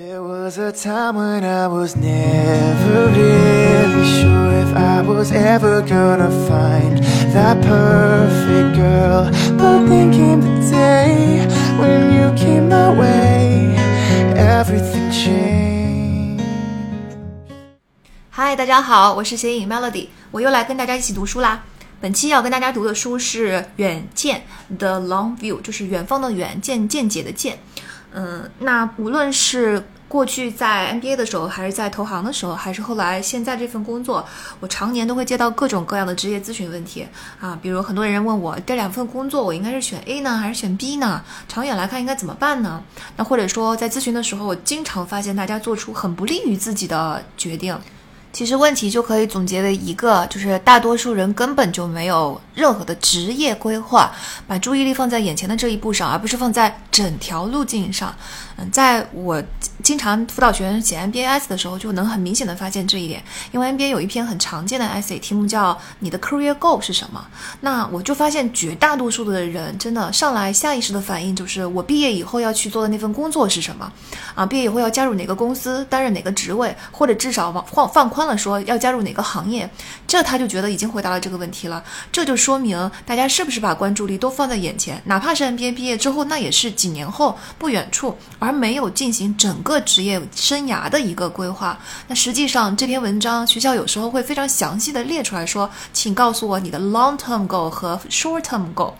There was a time when I was never really sure if I was ever gonna find that perfect girl. But then came the day when you came my way, everything changed. 嗨，大家好，我是斜影 Melody，我又来跟大家一起读书啦。本期要跟大家读的书是《远见》The Long View，就是远方的远，见见解的见。嗯，那无论是过去在 NBA 的时候，还是在投行的时候，还是后来现在这份工作，我常年都会接到各种各样的职业咨询问题啊。比如很多人问我这两份工作，我应该是选 A 呢，还是选 B 呢？长远来看应该怎么办呢？那或者说在咨询的时候，我经常发现大家做出很不利于自己的决定。其实问题就可以总结为一个，就是大多数人根本就没有任何的职业规划，把注意力放在眼前的这一步上，而不是放在整条路径上。在我经常辅导学员写 MBA 的时候，就能很明显的发现这一点。因为 MBA 有一篇很常见的 essay，题目叫“你的 career goal 是什么”。那我就发现绝大多数的人真的上来下意识的反应就是我毕业以后要去做的那份工作是什么啊？毕业以后要加入哪个公司，担任哪个职位，或者至少往放放宽了说要加入哪个行业，这他就觉得已经回答了这个问题了。这就说明大家是不是把关注力都放在眼前，哪怕是 MBA 毕业之后，那也是几年后不远处，而而没有进行整个职业生涯的一个规划。那实际上这篇文章学校有时候会非常详细的列出来说，请告诉我你的 long term goal 和 short term goal。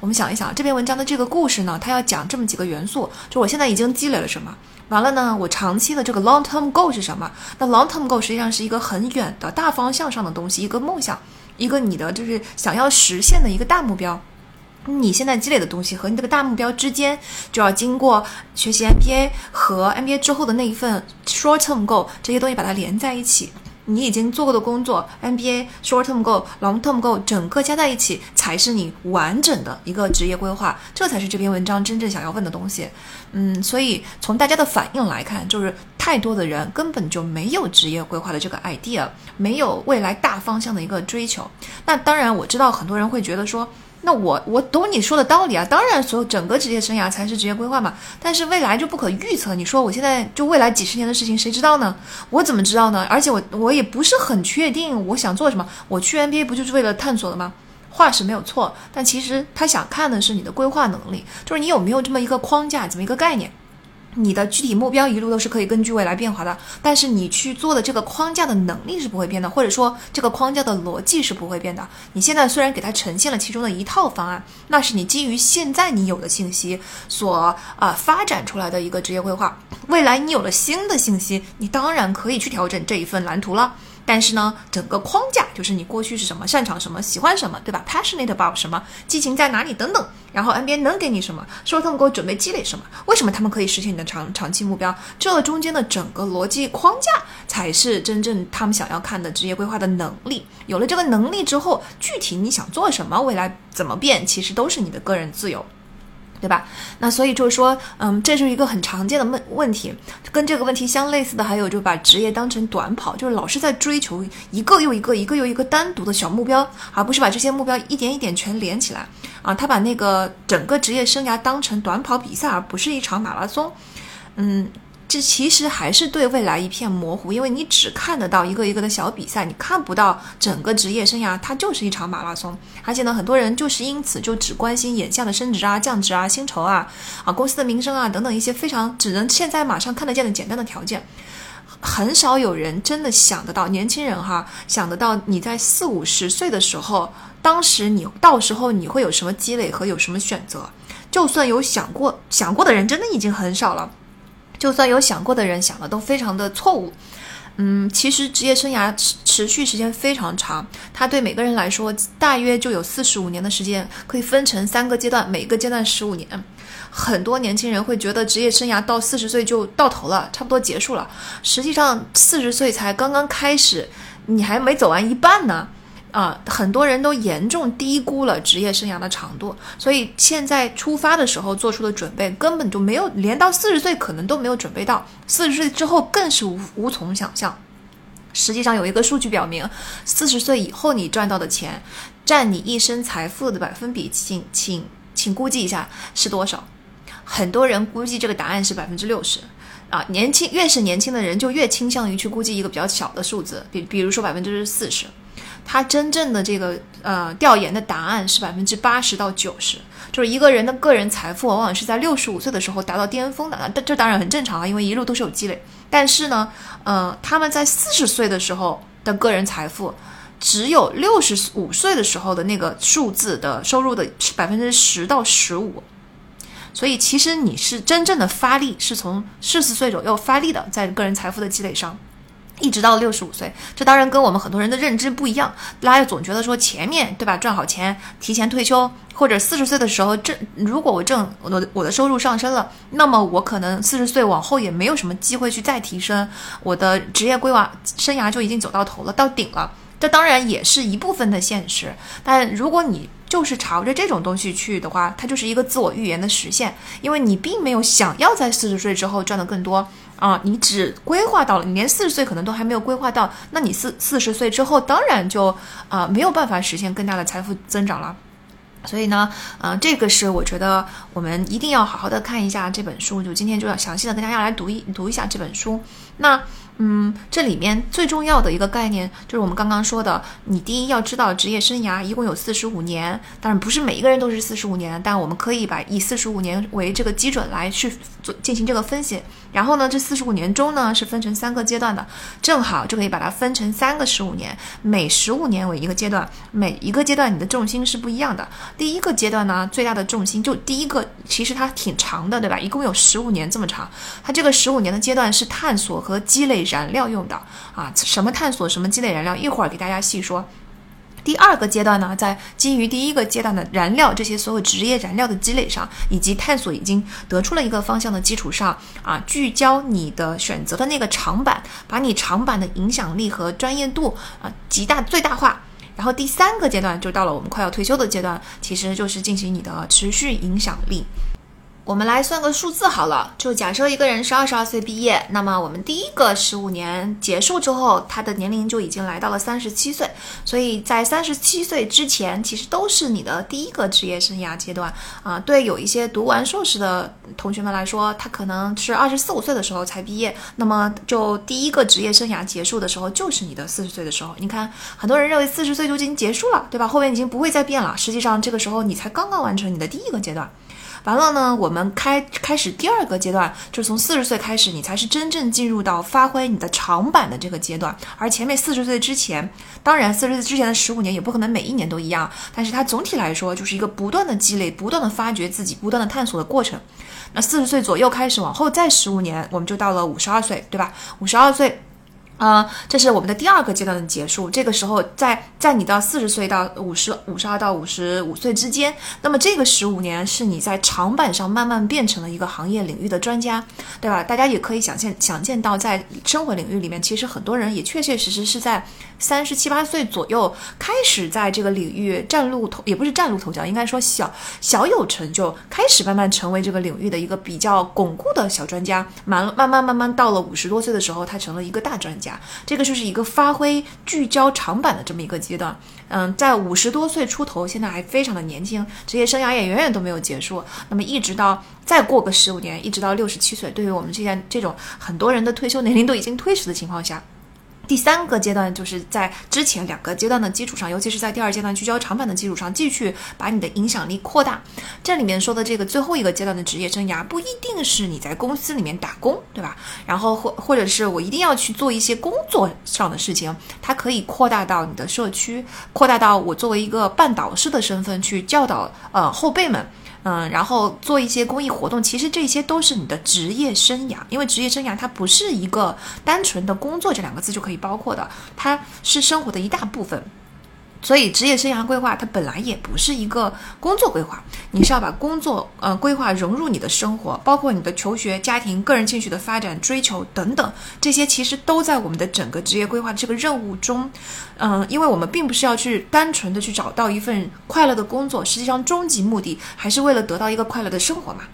我们想一想这篇文章的这个故事呢，它要讲这么几个元素，就我现在已经积累了什么。完了呢，我长期的这个 long term goal 是什么？那 long term goal 实际上是一个很远的大方向上的东西，一个梦想，一个你的就是想要实现的一个大目标。你现在积累的东西和你这个大目标之间，就要经过学习 MBA 和 MBA 之后的那一份 short term goal 这些东西把它连在一起。你已经做过的工作，MBA short term goal、long term goal 整个加在一起，才是你完整的一个职业规划。这才是这篇文章真正想要问的东西。嗯，所以从大家的反应来看，就是太多的人根本就没有职业规划的这个 idea，没有未来大方向的一个追求。那当然，我知道很多人会觉得说。那我我懂你说的道理啊，当然，所有整个职业生涯才是职业规划嘛。但是未来就不可预测，你说我现在就未来几十年的事情，谁知道呢？我怎么知道呢？而且我我也不是很确定我想做什么。我去 NBA 不就是为了探索的吗？话是没有错，但其实他想看的是你的规划能力，就是你有没有这么一个框架，怎么一个概念。你的具体目标一路都是可以根据未来变化的，但是你去做的这个框架的能力是不会变的，或者说这个框架的逻辑是不会变的。你现在虽然给它呈现了其中的一套方案，那是你基于现在你有的信息所啊发展出来的一个职业规划。未来你有了新的信息，你当然可以去调整这一份蓝图了。但是呢，整个框架就是你过去是什么，擅长什么，喜欢什么，对吧？Passionate about 什么，激情在哪里等等。然后 NBA 能给你什么，说他们给我准备积累什么，为什么他们可以实现你的长长期目标？这中间的整个逻辑框架才是真正他们想要看的职业规划的能力。有了这个能力之后，具体你想做什么，未来怎么变，其实都是你的个人自由。对吧？那所以就是说，嗯，这是一个很常见的问问题。跟这个问题相类似的，还有就把职业当成短跑，就是老是在追求一个又一个、一个又一个单独的小目标，而不是把这些目标一点一点全连起来啊。他把那个整个职业生涯当成短跑比赛，而不是一场马拉松。嗯。这其实还是对未来一片模糊，因为你只看得到一个一个的小比赛，你看不到整个职业生涯，它就是一场马拉松。而且呢，很多人就是因此就只关心眼下的升职啊、降职啊、薪酬啊、啊公司的名声啊等等一些非常只能现在马上看得见的简单的条件，很少有人真的想得到，年轻人哈想得到你在四五十岁的时候，当时你到时候你会有什么积累和有什么选择？就算有想过想过的人，真的已经很少了。就算有想过的人想的都非常的错误，嗯，其实职业生涯持持续时间非常长，它对每个人来说大约就有四十五年的时间，可以分成三个阶段，每个阶段十五年。很多年轻人会觉得职业生涯到四十岁就到头了，差不多结束了。实际上四十岁才刚刚开始，你还没走完一半呢。啊，很多人都严重低估了职业生涯的长度，所以现在出发的时候做出的准备根本就没有，连到四十岁可能都没有准备到，四十岁之后更是无无从想象。实际上有一个数据表明，四十岁以后你赚到的钱，占你一生财富的百分比，请请请估计一下是多少？很多人估计这个答案是百分之六十。啊，年轻越是年轻的人，就越倾向于去估计一个比较小的数字，比比如说百分之四十。他真正的这个呃调研的答案是百分之八十到九十，就是一个人的个人财富往往是在六十五岁的时候达到巅峰的，那这当然很正常啊，因为一路都是有积累。但是呢，呃，他们在四十岁的时候的个人财富，只有六十五岁的时候的那个数字的收入的百分之十到十五。所以其实你是真正的发力，是从四十岁左右发力的，在个人财富的积累上。一直到六十五岁，这当然跟我们很多人的认知不一样。大家总觉得说前面对吧，赚好钱，提前退休，或者四十岁的时候挣，如果我挣我的我的收入上升了，那么我可能四十岁往后也没有什么机会去再提升，我的职业规划生涯就已经走到头了，到顶了。这当然也是一部分的现实，但如果你就是朝着这种东西去的话，它就是一个自我预言的实现，因为你并没有想要在四十岁之后赚的更多。啊，你只规划到了，你连四十岁可能都还没有规划到，那你四四十岁之后，当然就啊没有办法实现更大的财富增长了。所以呢，呃，这个是我觉得我们一定要好好的看一下这本书，就今天就要详细的跟大家来读一读一下这本书。那。嗯，这里面最重要的一个概念就是我们刚刚说的，你第一要知道职业生涯一共有四十五年，当然不是每一个人都是四十五年，但我们可以把以四十五年为这个基准来去做进行这个分析。然后呢，这四十五年中呢是分成三个阶段的，正好就可以把它分成三个十五年，每十五年为一个阶段，每一个阶段你的重心是不一样的。第一个阶段呢，最大的重心就第一个，其实它挺长的，对吧？一共有十五年这么长，它这个十五年的阶段是探索和积累。燃料用的啊，什么探索，什么积累燃料，一会儿给大家细说。第二个阶段呢，在基于第一个阶段的燃料这些所有职业燃料的积累上，以及探索已经得出了一个方向的基础上啊，聚焦你的选择的那个长板，把你长板的影响力和专业度啊极大最大化。然后第三个阶段就到了我们快要退休的阶段，其实就是进行你的持续影响力。我们来算个数字好了，就假设一个人是二十二岁毕业，那么我们第一个十五年结束之后，他的年龄就已经来到了三十七岁。所以在三十七岁之前，其实都是你的第一个职业生涯阶段啊。对有一些读完硕士的同学们来说，他可能是二十四五岁的时候才毕业，那么就第一个职业生涯结束的时候，就是你的四十岁的时候。你看，很多人认为四十岁就已经结束了，对吧？后面已经不会再变了。实际上，这个时候你才刚刚完成你的第一个阶段。完了呢，我们开开始第二个阶段，就是从四十岁开始，你才是真正进入到发挥你的长板的这个阶段。而前面四十岁之前，当然四十岁之前的十五年也不可能每一年都一样，但是它总体来说就是一个不断的积累、不断的发掘自己、不断的探索的过程。那四十岁左右开始往后再十五年，我们就到了五十二岁，对吧？五十二岁。啊，这是我们的第二个阶段的结束。这个时候，在在你到四十岁到五十五十二到五十五岁之间，那么这个十五年是你在长板上慢慢变成了一个行业领域的专家，对吧？大家也可以想见想见到，在生活领域里面，其实很多人也确确实实是在三十七八岁左右开始在这个领域崭露头，也不是崭露头角，应该说小小有成就，开始慢慢成为这个领域的一个比较巩固的小专家。慢慢慢慢慢到了五十多岁的时候，他成了一个大专家。这个就是一个发挥聚焦长板的这么一个阶段，嗯，在五十多岁出头，现在还非常的年轻，职业生涯也远远都没有结束。那么一直到再过个十五年，一直到六十七岁，对于我们现在这种很多人的退休年龄都已经推迟的情况下。第三个阶段就是在之前两个阶段的基础上，尤其是在第二阶段聚焦长板的基础上，继续把你的影响力扩大。这里面说的这个最后一个阶段的职业生涯，不一定是你在公司里面打工，对吧？然后或或者是我一定要去做一些工作上的事情，它可以扩大到你的社区，扩大到我作为一个半导师的身份去教导呃后辈们。嗯，然后做一些公益活动，其实这些都是你的职业生涯，因为职业生涯它不是一个单纯的工作这两个字就可以包括的，它是生活的一大部分。所以，职业生涯规划它本来也不是一个工作规划，你是要把工作呃规划融入你的生活，包括你的求学、家庭、个人兴趣的发展、追求等等，这些其实都在我们的整个职业规划这个任务中。嗯，因为我们并不是要去单纯的去找到一份快乐的工作，实际上终极目的还是为了得到一个快乐的生活嘛。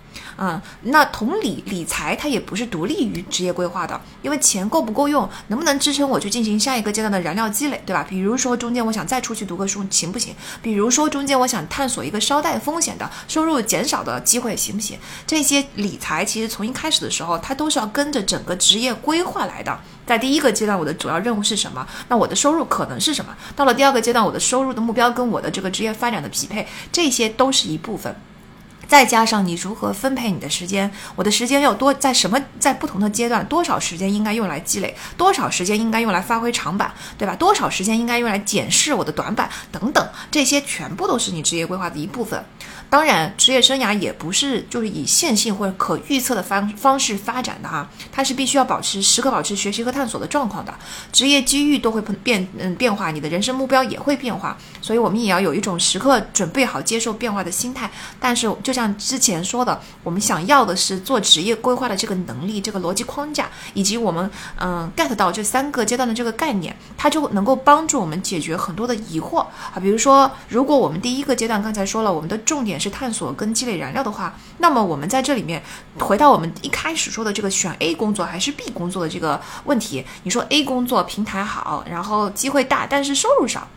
嗯，那同理，理财它也不是独立于职业规划的，因为钱够不够用，能不能支撑我去进行下一个阶段的燃料积累，对吧？比如说中间我想再出去读个书，行不行？比如说中间我想探索一个稍带风险的收入减少的机会，行不行？这些理财其实从一开始的时候，它都是要跟着整个职业规划来的。在第一个阶段，我的主要任务是什么？那我的收入可能是什么？到了第二个阶段，我的收入的目标跟我的这个职业发展的匹配，这些都是一部分。再加上你如何分配你的时间，我的时间要多在什么在不同的阶段，多少时间应该用来积累，多少时间应该用来发挥长板，对吧？多少时间应该用来检视我的短板等等，这些全部都是你职业规划的一部分。当然，职业生涯也不是就是以线性或者可预测的方方式发展的哈，它是必须要保持时刻保持学习和探索的状况的。职业机遇都会变嗯变化，你的人生目标也会变化，所以我们也要有一种时刻准备好接受变化的心态。但是就像之前说的，我们想要的是做职业规划的这个能力、这个逻辑框架，以及我们嗯 get 到这三个阶段的这个概念，它就能够帮助我们解决很多的疑惑啊。比如说，如果我们第一个阶段刚才说了，我们的重点是探索跟积累燃料的话，那么我们在这里面回到我们一开始说的这个选 A 工作还是 B 工作的这个问题。你说 A 工作平台好，然后机会大，但是收入少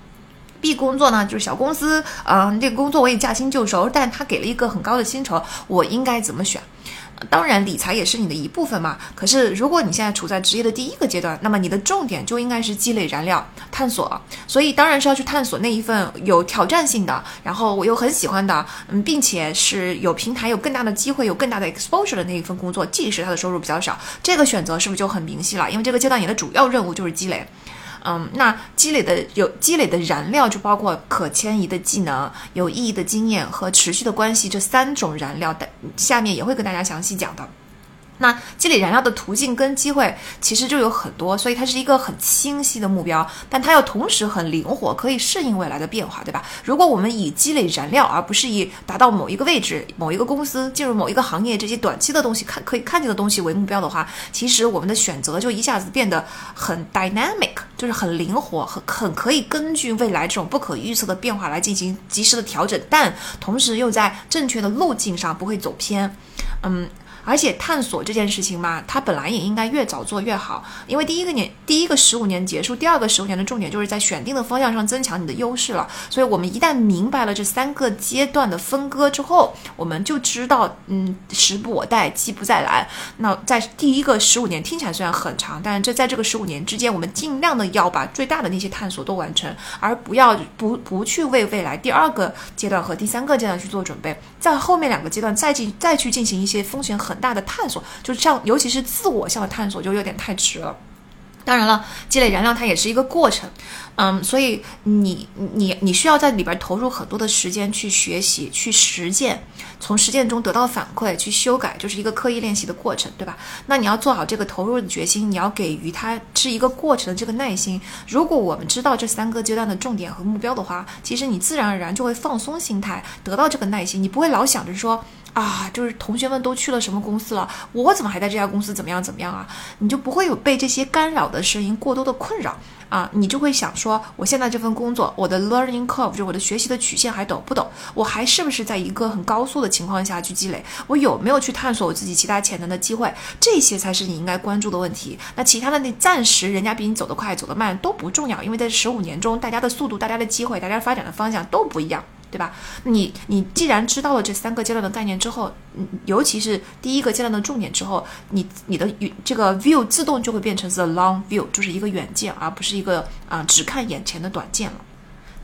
；B 工作呢就是小公司，嗯，这个工作我也驾轻就熟，但他给了一个很高的薪酬，我应该怎么选？当然，理财也是你的一部分嘛。可是，如果你现在处在职业的第一个阶段，那么你的重点就应该是积累燃料、探索。所以，当然是要去探索那一份有挑战性的，然后我又很喜欢的，嗯，并且是有平台、有更大的机会、有更大的 exposure 的那一份工作，即使它的收入比较少。这个选择是不是就很明晰了？因为这个阶段你的主要任务就是积累。嗯，那积累的有积累的燃料就包括可迁移的技能、有意义的经验和持续的关系这三种燃料的，下面也会跟大家详细讲的。那积累燃料的途径跟机会其实就有很多，所以它是一个很清晰的目标，但它又同时很灵活，可以适应未来的变化，对吧？如果我们以积累燃料，而不是以达到某一个位置、某一个公司、进入某一个行业这些短期的东西看可以看见的东西为目标的话，其实我们的选择就一下子变得很 dynamic，就是很灵活，很很可以根据未来这种不可预测的变化来进行及时的调整，但同时又在正确的路径上不会走偏，嗯。而且探索这件事情嘛，它本来也应该越早做越好，因为第一个年第一个十五年结束，第二个十五年的重点就是在选定的方向上增强你的优势了。所以，我们一旦明白了这三个阶段的分割之后，我们就知道，嗯，时不我待，机不再来。那在第一个十五年听起来虽然很长，但是这在这个十五年之间，我们尽量的要把最大的那些探索都完成，而不要不不去为未来第二个阶段和第三个阶段去做准备，在后面两个阶段再进再去进行一些风险很。很大的探索，就是像尤其是自我向的探索，就有点太迟了。当然了，积累燃料它也是一个过程，嗯，所以你你你需要在里边投入很多的时间去学习、去实践，从实践中得到反馈，去修改，就是一个刻意练习的过程，对吧？那你要做好这个投入的决心，你要给予它是一个过程的这个耐心。如果我们知道这三个阶段的重点和目标的话，其实你自然而然就会放松心态，得到这个耐心，你不会老想着说。啊，就是同学们都去了什么公司了，我怎么还在这家公司？怎么样怎么样啊？你就不会有被这些干扰的声音过多的困扰啊？你就会想说，我现在这份工作，我的 learning curve 就我的学习的曲线还陡不陡？我还是不是在一个很高速的情况下去积累？我有没有去探索我自己其他潜能的机会？这些才是你应该关注的问题。那其他的那暂时人家比你走得快，走得慢都不重要，因为在十五年中，大家的速度、大家的机会、大家发展的方向都不一样。对吧？你你既然知道了这三个阶段的概念之后，嗯，尤其是第一个阶段的重点之后，你你的这个 view 自动就会变成 the long view，就是一个远见，而不是一个啊只看眼前的短见了。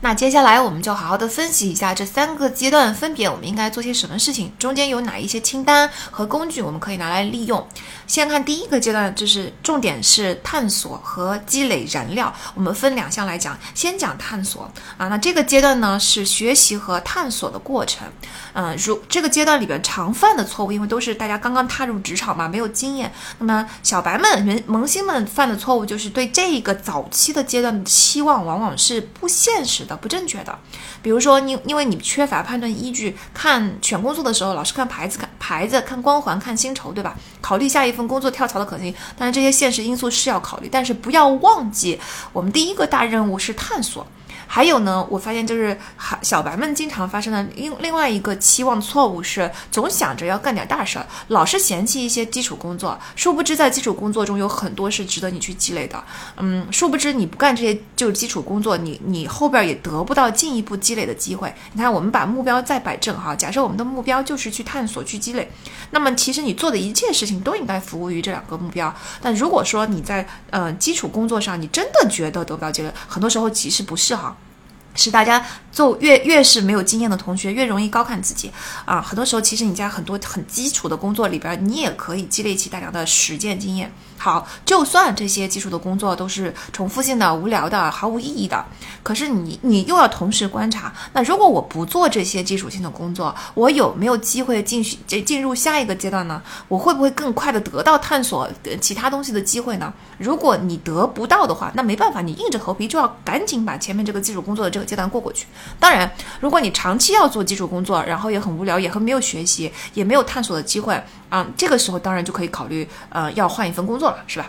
那接下来我们就好好的分析一下这三个阶段分别我们应该做些什么事情，中间有哪一些清单和工具我们可以拿来利用。先看第一个阶段，就是重点是探索和积累燃料。我们分两项来讲，先讲探索啊。那这个阶段呢是学习和探索的过程。嗯，如这个阶段里边常犯的错误，因为都是大家刚刚踏入职场嘛，没有经验。那么小白们、人萌新们犯的错误，就是对这个早期的阶段的期望往往是不现实不正确的，比如说你因为你缺乏判断依据，看选工作的时候老是看牌子、看牌子、看光环、看薪酬，对吧？考虑下一份工作跳槽的可能性，但是这些现实因素是要考虑，但是不要忘记我们第一个大任务是探索。还有呢，我发现就是小白们经常发生的另另外一个期望错误是，总想着要干点大事儿，老是嫌弃一些基础工作，殊不知在基础工作中有很多是值得你去积累的。嗯，殊不知你不干这些就是基础工作，你你后边也得不到进一步积累的机会。你看，我们把目标再摆正哈，假设我们的目标就是去探索、去积累，那么其实你做的一切事情都应该服务于这两个目标。但如果说你在呃基础工作上，你真的觉得得不到积累，很多时候其实不是哈。是大家做越越是没有经验的同学越容易高看自己啊！很多时候，其实你在很多很基础的工作里边，你也可以积累起大量的实践经验。好，就算这些基础的工作都是重复性的、无聊的、毫无意义的，可是你你又要同时观察，那如果我不做这些基础性的工作，我有没有机会进进进入下一个阶段呢？我会不会更快的得到探索其他东西的机会呢？如果你得不到的话，那没办法，你硬着头皮就要赶紧把前面这个基础工作的这个阶段过过去。当然，如果你长期要做基础工作，然后也很无聊，也很没有学习，也没有探索的机会。啊，这个时候当然就可以考虑，呃，要换一份工作了，是吧？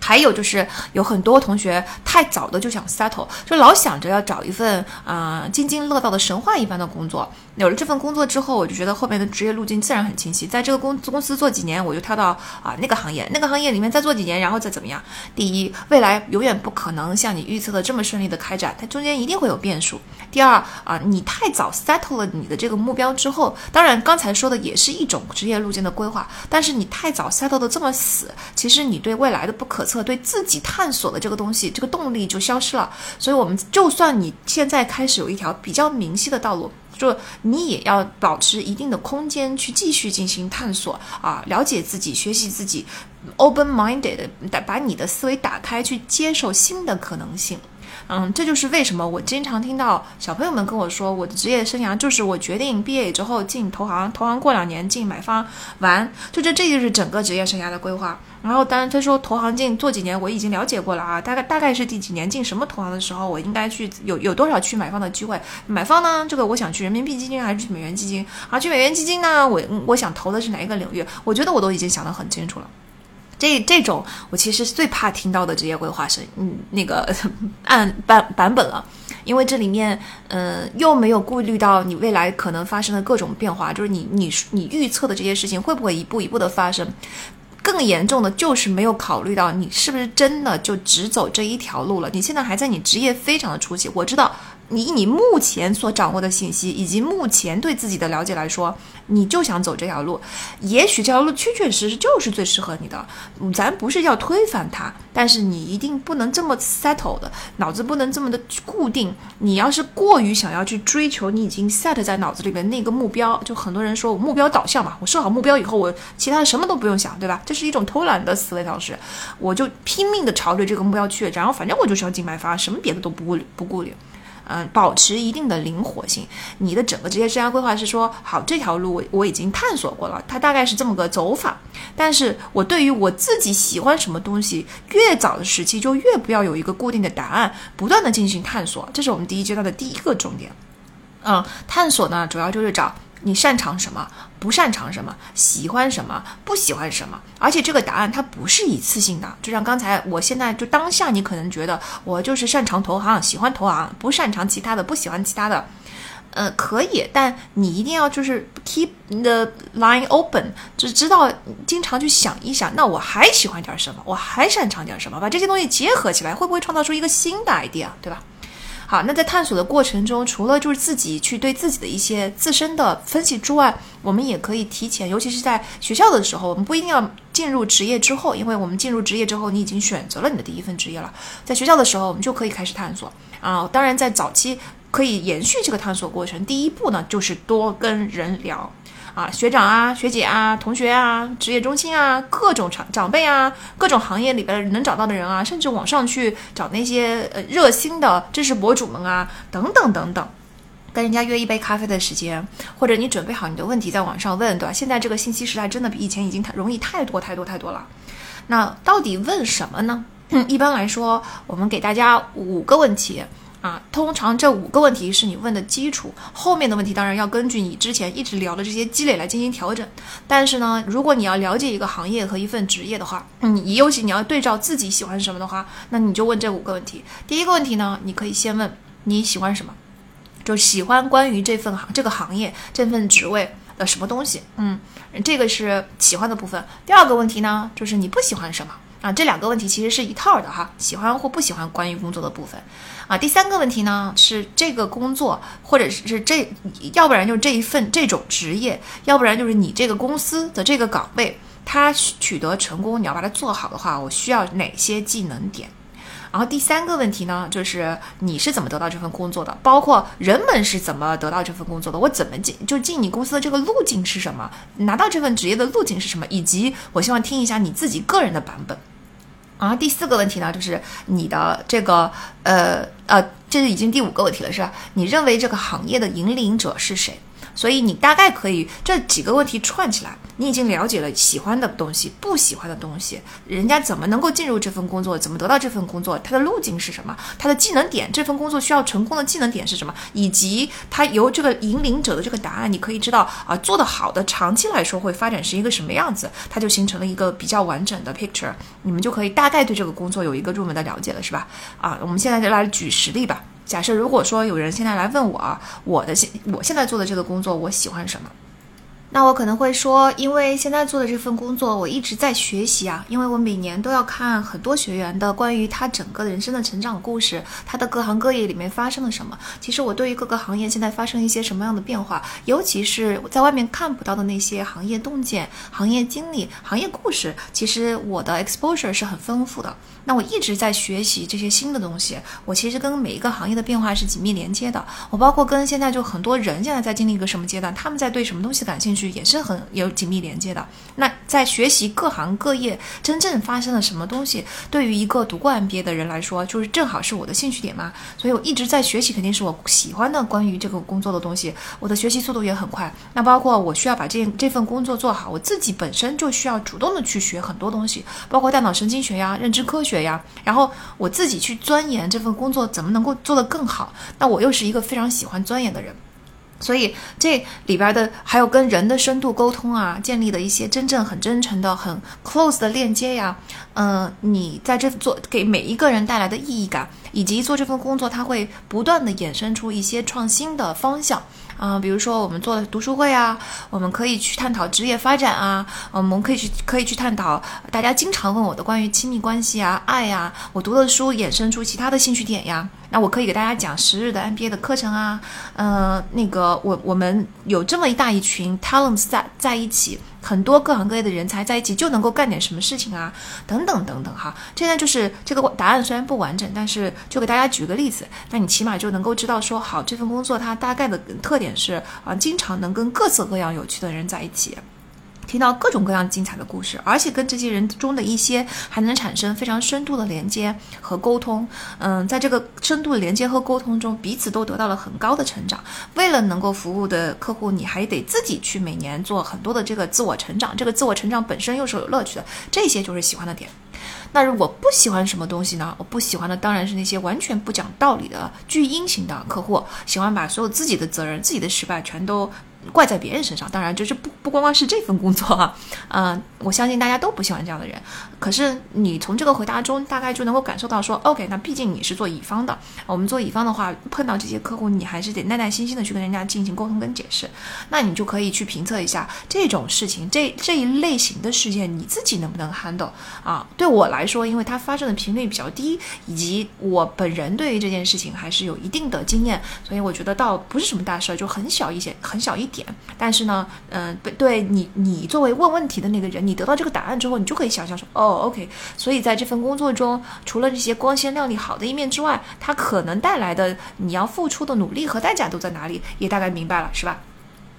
还有就是有很多同学太早的就想 settle，就老想着要找一份啊津津乐道的神话一般的工作。有了这份工作之后，我就觉得后面的职业路径自然很清晰。在这个公公司做几年，我就跳到啊那个行业，那个行业里面再做几年，然后再怎么样。第一，未来永远不可能像你预测的这么顺利的开展，它中间一定会有变数。第二啊，你太早 settle 了你的这个目标之后，当然刚才说的也是一种职业路径的规划，但是你太早 settle 的这么死，其实你对未来的不可测，对自己探索的这个东西，这个动力就消失了。所以，我们就算你现在开始有一条比较明晰的道路。就你也要保持一定的空间去继续进行探索啊，了解自己，学习自己，open-minded，把把你的思维打开，去接受新的可能性。嗯，这就是为什么我经常听到小朋友们跟我说，我的职业生涯就是我决定毕业之后进投行，投行过两年进买方，完，就这这就是整个职业生涯的规划。然后，当然他说投行进做几年，我已经了解过了啊，大概大概是第几年进什么投行的时候，我应该去有有多少去买方的机会。买方呢，这个我想去人民币基金还是去美元基金？啊，去美元基金呢，我我想投的是哪一个领域？我觉得我都已经想得很清楚了。这这种我其实最怕听到的职业规划是，嗯，那个按版版本了，因为这里面，嗯，又没有顾虑到你未来可能发生的各种变化，就是你你你预测的这些事情会不会一步一步的发生。更严重的就是没有考虑到你是不是真的就只走这一条路了。你现在还在你职业非常的初期，我知道。你以你目前所掌握的信息，以及目前对自己的了解来说，你就想走这条路，也许这条路确确实实就是最适合你的。咱不是要推翻它，但是你一定不能这么 settle 的，脑子不能这么的固定。你要是过于想要去追求你已经 set 在脑子里面那个目标，就很多人说我目标导向嘛，我设好目标以后，我其他的什么都不用想，对吧？这是一种偷懒的思维方式，我就拼命的朝着这个目标去，然后反正我就是要进买发，什么别的都不顾不顾虑。嗯，保持一定的灵活性。你的整个职业生涯规划是说，好，这条路我我已经探索过了，它大概是这么个走法。但是我对于我自己喜欢什么东西，越早的时期就越不要有一个固定的答案，不断的进行探索，这是我们第一阶段的第一个重点。嗯，探索呢，主要就是找。你擅长什么？不擅长什么？喜欢什么？不喜欢什么？而且这个答案它不是一次性的，就像刚才，我现在就当下，你可能觉得我就是擅长投行，喜欢投行，不擅长其他的，不喜欢其他的，呃，可以，但你一定要就是 keep the line open，就知道经常去想一想，那我还喜欢点什么？我还擅长点什么？把这些东西结合起来，会不会创造出一个新的 idea，对吧？好，那在探索的过程中，除了就是自己去对自己的一些自身的分析之外，我们也可以提前，尤其是在学校的时候，我们不一定要进入职业之后，因为我们进入职业之后，你已经选择了你的第一份职业了。在学校的时候，我们就可以开始探索啊。当然，在早期可以延续这个探索过程，第一步呢，就是多跟人聊。啊，学长啊，学姐啊，同学啊，职业中心啊，各种长长辈啊，各种行业里边能找到的人啊，甚至网上去找那些呃热心的知识博主们啊，等等等等，跟人家约一杯咖啡的时间，或者你准备好你的问题在网上问，对吧？现在这个信息时代真的比以前已经太容易太多太多太多了。那到底问什么呢？一般来说，我们给大家五个问题。啊，通常这五个问题是你问的基础，后面的问题当然要根据你之前一直聊的这些积累来进行调整。但是呢，如果你要了解一个行业和一份职业的话，你尤其你要对照自己喜欢什么的话，那你就问这五个问题。第一个问题呢，你可以先问你喜欢什么？就喜欢关于这份行这个行业这份职位的什么东西？嗯，这个是喜欢的部分。第二个问题呢，就是你不喜欢什么啊？这两个问题其实是一套的哈，喜欢或不喜欢关于工作的部分第三个问题呢，是这个工作或者是这，要不然就是这一份这种职业，要不然就是你这个公司的这个岗位，它取得成功，你要把它做好的话，我需要哪些技能点？然后第三个问题呢，就是你是怎么得到这份工作的？包括人们是怎么得到这份工作的？我怎么进就进你公司的这个路径是什么？拿到这份职业的路径是什么？以及我希望听一下你自己个人的版本。啊第四个问题呢，就是你的这个呃呃，这是已经第五个问题了，是吧？你认为这个行业的引领者是谁？所以你大概可以这几个问题串起来。你已经了解了喜欢的东西，不喜欢的东西，人家怎么能够进入这份工作，怎么得到这份工作，它的路径是什么，它的技能点，这份工作需要成功的技能点是什么，以及它由这个引领者的这个答案，你可以知道啊，做得好的长期来说会发展是一个什么样子，它就形成了一个比较完整的 picture，你们就可以大概对这个工作有一个入门的了解了，是吧？啊，我们现在就来举实例吧。假设如果说有人现在来问我，我的现我现在做的这个工作，我喜欢什么？那我可能会说，因为现在做的这份工作，我一直在学习啊。因为我每年都要看很多学员的关于他整个人生的成长故事，他的各行各业里面发生了什么。其实我对于各个行业现在发生一些什么样的变化，尤其是在外面看不到的那些行业洞见、行业经历、行业故事，其实我的 exposure 是很丰富的。那我一直在学习这些新的东西，我其实跟每一个行业的变化是紧密连接的。我包括跟现在就很多人现在在经历一个什么阶段，他们在对什么东西感兴趣。也是很有紧密连接的。那在学习各行各业真正发生了什么东西，对于一个读过 MBA 的人来说，就是正好是我的兴趣点嘛。所以我一直在学习，肯定是我喜欢的关于这个工作的东西。我的学习速度也很快。那包括我需要把这这份工作做好，我自己本身就需要主动的去学很多东西，包括大脑神经学呀、认知科学呀。然后我自己去钻研这份工作怎么能够做得更好。那我又是一个非常喜欢钻研的人。所以这里边的还有跟人的深度沟通啊，建立的一些真正很真诚的、很 close 的链接呀，嗯，你在这做给每一个人带来的意义感，以及做这份工作，它会不断的衍生出一些创新的方向。啊，比如说我们做的读书会啊，我们可以去探讨职业发展啊，我们可以去可以去探讨大家经常问我的关于亲密关系啊、爱呀，我读的书衍生出其他的兴趣点呀。那我可以给大家讲十日的 MBA 的课程啊，嗯，那个我我们有这么一大一群 talents 在在一起。很多各行各业的人才在一起就能够干点什么事情啊，等等等等哈。现在就是这个答案虽然不完整，但是就给大家举个例子，那你起码就能够知道说，好，这份工作它大概的特点是啊，经常能跟各色各样有趣的人在一起。听到各种各样精彩的故事，而且跟这些人中的一些还能产生非常深度的连接和沟通。嗯，在这个深度连接和沟通中，彼此都得到了很高的成长。为了能够服务的客户，你还得自己去每年做很多的这个自我成长。这个自我成长本身又是有乐趣的，这些就是喜欢的点。那如果不喜欢什么东西呢？我不喜欢的当然是那些完全不讲道理的巨婴型的客户，喜欢把所有自己的责任、自己的失败全都。怪在别人身上，当然就是不不光光是这份工作啊，嗯，我相信大家都不喜欢这样的人。可是你从这个回答中大概就能够感受到说，OK，那毕竟你是做乙方的，我们做乙方的话，碰到这些客户，你还是得耐耐心心的去跟人家进行沟通跟解释。那你就可以去评测一下这种事情，这这一类型的事件你自己能不能 handle 啊？对我来说，因为它发生的频率比较低，以及我本人对于这件事情还是有一定的经验，所以我觉得倒不是什么大事儿，就很小一些，很小一。点，但是呢，嗯，对，对你，你作为问问题的那个人，你得到这个答案之后，你就可以想象说，哦，OK，所以在这份工作中，除了这些光鲜亮丽好的一面之外，它可能带来的你要付出的努力和代价都在哪里，也大概明白了，是吧？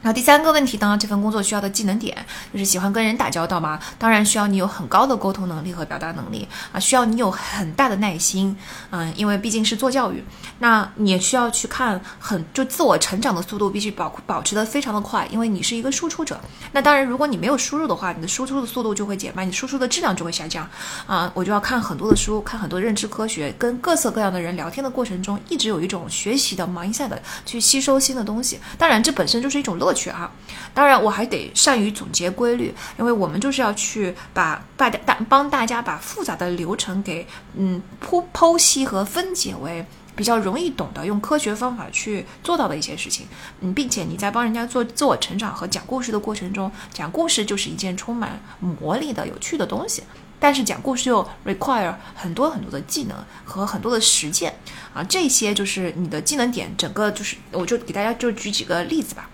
然后第三个问题呢，这份工作需要的技能点就是喜欢跟人打交道吗？当然需要你有很高的沟通能力和表达能力啊，需要你有很大的耐心，嗯，因为毕竟是做教育，那你也需要去看很就自我成长的速度必须保保持的非常的快，因为你是一个输出者。那当然，如果你没有输入的话，你的输出的速度就会减慢，你输出的质量就会下降啊。我就要看很多的书，看很多认知科学，跟各色各样的人聊天的过程中，一直有一种学习的 mindset 去吸收新的东西。当然，这本身就是一种乐趣。去啊。当然，我还得善于总结规律，因为我们就是要去把大家大帮大家把复杂的流程给嗯剖剖析和分解为比较容易懂的，用科学方法去做到的一些事情。嗯，并且你在帮人家做自我成长和讲故事的过程中，讲故事就是一件充满魔力的有趣的东西。但是讲故事又 require 很多很多的技能和很多的实践啊，这些就是你的技能点。整个就是，我就给大家就举几个例子吧。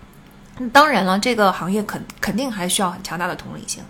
当然了，这个行业肯肯定还需要很强大的同理心。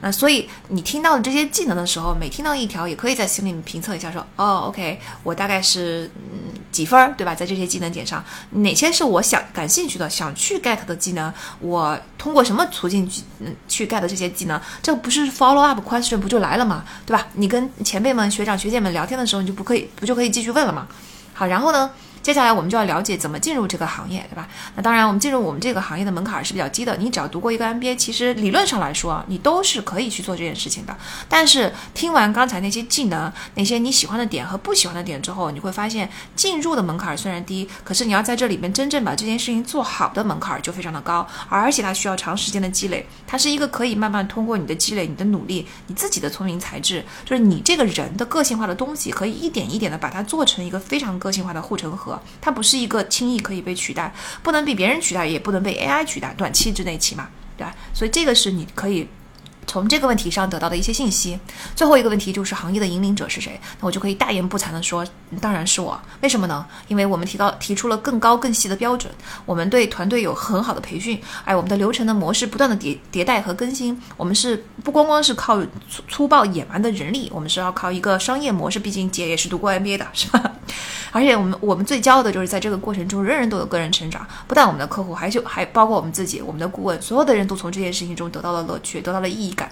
那所以你听到的这些技能的时候，每听到一条，也可以在心里面评测一下，说哦，OK，我大概是嗯几分儿，对吧？在这些技能点上，哪些是我想感兴趣的、想去 get 的技能？我通过什么途径去嗯去 get 这些技能？这不是 follow up question 不就来了嘛，对吧？你跟前辈们、学长学姐们聊天的时候，你就不可以不就可以继续问了嘛？好，然后呢？接下来我们就要了解怎么进入这个行业，对吧？那当然，我们进入我们这个行业的门槛是比较低的。你只要读过一个 MBA，其实理论上来说，你都是可以去做这件事情的。但是听完刚才那些技能、那些你喜欢的点和不喜欢的点之后，你会发现进入的门槛虽然低，可是你要在这里面真正把这件事情做好的门槛就非常的高，而且它需要长时间的积累。它是一个可以慢慢通过你的积累、你的努力、你自己的聪明才智，就是你这个人的个性化的东西，可以一点一点的把它做成一个非常个性化的护城河。它不是一个轻易可以被取代，不能被别人取代，也不能被 AI 取代，短期之内起码，对吧？所以这个是你可以。从这个问题上得到的一些信息，最后一个问题就是行业的引领者是谁？那我就可以大言不惭地说，当然是我。为什么呢？因为我们提高提出了更高更细的标准，我们对团队有很好的培训，哎，我们的流程的模式不断的迭迭代和更新。我们是不光光是靠粗粗暴野蛮的人力，我们是要靠一个商业模式。毕竟姐也是读过 MBA 的，是吧？而且我们我们最骄傲的就是在这个过程中，人人都有个人成长。不但我们的客户，还就还包括我们自己，我们的顾问，所有的人都从这件事情中得到了乐趣，得到了意义感。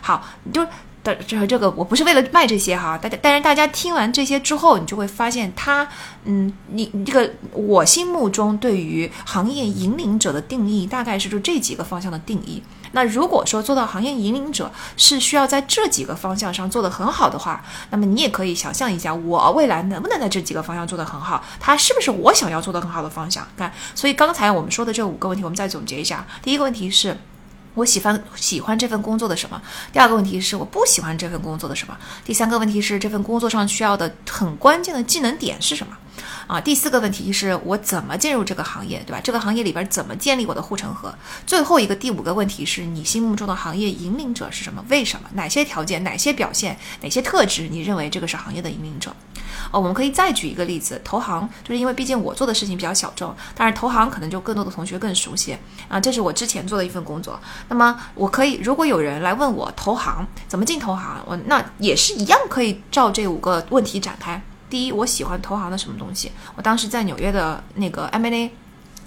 好，你就的这这个，我不是为了卖这些哈，大家，但是大家听完这些之后，你就会发现，他，嗯，你你这个我心目中对于行业引领者的定义，大概是就这几个方向的定义。那如果说做到行业引领者是需要在这几个方向上做得很好的话，那么你也可以想象一下，我未来能不能在这几个方向做得很好？它是不是我想要做得很好的方向？看，所以刚才我们说的这五个问题，我们再总结一下。第一个问题是。我喜欢喜欢这份工作的什么？第二个问题是我不喜欢这份工作的什么？第三个问题是这份工作上需要的很关键的技能点是什么？啊，第四个问题是我怎么进入这个行业，对吧？这个行业里边怎么建立我的护城河？最后一个第五个问题是你心目中的行业引领者是什么？为什么？哪些条件？哪些表现？哪些特质？你认为这个是行业的引领者？哦，我们可以再举一个例子，投行，就是因为毕竟我做的事情比较小众，但是投行可能就更多的同学更熟悉啊。这是我之前做的一份工作，那么我可以，如果有人来问我投行怎么进投行，我那也是一样可以照这五个问题展开。第一，我喜欢投行的什么东西？我当时在纽约的那个 M&A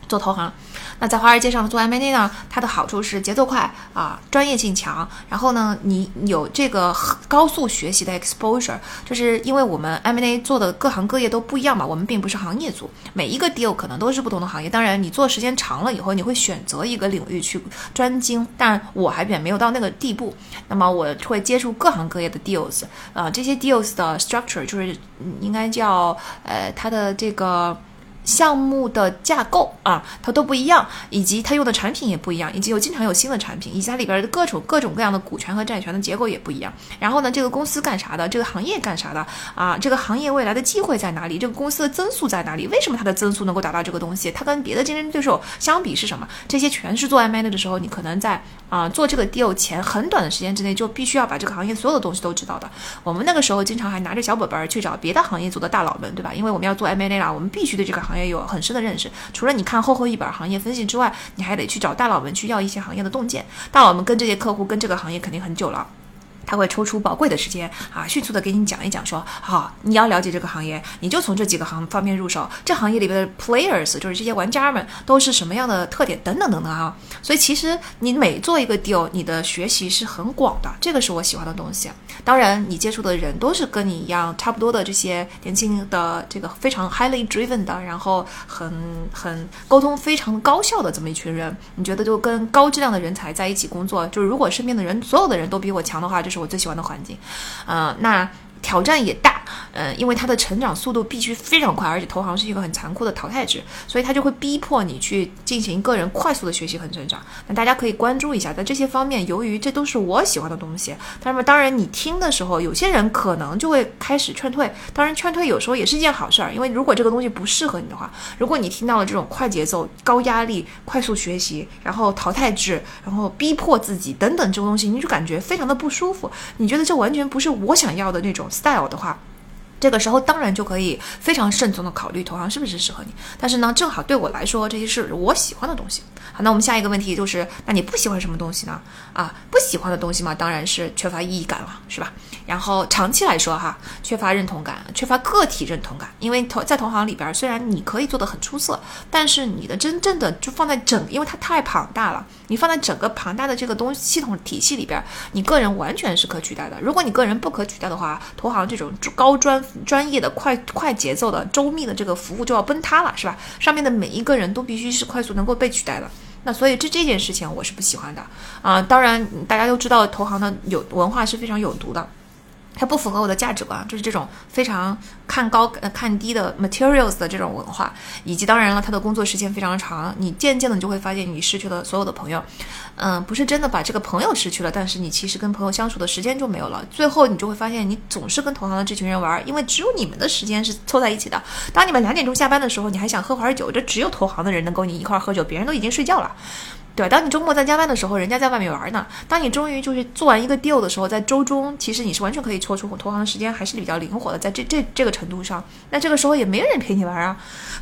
做投行。那在华尔街上做 M&A 呢？它的好处是节奏快啊，专业性强。然后呢，你有这个高速学习的 exposure，就是因为我们 M&A 做的各行各业都不一样嘛，我们并不是行业组，每一个 deal 可能都是不同的行业。当然，你做时间长了以后，你会选择一个领域去专精。但我还远没有到那个地步。那么我会接触各行各业的 deals，啊，这些 deals 的 structure 就是应该叫呃它的这个。项目的架构啊，它都不一样，以及它用的产品也不一样，以及有经常有新的产品，以及它里边的各种各种各样的股权和债权的结构也不一样。然后呢，这个公司干啥的？这个行业干啥的？啊，这个行业未来的机会在哪里？这个公司的增速在哪里？为什么它的增速能够达到这个东西？它跟别的竞争对手相比是什么？这些全是做 M&A 的时候，你可能在啊做这个 deal 前很短的时间之内就必须要把这个行业所有的东西都知道的。我们那个时候经常还拿着小本本去找别的行业组的大佬们，对吧？因为我们要做 M&A 啦，我们必须对这个行业有很深的认识。除了你看厚厚一本行业分析之外，你还得去找大佬们去要一些行业的洞见。大佬们跟这些客户跟这个行业肯定很久了。他会抽出宝贵的时间啊，迅速的给你讲一讲，说好，你要了解这个行业，你就从这几个行方面入手。这行业里边的 players 就是这些玩家们都是什么样的特点等等等等啊。所以其实你每做一个 deal，你的学习是很广的，这个是我喜欢的东西。当然，你接触的人都是跟你一样差不多的这些年轻的这个非常 highly driven 的，然后很很沟通非常高效的这么一群人。你觉得就跟高质量的人才在一起工作，就是如果身边的人所有的人都比我强的话，就是。是我最喜欢的环境，呃，那挑战也大，嗯，因为它的成长速度必须非常快，而且投行是一个很残酷的淘汰制，所以它就会逼迫你去进行个人快速的学习和成长。那大家可以关注一下，在这些方面，由于这都是我喜欢的东西，那么当然你听的时候，有些人可能就会开始劝退。当然，劝退有时候也是一件好事儿，因为如果这个东西不适合你的话，如果你听到了这种快节奏、高压力、快速学习，然后淘汰制，然后逼迫自己等等这种东西，你就感觉非常的不舒服，你觉得这完全不是我想要的那种 style 的话。这个时候当然就可以非常慎重的考虑投行是不是适合你，但是呢，正好对我来说这些是我喜欢的东西。好，那我们下一个问题就是，那你不喜欢什么东西呢？啊，不喜欢的东西嘛，当然是缺乏意义感了，是吧？然后长期来说哈，缺乏认同感，缺乏个体认同感，因为投在投行里边，虽然你可以做得很出色，但是你的真正的就放在整，因为它太庞大了，你放在整个庞大的这个东系统体系里边，你个人完全是可取代的。如果你个人不可取代的话，投行这种高专。专业的快快节奏的周密的这个服务就要崩塌了，是吧？上面的每一个人都必须是快速能够被取代的。那所以这这件事情我是不喜欢的啊。当然大家都知道投行的有文化是非常有毒的。它不符合我的价值观，就是这种非常看高呃看低的 materials 的这种文化，以及当然了，他的工作时间非常长，你渐渐的你就会发现你失去了所有的朋友，嗯，不是真的把这个朋友失去了，但是你其实跟朋友相处的时间就没有了，最后你就会发现你总是跟同行的这群人玩，因为只有你们的时间是凑在一起的。当你们两点钟下班的时候，你还想喝会儿酒，这只有投行的人能够你一块儿喝酒，别人都已经睡觉了。对，当你周末在加班的时候，人家在外面玩呢。当你终于就是做完一个 deal 的时候，在周中，其实你是完全可以抽出投行的时间，还是比较灵活的。在这这这个程度上，那这个时候也没人陪你玩啊。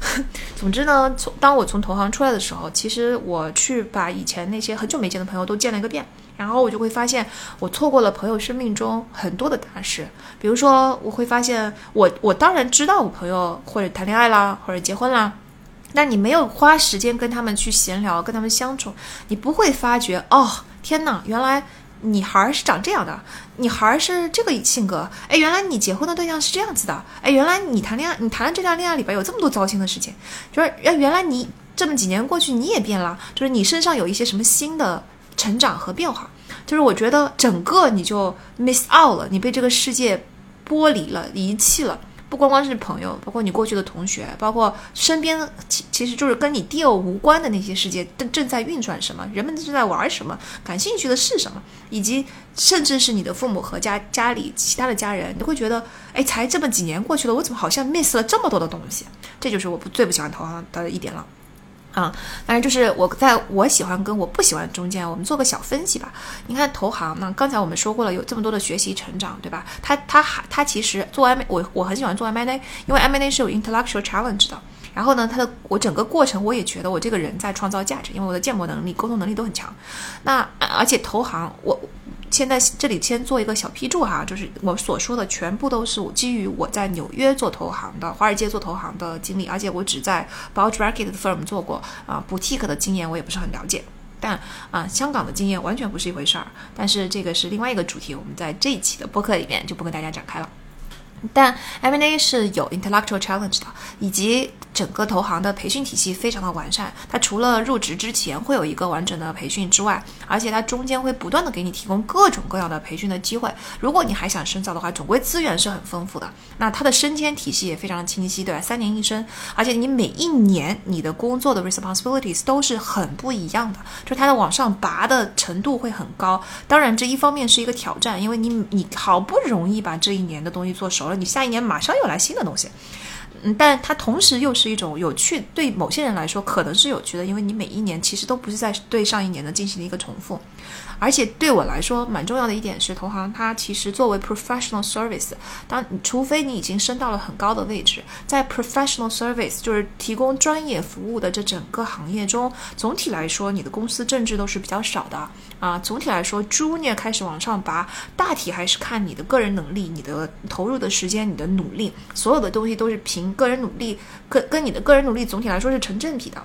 总之呢，从当我从投行出来的时候，其实我去把以前那些很久没见的朋友都见了一个遍，然后我就会发现，我错过了朋友生命中很多的大事。比如说，我会发现，我我当然知道我朋友或者谈恋爱啦，或者结婚啦。那你没有花时间跟他们去闲聊，跟他们相处，你不会发觉哦，天哪，原来女孩是长这样的，女孩是这个性格，哎，原来你结婚的对象是这样子的，哎，原来你谈恋爱，你谈的这段恋爱里边有这么多糟心的事情，就是哎，原来你这么几年过去你也变了，就是你身上有一些什么新的成长和变化，就是我觉得整个你就 miss out 了，你被这个世界剥离了，遗弃了。不光光是朋友，包括你过去的同学，包括身边，其其实就是跟你 deal 无关的那些世界正正在运转什么，人们正在玩什么，感兴趣的是什么，以及甚至是你的父母和家家里其他的家人，你会觉得，哎，才这么几年过去了，我怎么好像 miss 了这么多的东西？这就是我不最不喜欢投行的一点了。啊，当然就是我在我喜欢跟我不喜欢中间，我们做个小分析吧。你看投行呢，刚才我们说过了，有这么多的学习成长，对吧？它它还它其实做 M 我我很喜欢做 M&A，因为 M&A 是有 intellectual challenge 的。然后呢，它的我整个过程我也觉得我这个人在创造价值，因为我的建模能力、沟通能力都很强。那而且投行我。现在这里先做一个小批注哈，就是我所说的全部都是我基于我在纽约做投行的、华尔街做投行的经历，而且我只在 bulge bracket 的 firm 做过啊，boutique 的经验我也不是很了解，但啊，香港的经验完全不是一回事儿。但是这个是另外一个主题，我们在这一期的播客里面就不跟大家展开了。但 M&A 是有 intellectual challenge 的，以及整个投行的培训体系非常的完善。它除了入职之前会有一个完整的培训之外，而且它中间会不断的给你提供各种各样的培训的机会。如果你还想深造的话，总归资源是很丰富的。那它的升迁体系也非常清晰，对吧？三年一升，而且你每一年你的工作的 responsibilities 都是很不一样的，就它的往上拔的程度会很高。当然，这一方面是一个挑战，因为你你好不容易把这一年的东西做熟了。你下一年马上又来新的东西，嗯，但它同时又是一种有趣，对某些人来说可能是有趣的，因为你每一年其实都不是在对上一年的进行一个重复。而且对我来说，蛮重要的一点是，投行它其实作为 professional service，当除非你已经升到了很高的位置，在 professional service 就是提供专业服务的这整个行业中，总体来说，你的公司政治都是比较少的啊。总体来说，junior 开始往上拔，大体还是看你的个人能力、你的投入的时间、你的努力，所有的东西都是凭个人努力，跟跟你的个人努力总体来说是成正比的。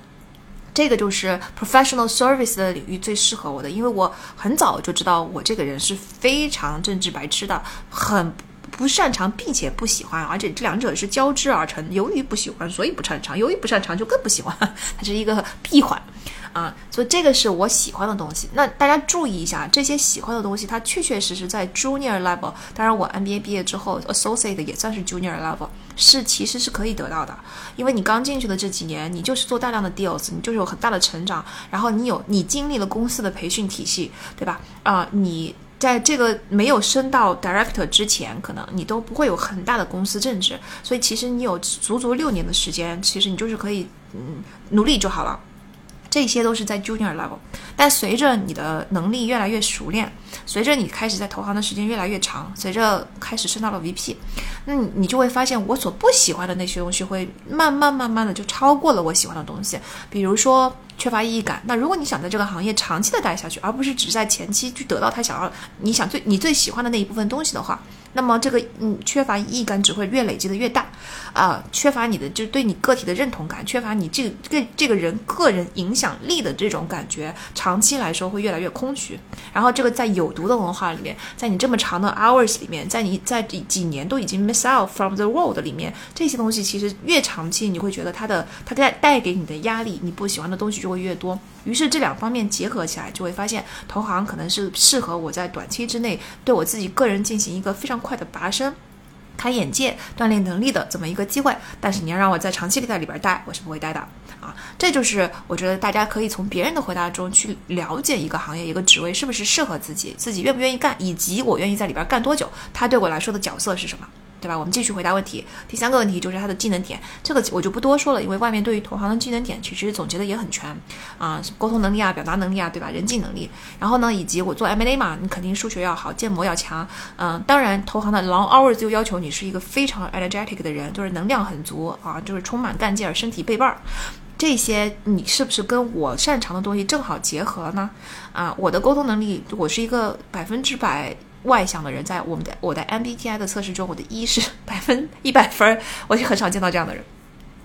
这个就是 professional service 的领域最适合我的，因为我很早就知道我这个人是非常政治白痴的，很不擅长，并且不喜欢，而且这两者是交织而成。由于不喜欢，所以不擅长；由于不擅长，就更不喜欢。它是一个闭环。啊，所以这个是我喜欢的东西。那大家注意一下，这些喜欢的东西，它确确实实在 junior level。当然，我 MBA 毕业之后，associate 也算是 junior level，是其实是可以得到的。因为你刚进去的这几年，你就是做大量的 deals，你就是有很大的成长，然后你有你经历了公司的培训体系，对吧？啊，你在这个没有升到 director 之前，可能你都不会有很大的公司政治，所以其实你有足足六年的时间，其实你就是可以嗯努力就好了。这些都是在 junior level，但随着你的能力越来越熟练，随着你开始在投行的时间越来越长，随着开始升到了 VP，那你你就会发现，我所不喜欢的那些东西会慢慢慢慢的就超过了我喜欢的东西，比如说缺乏意义感。那如果你想在这个行业长期的待下去，而不是只在前期去得到他想要你想最你最喜欢的那一部分东西的话。那么这个嗯，缺乏意义感只会越累积的越大，啊，缺乏你的就是对你个体的认同感，缺乏你这个这这个人个人影响力的这种感觉，长期来说会越来越空虚。然后这个在有毒的文化里面，在你这么长的 hours 里面，在你在几几年都已经 miss out from the world 里面，这些东西其实越长期，你会觉得它的它带带给你的压力，你不喜欢的东西就会越多。于是这两方面结合起来，就会发现投行可能是适合我在短期之内对我自己个人进行一个非常快的拔升、开眼界、锻炼能力的这么一个机会。但是你要让我在长期在里边待，我是不会待的啊。这就是我觉得大家可以从别人的回答中去了解一个行业、一个职位是不是适合自己，自己愿不愿意干，以及我愿意在里边干多久，它对我来说的角色是什么。对吧？我们继续回答问题。第三个问题就是它的技能点，这个我就不多说了，因为外面对于投行的技能点其实总结的也很全啊，沟通能力啊，表达能力啊，对吧？人际能力，然后呢，以及我做 M&A 嘛，你肯定数学要好，建模要强，嗯，当然投行的 long hours 就要求你是一个非常 energetic 的人，就是能量很足啊，就是充满干劲儿，身体倍棒儿。这些你是不是跟我擅长的东西正好结合呢？啊，我的沟通能力，我是一个百分之百。外向的人，在我们的我的 MBTI 的测试中，我的一是 百分一百分，我就很少见到这样的人，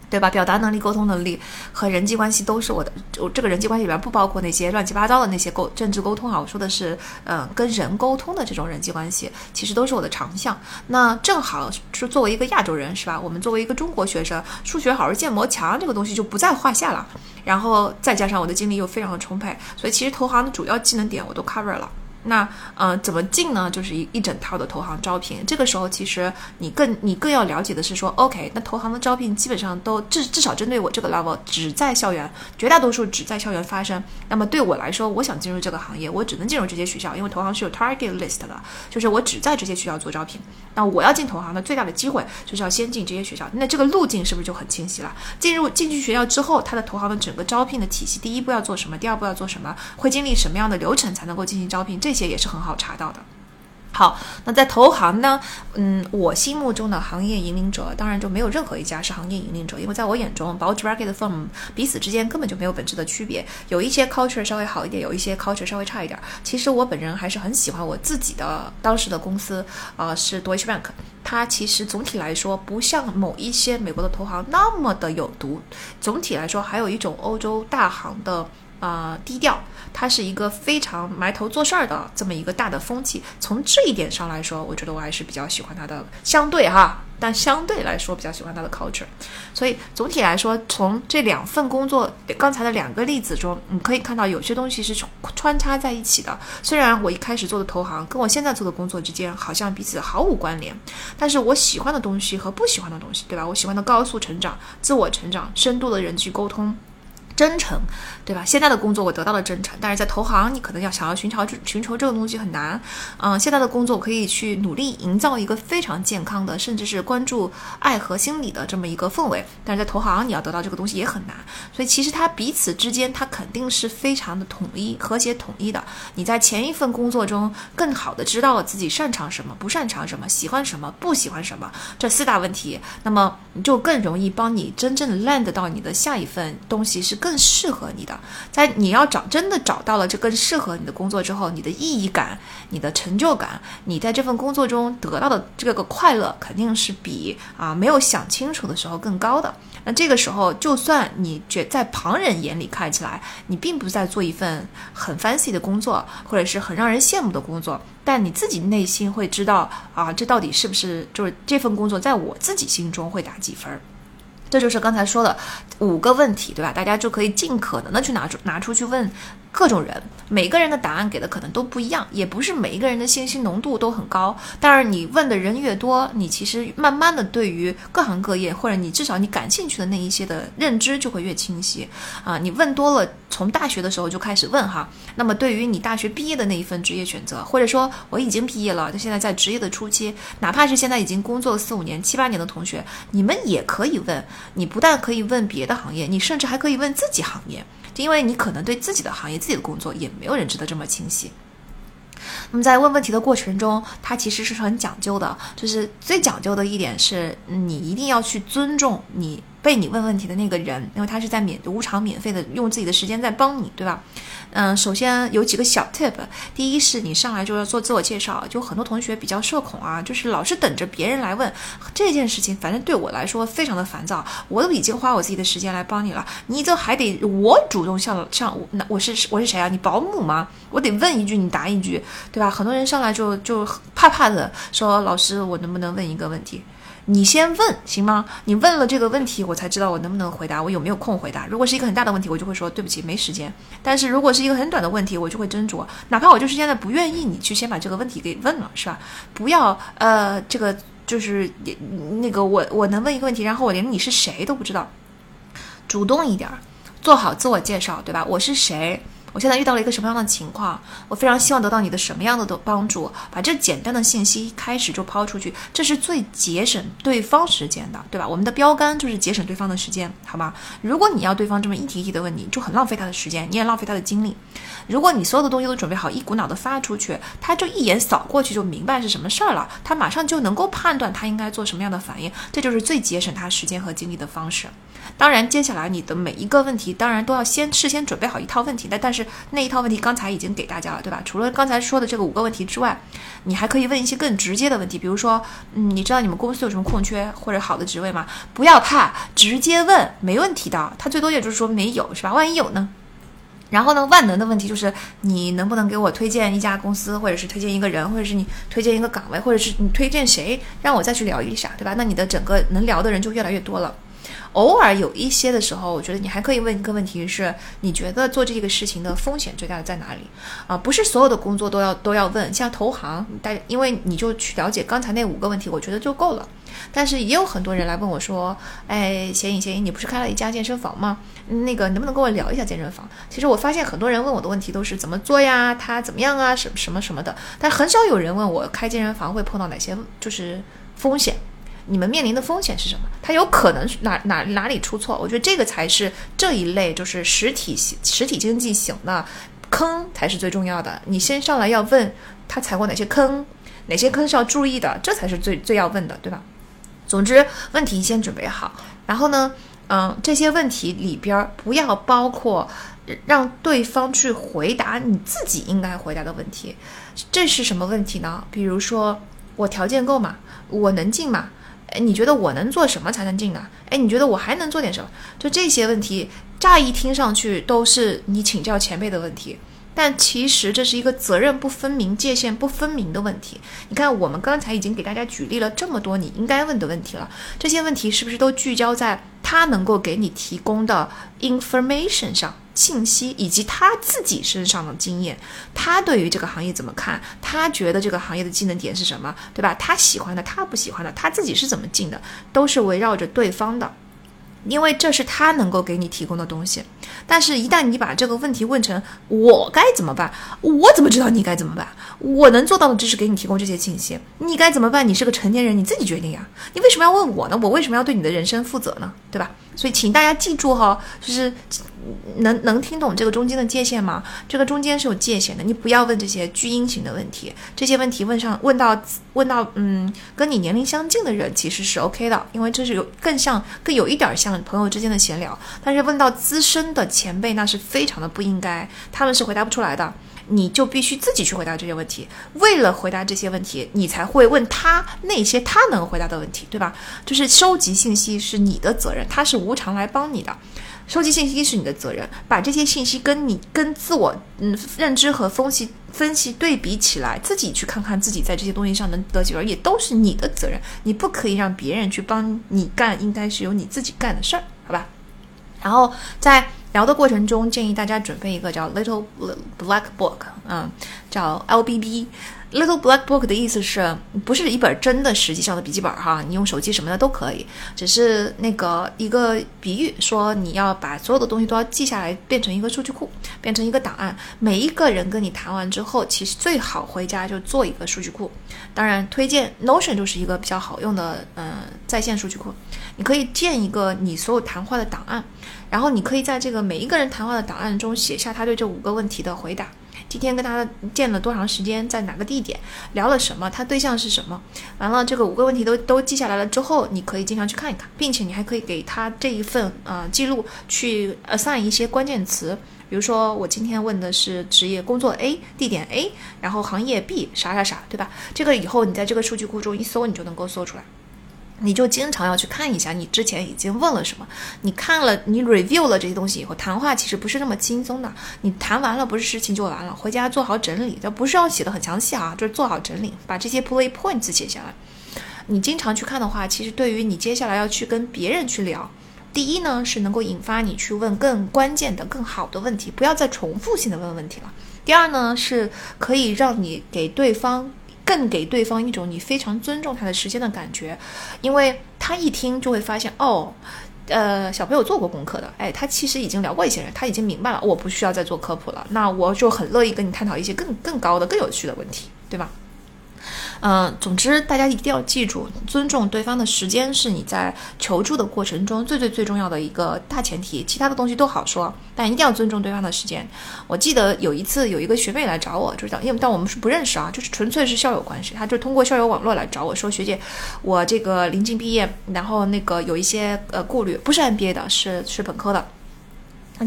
对吧？表达能力、沟通能力和人际关系都是我的。我这个人际关系里边不包括那些乱七八糟的那些沟政治沟通啊，我说的是，嗯，跟人沟通的这种人际关系，其实都是我的长项。那正好是作为一个亚洲人，是吧？我们作为一个中国学生，数学好是建模强，这个东西就不在话下了。然后再加上我的精力又非常的充沛，所以其实投行的主要技能点我都 cover 了。那呃，怎么进呢？就是一一整套的投行招聘。这个时候，其实你更你更要了解的是说，OK，那投行的招聘基本上都至至少针对我这个 level 只在校园，绝大多数只在校园发生。那么对我来说，我想进入这个行业，我只能进入这些学校，因为投行是有 target list 的，就是我只在这些学校做招聘。那我要进投行的最大的机会，就是要先进这些学校。那这个路径是不是就很清晰了？进入进去学校之后，它的投行的整个招聘的体系，第一步要做什么？第二步要做什么？会经历什么样的流程才能够进行招聘？这这些也是很好查到的。好，那在投行呢？嗯，我心目中的行业引领者，当然就没有任何一家是行业引领者，因为在我眼中，bulge bracket firm 彼此之间根本就没有本质的区别。有一些 culture 稍微好一点，有一些 culture 稍微差一点。其实我本人还是很喜欢我自己的当时的公司，呃，是 Deutsche Bank。它其实总体来说不像某一些美国的投行那么的有毒，总体来说还有一种欧洲大行的。啊，低调，它是一个非常埋头做事儿的这么一个大的风气。从这一点上来说，我觉得我还是比较喜欢它的，相对哈，但相对来说比较喜欢它的 culture。所以总体来说，从这两份工作刚才的两个例子中，你可以看到有些东西是穿插在一起的。虽然我一开始做的投行跟我现在做的工作之间好像彼此毫无关联，但是我喜欢的东西和不喜欢的东西，对吧？我喜欢的高速成长、自我成长、深度的人际沟通。真诚，对吧？现在的工作我得到了真诚，但是在投行，你可能要想要寻求寻求这个东西很难。嗯，现在的工作可以去努力营造一个非常健康的，甚至是关注爱和心理的这么一个氛围，但是在投行，你要得到这个东西也很难。所以其实它彼此之间，它肯定是非常的统一、和谐、统一的。你在前一份工作中更好的知道了自己擅长什么、不擅长什么、喜欢什么、不喜欢什么这四大问题，那么就更容易帮你真正 land 到你的下一份东西是。更更适合你的，在你要找真的找到了这更适合你的工作之后，你的意义感、你的成就感，你在这份工作中得到的这个快乐，肯定是比啊没有想清楚的时候更高的。那这个时候，就算你觉在旁人眼里看起来，你并不在做一份很 fancy 的工作，或者是很让人羡慕的工作，但你自己内心会知道啊，这到底是不是就是这份工作在我自己心中会打几分儿？这就是刚才说的五个问题，对吧？大家就可以尽可能的去拿出拿出去问各种人，每个人的答案给的可能都不一样，也不是每一个人的信息浓度都很高。但是你问的人越多，你其实慢慢的对于各行各业或者你至少你感兴趣的那一些的认知就会越清晰啊。你问多了，从大学的时候就开始问哈，那么对于你大学毕业的那一份职业选择，或者说我已经毕业了，就现在在职业的初期，哪怕是现在已经工作四五年、七八年的同学，你们也可以问。你不但可以问别的行业，你甚至还可以问自己行业，就因为你可能对自己的行业、自己的工作也没有人知道这么清晰。那么在问问题的过程中，它其实是很讲究的，就是最讲究的一点是你一定要去尊重你被你问问题的那个人，因为他是在免无偿免费的用自己的时间在帮你，对吧？嗯，首先有几个小 tip。第一是你上来就要做自我介绍，就很多同学比较社恐啊，就是老是等着别人来问这件事情。反正对我来说非常的烦躁，我都已经花我自己的时间来帮你了，你这还得我主动向向我，那我是我是谁啊？你保姆吗？我得问一句你答一句，对吧？啊很多人上来就就怕怕的说，老师我能不能问一个问题？你先问行吗？你问了这个问题，我才知道我能不能回答，我有没有空回答。如果是一个很大的问题，我就会说对不起，没时间。但是如果是一个很短的问题，我就会斟酌，哪怕我就是现在不愿意你去先把这个问题给问了，是吧？不要呃，这个就是那个我我能问一个问题，然后我连你是谁都不知道，主动一点，做好自我介绍，对吧？我是谁？我现在遇到了一个什么样的情况？我非常希望得到你的什么样的的帮助？把这简单的信息一开始就抛出去，这是最节省对方时间的，对吧？我们的标杆就是节省对方的时间，好吗？如果你要对方这么一题一题的问你，就很浪费他的时间，你也浪费他的精力。如果你所有的东西都准备好，一股脑的发出去，他就一眼扫过去就明白是什么事儿了，他马上就能够判断他应该做什么样的反应，这就是最节省他时间和精力的方式。当然，接下来你的每一个问题，当然都要先事先准备好一套问题但。但是那一套问题刚才已经给大家了，对吧？除了刚才说的这个五个问题之外，你还可以问一些更直接的问题，比如说，嗯，你知道你们公司有什么空缺或者好的职位吗？不要怕，直接问，没问题的。他最多也就是说没有，是吧？万一有呢？然后呢，万能的问题就是你能不能给我推荐一家公司，或者是推荐一个人，或者是你推荐一个岗位，或者是你推荐谁，让我再去聊一下，对吧？那你的整个能聊的人就越来越多了。偶尔有一些的时候，我觉得你还可以问一个问题：是你觉得做这个事情的风险最大的在哪里？啊，不是所有的工作都要都要问。像投行，大因为你就去了解刚才那五个问题，我觉得就够了。但是也有很多人来问我说：“哎，闲影闲影，你不是开了一家健身房吗？那个能不能跟我聊一下健身房？”其实我发现很多人问我的问题都是怎么做呀，他怎么样啊，什什么什么的，但很少有人问我开健身房会碰到哪些就是风险。你们面临的风险是什么？它有可能哪哪哪里出错？我觉得这个才是这一类就是实体实体经济型的坑才是最重要的。你先上来要问他踩过哪些坑，哪些坑是要注意的，这才是最最要问的，对吧？总之，问题先准备好，然后呢，嗯，这些问题里边不要包括让对方去回答你自己应该回答的问题。这是什么问题呢？比如说，我条件够吗？我能进吗？哎，你觉得我能做什么才能进呢？哎，你觉得我还能做点什么？就这些问题，乍一听上去都是你请教前辈的问题，但其实这是一个责任不分明、界限不分明的问题。你看，我们刚才已经给大家举例了这么多你应该问的问题了，这些问题是不是都聚焦在他能够给你提供的 information 上？信息以及他自己身上的经验，他对于这个行业怎么看？他觉得这个行业的技能点是什么？对吧？他喜欢的，他不喜欢的，他自己是怎么进的，都是围绕着对方的，因为这是他能够给你提供的东西。但是，一旦你把这个问题问成我该怎么办？我怎么知道你该怎么办？我能做到的只是给你提供这些信息，你该怎么办？你是个成年人，你自己决定呀。你为什么要问我呢？我为什么要对你的人生负责呢？对吧？所以，请大家记住哈，就是能能听懂这个中间的界限吗？这个中间是有界限的，你不要问这些巨婴型的问题。这些问题问上问到问到嗯，跟你年龄相近的人其实是 OK 的，因为这是有更像更有一点像朋友之间的闲聊。但是问到资深的前辈，那是非常的不应该，他们是回答不出来的。你就必须自己去回答这些问题。为了回答这些问题，你才会问他那些他能回答的问题，对吧？就是收集信息是你的责任，他是无偿来帮你的。收集信息是你的责任，把这些信息跟你跟自我嗯认知和分析分析对比起来，自己去看看自己在这些东西上能得几分，也都是你的责任。你不可以让别人去帮你干，应该是由你自己干的事儿，好吧？然后在聊的过程中，建议大家准备一个叫 Little Black Book，嗯，叫 LBB。Little Black Book 的意思是不是一本真的实际上的笔记本哈？你用手机什么的都可以，只是那个一个比喻，说你要把所有的东西都要记下来，变成一个数据库，变成一个档案。每一个人跟你谈完之后，其实最好回家就做一个数据库。当然，推荐 Notion 就是一个比较好用的嗯在线数据库。你可以建一个你所有谈话的档案，然后你可以在这个每一个人谈话的档案中写下他对这五个问题的回答。今天跟他见了多长时间，在哪个地点聊了什么，他对象是什么？完了，这个五个问题都都记下来了之后，你可以经常去看一看，并且你还可以给他这一份呃记录去 assign 一些关键词，比如说我今天问的是职业工作 A 地点 A，然后行业 B 啥啥啥，对吧？这个以后你在这个数据库中一搜，你就能够搜出来。你就经常要去看一下你之前已经问了什么，你看了你 review 了这些东西以后，谈话其实不是那么轻松的。你谈完了不是事情就完了，回家做好整理，这不是要写的很详细啊，就是做好整理，把这些 play points 写下来。你经常去看的话，其实对于你接下来要去跟别人去聊，第一呢是能够引发你去问更关键的、更好的问题，不要再重复性的问问题了。第二呢是可以让你给对方。更给对方一种你非常尊重他的时间的感觉，因为他一听就会发现，哦，呃，小朋友做过功课的，哎，他其实已经聊过一些人，他已经明白了，我不需要再做科普了，那我就很乐意跟你探讨一些更更高的、更有趣的问题，对吧？嗯，总之，大家一定要记住，尊重对方的时间是你在求助的过程中最最最重要的一个大前提。其他的东西都好说，但一定要尊重对方的时间。我记得有一次有一个学妹来找我，就是因为但我们是不认识啊，就是纯粹是校友关系。她就通过校友网络来找我说：“学姐，我这个临近毕业，然后那个有一些呃顾虑，不是 MBA 的，是是本科的。”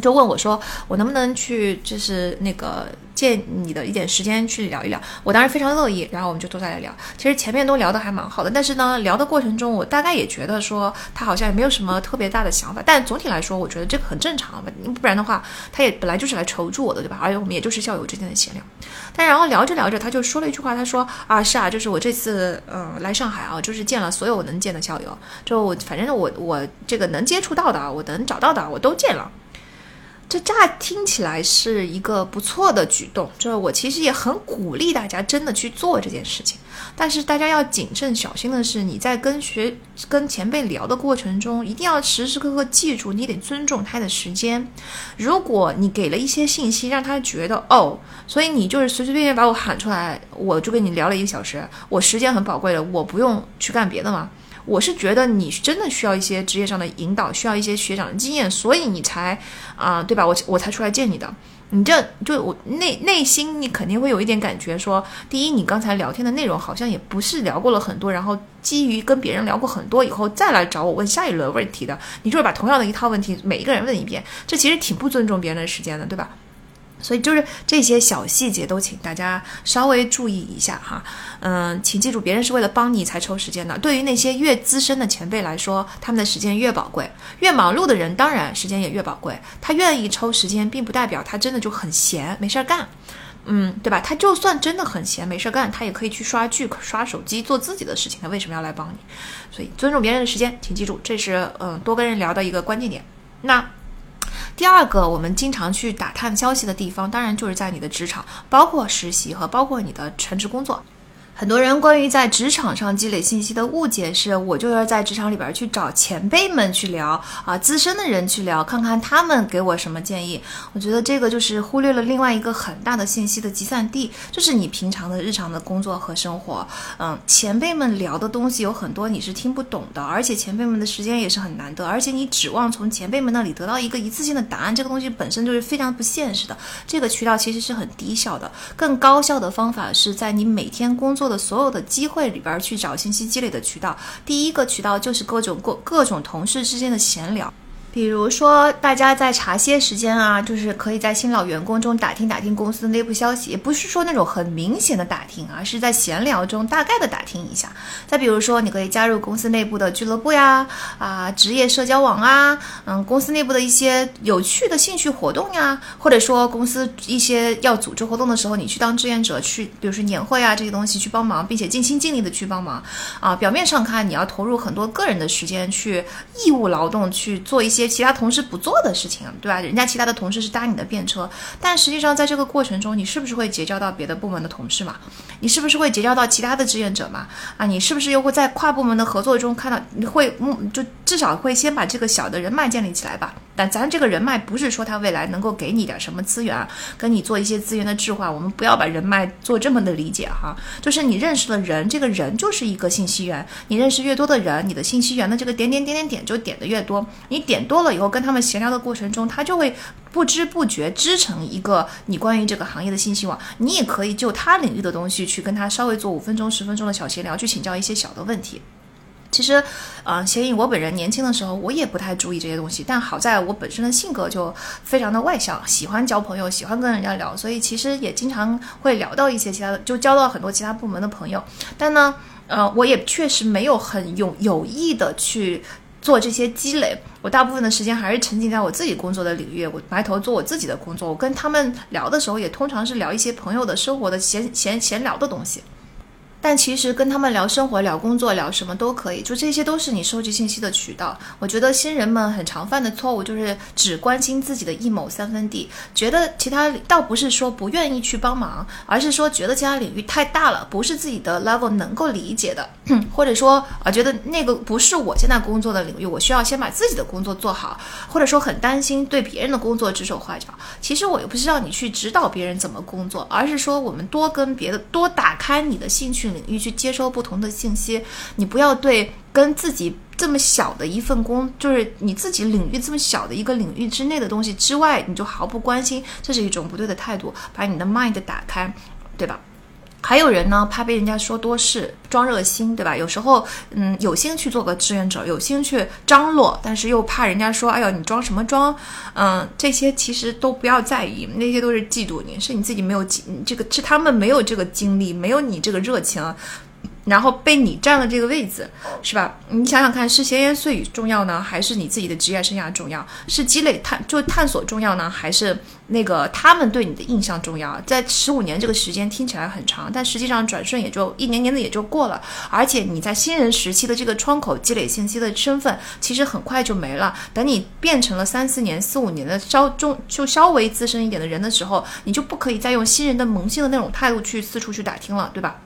就问我说：“我能不能去，就是那个。”借你的一点时间去聊一聊，我当时非常乐意，然后我们就坐下来聊。其实前面都聊得还蛮好的，但是呢，聊的过程中，我大概也觉得说他好像也没有什么特别大的想法。但总体来说，我觉得这个很正常吧，不然的话，他也本来就是来求助我的，对吧？而且我们也就是校友之间的闲聊。但然后聊着聊着，他就说了一句话，他说啊，是啊，就是我这次嗯来上海啊，就是见了所有我能见的校友，就我反正我我这个能接触到的，我能找到的，我都见了。这乍听起来是一个不错的举动，就是我其实也很鼓励大家真的去做这件事情。但是大家要谨慎小心的是，你在跟学跟前辈聊的过程中，一定要时时刻刻记住，你得尊重他的时间。如果你给了一些信息，让他觉得哦，所以你就是随随便便把我喊出来，我就跟你聊了一个小时，我时间很宝贵的，我不用去干别的吗？我是觉得你真的需要一些职业上的引导，需要一些学长的经验，所以你才啊，对吧？我我才出来见你的。你这就我内内心你肯定会有一点感觉，说第一，你刚才聊天的内容好像也不是聊过了很多，然后基于跟别人聊过很多以后再来找我问下一轮问题的，你就是把同样的一套问题每一个人问一遍，这其实挺不尊重别人的时间的，对吧？所以就是这些小细节都请大家稍微注意一下哈，嗯，请记住，别人是为了帮你才抽时间的。对于那些越资深的前辈来说，他们的时间越宝贵，越忙碌的人当然时间也越宝贵。他愿意抽时间，并不代表他真的就很闲没事儿干，嗯，对吧？他就算真的很闲没事儿干，他也可以去刷剧、刷手机、做自己的事情。他为什么要来帮你？所以尊重别人的时间，请记住，这是嗯多跟人聊的一个关键点。那。第二个，我们经常去打探消息的地方，当然就是在你的职场，包括实习和包括你的全职工作。很多人关于在职场上积累信息的误解是，我就要在职场里边去找前辈们去聊啊，资深的人去聊，看看他们给我什么建议。我觉得这个就是忽略了另外一个很大的信息的集散地，就是你平常的日常的工作和生活。嗯，前辈们聊的东西有很多你是听不懂的，而且前辈们的时间也是很难得，而且你指望从前辈们那里得到一个一次性的答案，这个东西本身就是非常不现实的。这个渠道其实是很低效的，更高效的方法是在你每天工作。的所有的机会里边去找信息积累的渠道，第一个渠道就是各种各各种同事之间的闲聊。比如说，大家在茶歇时间啊，就是可以在新老员工中打听打听公司内部消息，也不是说那种很明显的打听啊，是在闲聊中大概的打听一下。再比如说，你可以加入公司内部的俱乐部呀，啊，职业社交网啊，嗯，公司内部的一些有趣的兴趣活动呀，或者说公司一些要组织活动的时候，你去当志愿者去，比如说年会啊这些东西去帮忙，并且尽心尽力的去帮忙啊。表面上看，你要投入很多个人的时间去义务劳动去做一些。其他同事不做的事情，对吧？人家其他的同事是搭你的便车，但实际上在这个过程中，你是不是会结交到别的部门的同事嘛？你是不是会结交到其他的志愿者嘛？啊，你是不是又会在跨部门的合作中看到？你会，嗯，就至少会先把这个小的人脉建立起来吧。但咱这个人脉不是说他未来能够给你点什么资源，跟你做一些资源的置换。我们不要把人脉做这么的理解哈，就是你认识了人，这个人就是一个信息源。你认识越多的人，你的信息源的这个点点点点点就点的越多。你点多多了以后，跟他们闲聊的过程中，他就会不知不觉织成一个你关于这个行业的信息网。你也可以就他领域的东西去跟他稍微做五分钟、十分钟的小闲聊，去请教一些小的问题。其实，嗯，协议我本人年轻的时候，我也不太注意这些东西。但好在我本身的性格就非常的外向，喜欢交朋友，喜欢跟人家聊，所以其实也经常会聊到一些其他的，就交到很多其他部门的朋友。但呢，呃，我也确实没有很有有意的去做这些积累。我大部分的时间还是沉浸在我自己工作的领域，我埋头做我自己的工作。我跟他们聊的时候，也通常是聊一些朋友的生活的闲闲闲聊的东西。但其实跟他们聊生活、聊工作、聊什么都可以，就这些都是你收集信息的渠道。我觉得新人们很常犯的错误就是只关心自己的一亩三分地，觉得其他倒不是说不愿意去帮忙，而是说觉得其他领域太大了，不是自己的 level 能够理解的，或者说啊觉得那个不是我现在工作的领域，我需要先把自己的工作做好，或者说很担心对别人的工作指手画脚。其实我又不是让你去指导别人怎么工作，而是说我们多跟别的多打开你的兴趣。领域去接收不同的信息，你不要对跟自己这么小的一份工，就是你自己领域这么小的一个领域之内的东西之外，你就毫不关心，这是一种不对的态度。把你的 mind 打开，对吧？还有人呢，怕被人家说多事，装热心，对吧？有时候，嗯，有心去做个志愿者，有心去张罗，但是又怕人家说，哎呦，你装什么装？嗯，这些其实都不要在意，那些都是嫉妒你，是你自己没有，这个是他们没有这个经历，没有你这个热情。然后被你占了这个位子，是吧？你想想看，是闲言碎语重要呢，还是你自己的职业生涯重要？是积累探就探索重要呢，还是那个他们对你的印象重要？在十五年这个时间听起来很长，但实际上转瞬也就一年年的也就过了。而且你在新人时期的这个窗口积累信息的身份，其实很快就没了。等你变成了三四年、四五年的稍中就稍微资深一点的人的时候，你就不可以再用新人的萌新的那种态度去四处去打听了，对吧？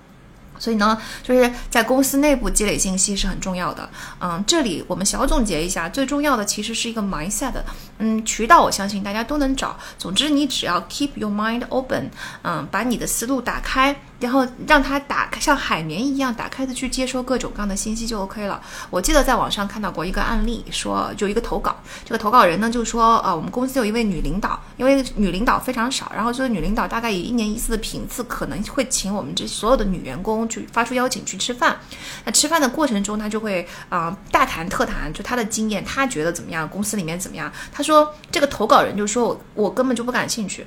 所以呢，就是在公司内部积累信息是很重要的。嗯，这里我们小总结一下，最重要的其实是一个 mindset。嗯，渠道我相信大家都能找。总之，你只要 keep your mind open，嗯，把你的思路打开。然后让他打开，像海绵一样打开的去接收各种各样的信息就 OK 了。我记得在网上看到过一个案例，说就一个投稿，这个投稿人呢就说，呃，我们公司有一位女领导，因为女领导非常少，然后这个女领导大概以一年一次的频次，可能会请我们这所有的女员工去发出邀请去吃饭。那吃饭的过程中，她就会啊大谈特谈，就她的经验，她觉得怎么样，公司里面怎么样。她说这个投稿人就说我我根本就不感兴趣。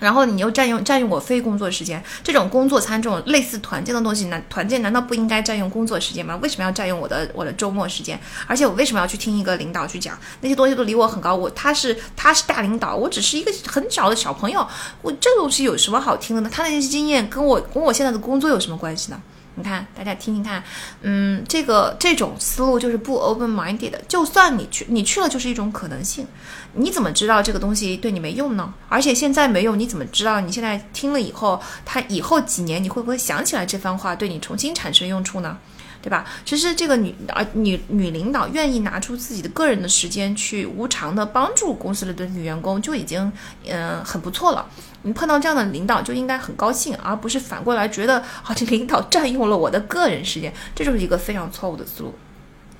然后你又占用占用我非工作时间，这种工作餐这种类似团建的东西，难团建难道不应该占用工作时间吗？为什么要占用我的我的周末时间？而且我为什么要去听一个领导去讲那些东西都离我很高？我他是他是大领导，我只是一个很小的小朋友，我这东西有什么好听的呢？他那些经验跟我跟我现在的工作有什么关系呢？你看，大家听听看，嗯，这个这种思路就是不 open minded 的。就算你去，你去了就是一种可能性。你怎么知道这个东西对你没用呢？而且现在没用，你怎么知道你现在听了以后，他以后几年你会不会想起来这番话，对你重新产生用处呢？对吧？其实这个女啊女女领导愿意拿出自己的个人的时间去无偿的帮助公司里的女员工，就已经嗯很不错了。你碰到这样的领导就应该很高兴，而不是反过来觉得好这领导占用了我的个人时间，这就是一个非常错误的思路。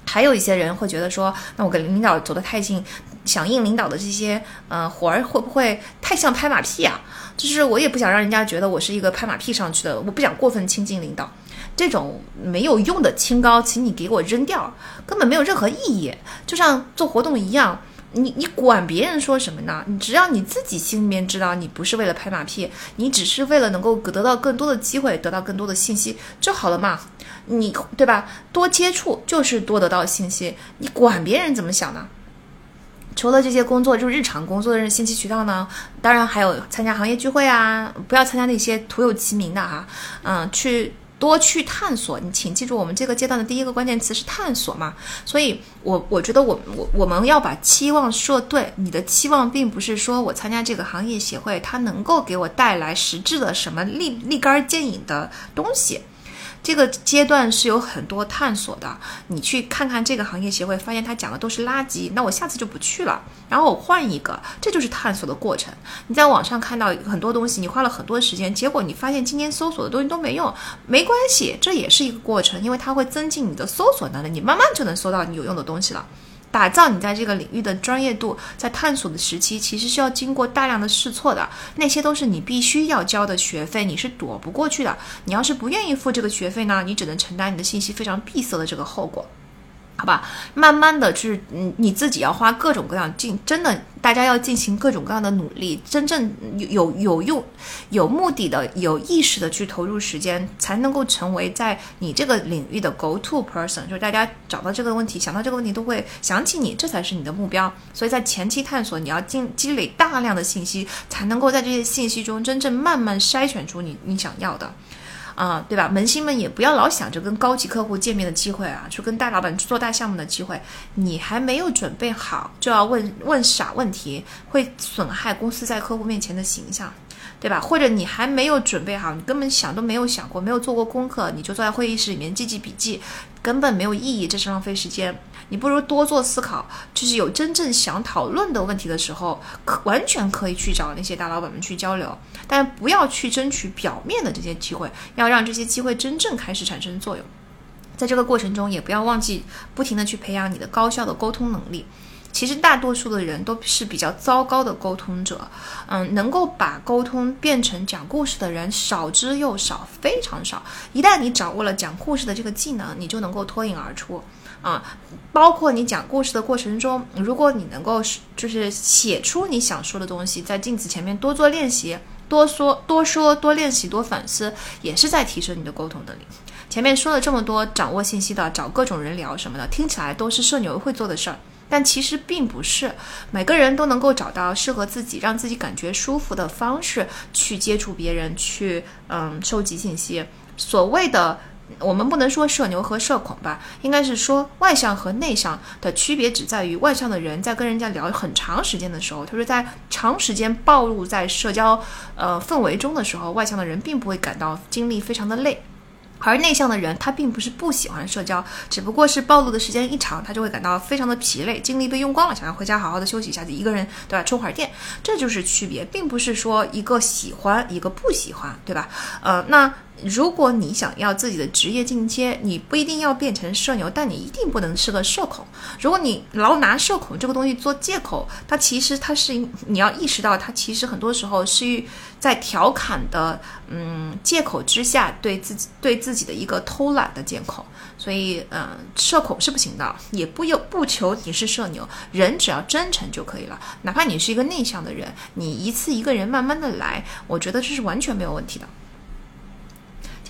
还有一些人会觉得说，那我跟领导走得太近，响应领导的这些呃活儿会不会太像拍马屁啊？就是我也不想让人家觉得我是一个拍马屁上去的，我不想过分亲近领导。这种没有用的清高，请你给我扔掉，根本没有任何意义。就像做活动一样，你你管别人说什么呢？你只要你自己心里面知道，你不是为了拍马屁，你只是为了能够得到更多的机会，得到更多的信息就好了嘛。你对吧？多接触就是多得到信息，你管别人怎么想呢？除了这些工作，就是日常工作的信息渠道呢，当然还有参加行业聚会啊，不要参加那些徒有其名的哈，嗯，去。多去探索，你请记住，我们这个阶段的第一个关键词是探索嘛。所以，我我觉得我我我们要把期望设对。你的期望并不是说我参加这个行业协会，它能够给我带来实质的什么立立竿见影的东西。这个阶段是有很多探索的，你去看看这个行业协会，发现他讲的都是垃圾，那我下次就不去了，然后我换一个，这就是探索的过程。你在网上看到很多东西，你花了很多时间，结果你发现今天搜索的东西都没用，没关系，这也是一个过程，因为它会增进你的搜索能力，你慢慢就能搜到你有用的东西了。打造你在这个领域的专业度，在探索的时期，其实是要经过大量的试错的，那些都是你必须要交的学费，你是躲不过去的。你要是不愿意付这个学费呢，你只能承担你的信息非常闭塞的这个后果。好吧，慢慢的就是嗯，你自己要花各种各样进，真的，大家要进行各种各样的努力，真正有有有用、有目的的、有意识的去投入时间，才能够成为在你这个领域的 go to person，就是大家找到这个问题、想到这个问题都会想起你，这才是你的目标。所以在前期探索，你要进积累大量的信息，才能够在这些信息中真正慢慢筛选出你你想要的。啊，对吧？萌新们也不要老想着跟高级客户见面的机会啊，去跟大老板去做大项目的机会，你还没有准备好就要问问傻问题，会损害公司在客户面前的形象，对吧？或者你还没有准备好，你根本想都没有想过，没有做过功课，你就坐在会议室里面记记笔记，根本没有意义，这是浪费时间。你不如多做思考，就是有真正想讨论的问题的时候，可完全可以去找那些大老板们去交流，但不要去争取表面的这些机会，要让这些机会真正开始产生作用。在这个过程中，也不要忘记不停的去培养你的高效的沟通能力。其实大多数的人都是比较糟糕的沟通者，嗯，能够把沟通变成讲故事的人少之又少，非常少。一旦你掌握了讲故事的这个技能，你就能够脱颖而出。啊，包括你讲故事的过程中，如果你能够是就是写出你想说的东西，在镜子前面多做练习，多说多说多练习多反思，也是在提升你的沟通能力。前面说了这么多，掌握信息的，找各种人聊什么的，听起来都是社牛会做的事儿，但其实并不是每个人都能够找到适合自己、让自己感觉舒服的方式去接触别人，去嗯收集信息。所谓的。我们不能说社牛和社恐吧，应该是说外向和内向的区别只在于外向的人在跟人家聊很长时间的时候，他说在长时间暴露在社交呃氛围中的时候，外向的人并不会感到精力非常的累。而内向的人，他并不是不喜欢社交，只不过是暴露的时间一长，他就会感到非常的疲累，精力被用光了，想要回家好好的休息一下，子，一个人对吧，充会儿电，这就是区别，并不是说一个喜欢一个不喜欢，对吧？呃，那如果你想要自己的职业进阶，你不一定要变成社牛，但你一定不能是个社恐。如果你老拿社恐这个东西做借口，它其实它是你要意识到，它其实很多时候是在调侃的，嗯，借口之下对自己对自己的一个偷懒的借口。所以，嗯，社恐是不行的，也不有不求你是社牛，人只要真诚就可以了。哪怕你是一个内向的人，你一次一个人慢慢的来，我觉得这是完全没有问题的。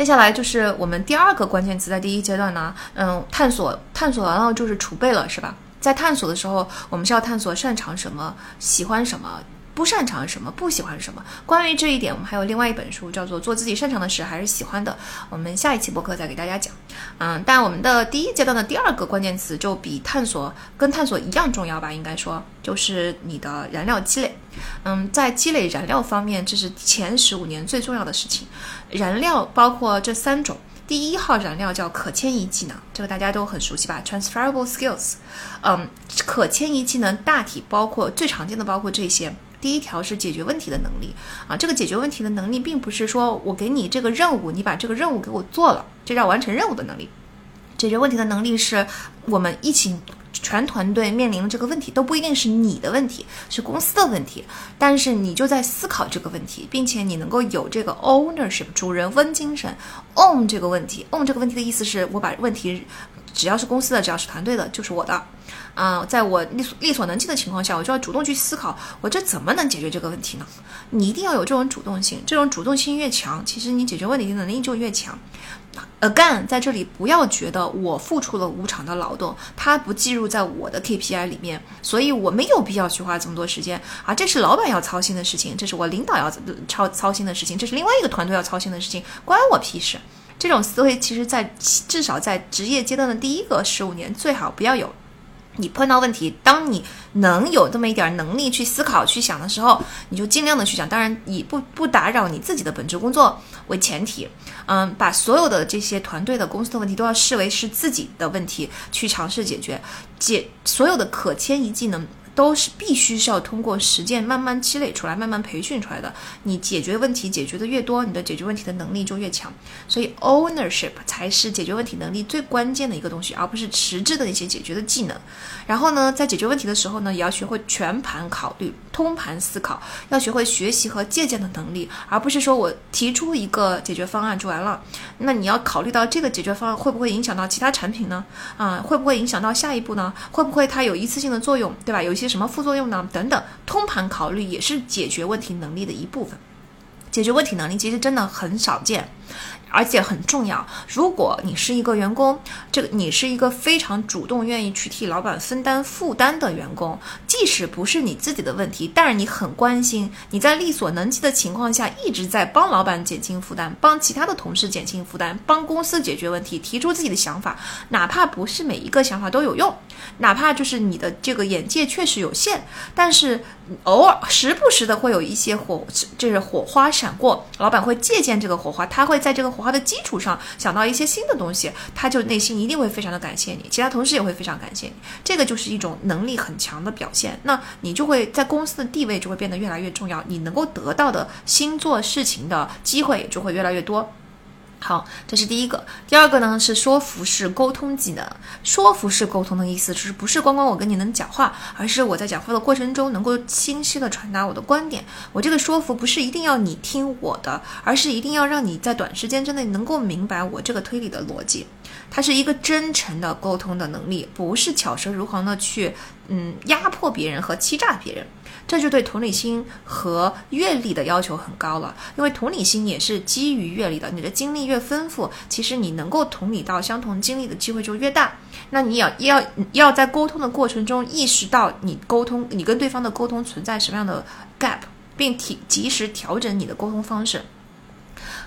接下来就是我们第二个关键词，在第一阶段呢，嗯，探索探索完了就是储备了，是吧？在探索的时候，我们是要探索擅长什么，喜欢什么。不擅长什么，不喜欢什么。关于这一点，我们还有另外一本书，叫做《做自己擅长的事还是喜欢的》。我们下一期播客再给大家讲。嗯，但我们的第一阶段的第二个关键词就比探索跟探索一样重要吧？应该说，就是你的燃料积累。嗯，在积累燃料方面，这是前十五年最重要的事情。燃料包括这三种。第一号燃料叫可迁移技能，这个大家都很熟悉吧？Transferable skills。嗯，可迁移技能大体包括最常见的包括这些。第一条是解决问题的能力啊，这个解决问题的能力并不是说我给你这个任务，你把这个任务给我做了，这叫完成任务的能力。解决问题的能力是我们一起全团队面临的这个问题都不一定是你的问题，是公司的问题，但是你就在思考这个问题，并且你能够有这个 ownership 主人翁精神，own 这个问题，own 这个问题的意思是我把问题只要是公司的，只要是团队的，就是我的。啊、在我力所力所能及的情况下，我就要主动去思考，我这怎么能解决这个问题呢？你一定要有这种主动性，这种主动性越强，其实你解决问题的能力就越强。Again，在这里不要觉得我付出了无偿的劳动，它不计入在我的 KPI 里面，所以我没有必要去花这么多时间啊。这是老板要操心的事情，这是我领导要操操心的事情，这是另外一个团队要操心的事情，关我屁事。这种思维其实在至少在职业阶段的第一个十五年最好不要有。你碰到问题，当你能有这么一点能力去思考、去想的时候，你就尽量的去想。当然，以不不打扰你自己的本职工作为前提，嗯，把所有的这些团队的、公司的问题都要视为是自己的问题去尝试解决，解所有的可迁移技能。都是必须是要通过实践慢慢积累出来、慢慢培训出来的。你解决问题解决的越多，你的解决问题的能力就越强。所以 ownership 才是解决问题能力最关键的一个东西，而不是实质的一些解决的技能。然后呢，在解决问题的时候呢，也要学会全盘考虑、通盘思考，要学会学习和借鉴的能力，而不是说我提出一个解决方案就完了。那你要考虑到这个解决方案会不会影响到其他产品呢？啊，会不会影响到下一步呢？会不会它有一次性的作用，对吧？有些什么副作用呢？等等，通盘考虑也是解决问题能力的一部分。解决问题能力其实真的很少见，而且很重要。如果你是一个员工，这个你是一个非常主动、愿意去替老板分担负担的员工，即使不是你自己的问题，但是你很关心，你在力所能及的情况下，一直在帮老板减轻负担，帮其他的同事减轻负担，帮公司解决问题，提出自己的想法，哪怕不是每一个想法都有用，哪怕就是你的这个眼界确实有限，但是偶尔时不时的会有一些火，就是火花。闪过，老板会借鉴这个火花，他会在这个好的基础上想到一些新的东西，他就内心一定会非常的感谢你，其他同事也会非常感谢你，这个就是一种能力很强的表现。那你就会在公司的地位就会变得越来越重要，你能够得到的新做事情的机会就会越来越多。好，这是第一个。第二个呢是说服式沟通技能。说服式沟通的意思就是不是光光我跟你能讲话，而是我在讲话的过程中能够清晰的传达我的观点。我这个说服不是一定要你听我的，而是一定要让你在短时间之内能够明白我这个推理的逻辑。它是一个真诚的沟通的能力，不是巧舌如簧的去嗯压迫别人和欺诈别人。这就对同理心和阅历的要求很高了，因为同理心也是基于阅历的。你的经历越丰富，其实你能够同理到相同经历的机会就越大。那你要要要在沟通的过程中意识到你沟通你跟对方的沟通存在什么样的 gap，并提及时调整你的沟通方式。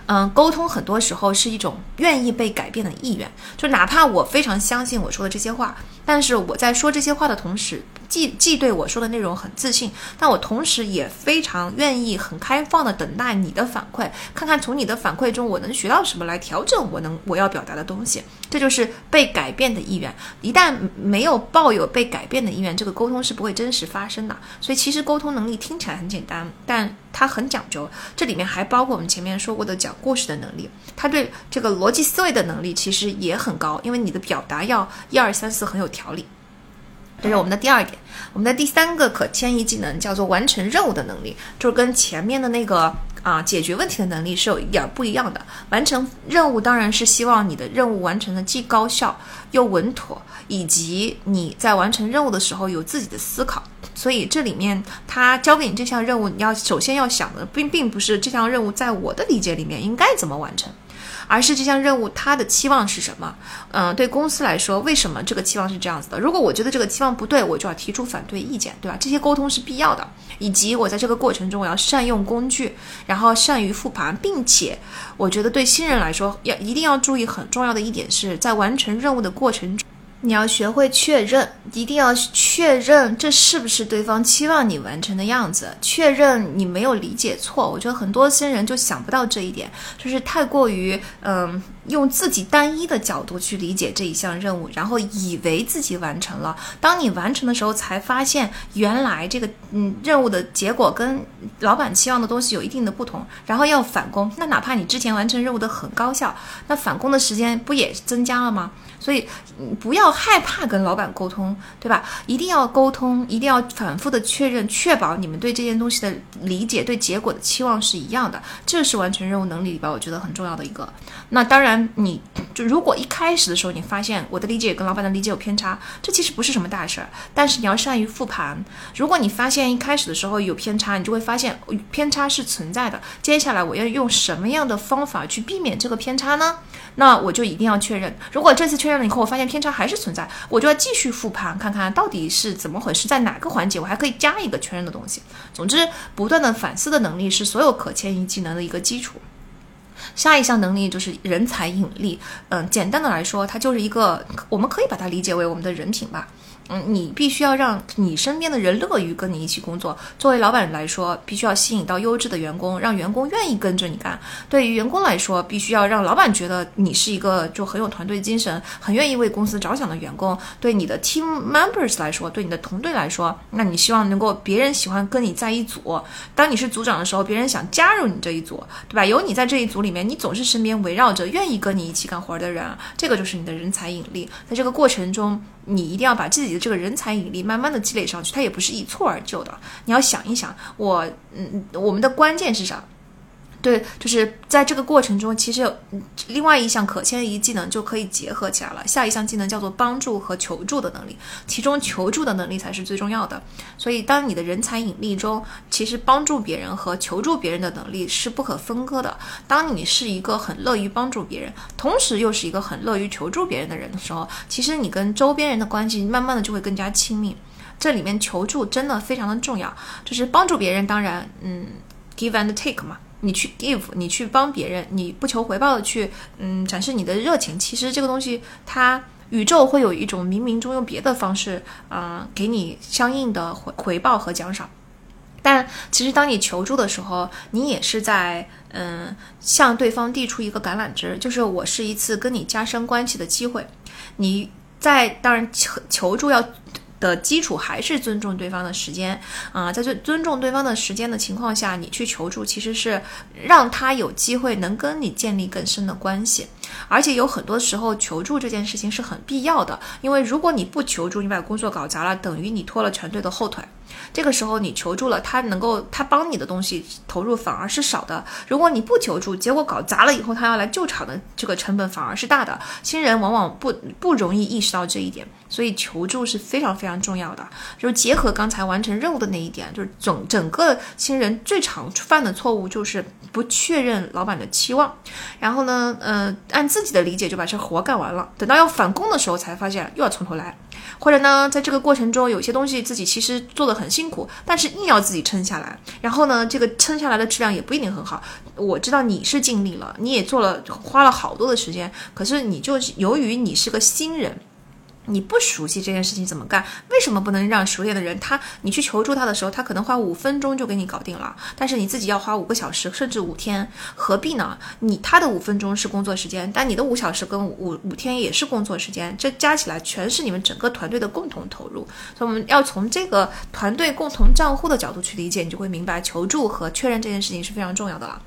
嗯，沟通很多时候是一种愿意被改变的意愿，就哪怕我非常相信我说的这些话，但是我在说这些话的同时，既既对我说的内容很自信，但我同时也非常愿意很开放的等待你的反馈，看看从你的反馈中我能学到什么来调整我能我要表达的东西，这就是被改变的意愿。一旦没有抱有被改变的意愿，这个沟通是不会真实发生的。所以其实沟通能力听起来很简单，但它很讲究，这里面还包括我们前面说过的讲故事的能力，他对这个逻辑思维的能力其实也很高，因为你的表达要一二三四很有条理。这是我们的第二点，我们的第三个可迁移技能叫做完成任务的能力，就是跟前面的那个啊解决问题的能力是有一点不一样的。完成任务当然是希望你的任务完成的既高效又稳妥，以及你在完成任务的时候有自己的思考。所以这里面他交给你这项任务，你要首先要想的并并不是这项任务在我的理解里面应该怎么完成。而是这项任务他的期望是什么？嗯，对公司来说，为什么这个期望是这样子的？如果我觉得这个期望不对，我就要提出反对意见，对吧？这些沟通是必要的，以及我在这个过程中我要善用工具，然后善于复盘，并且我觉得对新人来说要一定要注意很重要的一点是在完成任务的过程中。你要学会确认，一定要确认这是不是对方期望你完成的样子，确认你没有理解错。我觉得很多新人就想不到这一点，就是太过于嗯用自己单一的角度去理解这一项任务，然后以为自己完成了。当你完成的时候，才发现原来这个嗯任务的结果跟老板期望的东西有一定的不同，然后要返工。那哪怕你之前完成任务的很高效，那返工的时间不也增加了吗？所以，不要害怕跟老板沟通，对吧？一定要沟通，一定要反复的确认，确保你们对这件东西的理解、对结果的期望是一样的。这是完成任务能力里边我觉得很重要的一个。那当然。然你就如果一开始的时候你发现我的理解跟老板的理解有偏差，这其实不是什么大事儿。但是你要善于复盘。如果你发现一开始的时候有偏差，你就会发现偏差是存在的。接下来我要用什么样的方法去避免这个偏差呢？那我就一定要确认。如果这次确认了以后，我发现偏差还是存在，我就要继续复盘，看看到底是怎么回事，在哪个环节我还可以加一个确认的东西。总之，不断的反思的能力是所有可迁移技能的一个基础。下一项能力就是人才引力。嗯，简单的来说，它就是一个，我们可以把它理解为我们的人品吧。嗯，你必须要让你身边的人乐于跟你一起工作。作为老板来说，必须要吸引到优质的员工，让员工愿意跟着你干。对于员工来说，必须要让老板觉得你是一个就很有团队精神、很愿意为公司着想的员工。对你的 team members 来说，对你的同队来说，那你希望能够别人喜欢跟你在一组。当你是组长的时候，别人想加入你这一组，对吧？有你在这一组里面，你总是身边围绕着愿意跟你一起干活的人，这个就是你的人才引力。在这个过程中，你一定要把自己的这个人才引力慢慢的积累上去，它也不是一蹴而就的。你要想一想，我，嗯，我们的关键是啥？对，就是在这个过程中，其实另外一项可迁移技能就可以结合起来了。下一项技能叫做帮助和求助的能力，其中求助的能力才是最重要的。所以，当你的人才引力中，其实帮助别人和求助别人的能力是不可分割的。当你是一个很乐于帮助别人，同时又是一个很乐于求助别人的人的时候，其实你跟周边人的关系慢慢的就会更加亲密。这里面求助真的非常的重要，就是帮助别人，当然，嗯，give and take 嘛。你去 give，你去帮别人，你不求回报的去，嗯，展示你的热情。其实这个东西，它宇宙会有一种冥冥中用别的方式，啊，给你相应的回回报和奖赏。但其实当你求助的时候，你也是在，嗯，向对方递出一个橄榄枝，就是我是一次跟你加深关系的机会。你在当然求求助要。的基础还是尊重对方的时间啊，在尊尊重对方的时间的情况下，你去求助其实是让他有机会能跟你建立更深的关系，而且有很多时候求助这件事情是很必要的，因为如果你不求助，你把工作搞砸了，等于你拖了全队的后腿。这个时候你求助了，他能够他帮你的东西投入反而是少的。如果你不求助，结果搞砸了以后，他要来救场的这个成本反而是大的。新人往往不不容易意识到这一点，所以求助是非常非常重要的。就是结合刚才完成任务的那一点，就是整整个新人最常犯的错误就是不确认老板的期望，然后呢，呃，按自己的理解就把这活干完了，等到要返工的时候才发现又要从头来。或者呢，在这个过程中，有些东西自己其实做的很辛苦，但是硬要自己撑下来，然后呢，这个撑下来的质量也不一定很好。我知道你是尽力了，你也做了，花了好多的时间，可是你就是由于你是个新人。你不熟悉这件事情怎么干？为什么不能让熟练的人？他你去求助他的时候，他可能花五分钟就给你搞定了，但是你自己要花五个小时，甚至五天，何必呢？你他的五分钟是工作时间，但你的五小时跟五五天也是工作时间，这加起来全是你们整个团队的共同投入。所以我们要从这个团队共同账户的角度去理解，你就会明白求助和确认这件事情是非常重要的了。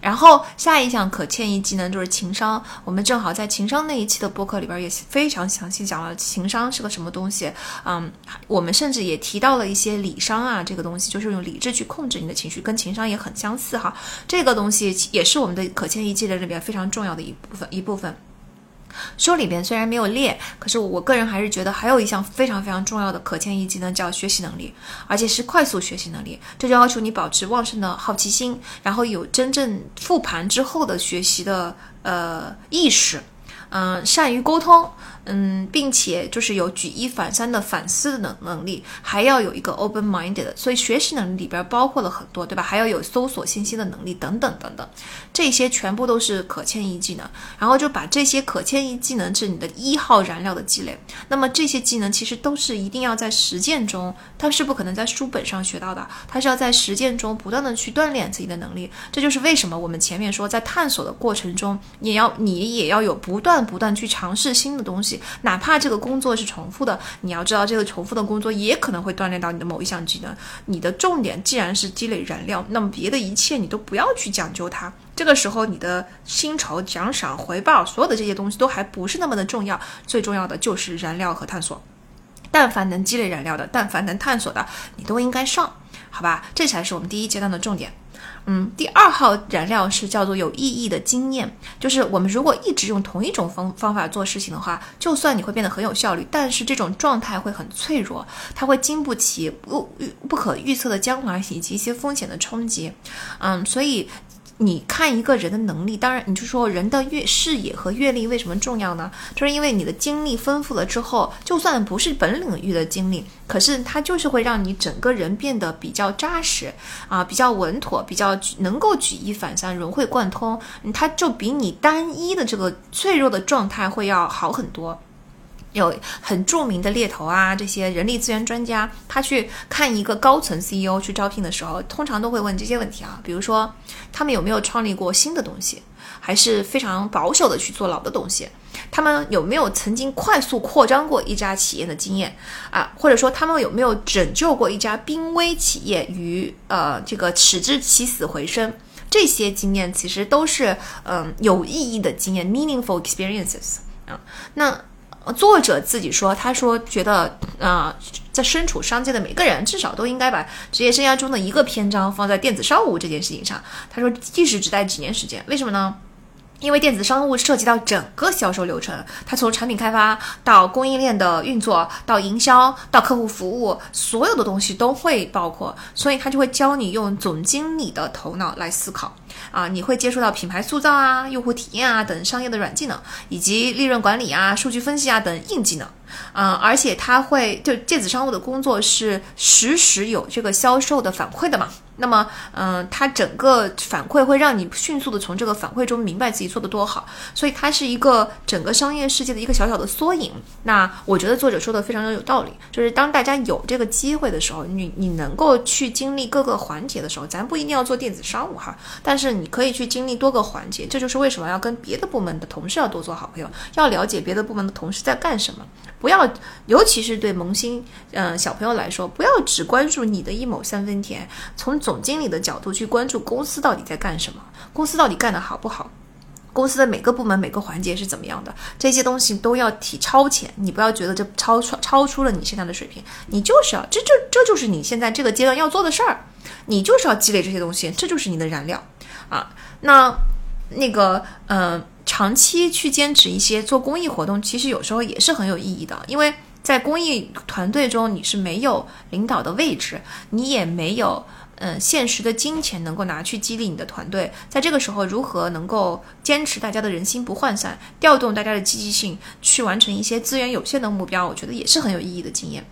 然后下一项可迁移技能就是情商。我们正好在情商那一期的播客里边也非常详细讲了情商是个什么东西。嗯，我们甚至也提到了一些理商啊，这个东西就是用理智去控制你的情绪，跟情商也很相似哈。这个东西也是我们的可迁移技能里边非常重要的一部分一部分。书里边虽然没有列，可是我个人还是觉得还有一项非常非常重要的可迁移技能叫学习能力，而且是快速学习能力。这就要求你保持旺盛的好奇心，然后有真正复盘之后的学习的呃意识，嗯，善于沟通。嗯，并且就是有举一反三的反思的能能力，还要有一个 open minded，所以学习能力里边包括了很多，对吧？还要有搜索信息的能力等等等等，这些全部都是可迁移技能。然后就把这些可迁移技能是你的一号燃料的积累。那么这些技能其实都是一定要在实践中，它是不可能在书本上学到的，它是要在实践中不断的去锻炼自己的能力。这就是为什么我们前面说在探索的过程中，你要你也要有不断不断去尝试新的东西。哪怕这个工作是重复的，你要知道这个重复的工作也可能会锻炼到你的某一项技能。你的重点既然是积累燃料，那么别的一切你都不要去讲究它。这个时候，你的薪酬、奖赏、回报，所有的这些东西都还不是那么的重要。最重要的就是燃料和探索。但凡能积累燃料的，但凡能探索的，你都应该上，好吧？这才是我们第一阶段的重点。嗯，第二号燃料是叫做有意义的经验，就是我们如果一直用同一种方方法做事情的话，就算你会变得很有效率，但是这种状态会很脆弱，它会经不起不不可预测的将来以及一些风险的冲击。嗯，所以。你看一个人的能力，当然你就说人的阅视野和阅历为什么重要呢？就是因为你的经历丰富了之后，就算不是本领域的经历，可是它就是会让你整个人变得比较扎实啊，比较稳妥，比较能够举一反三、融会贯通。它就比你单一的这个脆弱的状态会要好很多。有很著名的猎头啊，这些人力资源专家，他去看一个高层 CEO 去招聘的时候，通常都会问这些问题啊，比如说他们有没有创立过新的东西，还是非常保守的去做老的东西，他们有没有曾经快速扩张过一家企业的经验？啊，或者说他们有没有拯救过一家濒危企业于呃这个使之起死回生，这些经验其实都是嗯有意义的经验，meaningful experiences 啊，那。作者自己说，他说觉得啊，在身处商界的每个人，至少都应该把职业生涯中的一个篇章放在电子商务这件事情上。他说，即使只待几年时间，为什么呢？因为电子商务涉及到整个销售流程，它从产品开发到供应链的运作，到营销，到客户服务，所有的东西都会包括，所以他就会教你用总经理的头脑来思考。啊，你会接触到品牌塑造啊、用户体验啊等商业的软技能，以及利润管理啊、数据分析啊等硬技能。嗯，而且他会就电子商务的工作是实时有这个销售的反馈的嘛？那么，嗯，它整个反馈会让你迅速的从这个反馈中明白自己做的多好，所以它是一个整个商业世界的一个小小的缩影。那我觉得作者说的非常的有道理，就是当大家有这个机会的时候，你你能够去经历各个环节的时候，咱不一定要做电子商务哈，但是你可以去经历多个环节，这就是为什么要跟别的部门的同事要多做好朋友，要了解别的部门的同事在干什么。不要，尤其是对萌新嗯小朋友来说，不要只关注你的一亩三分田，从总经理的角度去关注公司到底在干什么，公司到底干得好不好，公司的每个部门每个环节是怎么样的，这些东西都要提超前。你不要觉得这超超超出了你现在的水平，你就是要这这这就是你现在这个阶段要做的事儿，你就是要积累这些东西，这就是你的燃料啊。那那个嗯。长期去坚持一些做公益活动，其实有时候也是很有意义的。因为在公益团队中，你是没有领导的位置，你也没有嗯现实的金钱能够拿去激励你的团队。在这个时候，如何能够坚持大家的人心不涣散，调动大家的积极性，去完成一些资源有限的目标，我觉得也是很有意义的经验。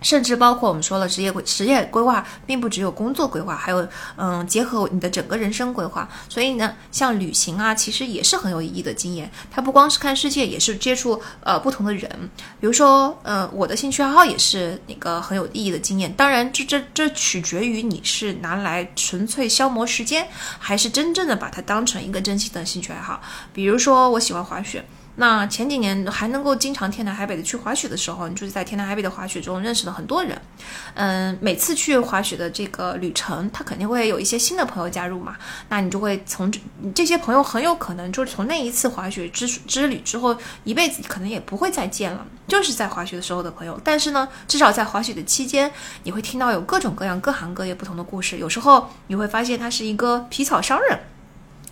甚至包括我们说了职业规职业规划，并不只有工作规划，还有嗯结合你的整个人生规划。所以呢，像旅行啊，其实也是很有意义的经验。它不光是看世界，也是接触呃不同的人。比如说，呃，我的兴趣爱好也是那个很有意义的经验。当然，这这这取决于你是拿来纯粹消磨时间，还是真正的把它当成一个真心的兴趣爱好。比如说，我喜欢滑雪。那前几年还能够经常天南海北的去滑雪的时候，你就是在天南海北的滑雪中认识了很多人。嗯，每次去滑雪的这个旅程，他肯定会有一些新的朋友加入嘛。那你就会从这这些朋友很有可能就是从那一次滑雪之之旅之后，一辈子可能也不会再见了，就是在滑雪的时候的朋友。但是呢，至少在滑雪的期间，你会听到有各种各样、各行各业不同的故事。有时候你会发现他是一个皮草商人。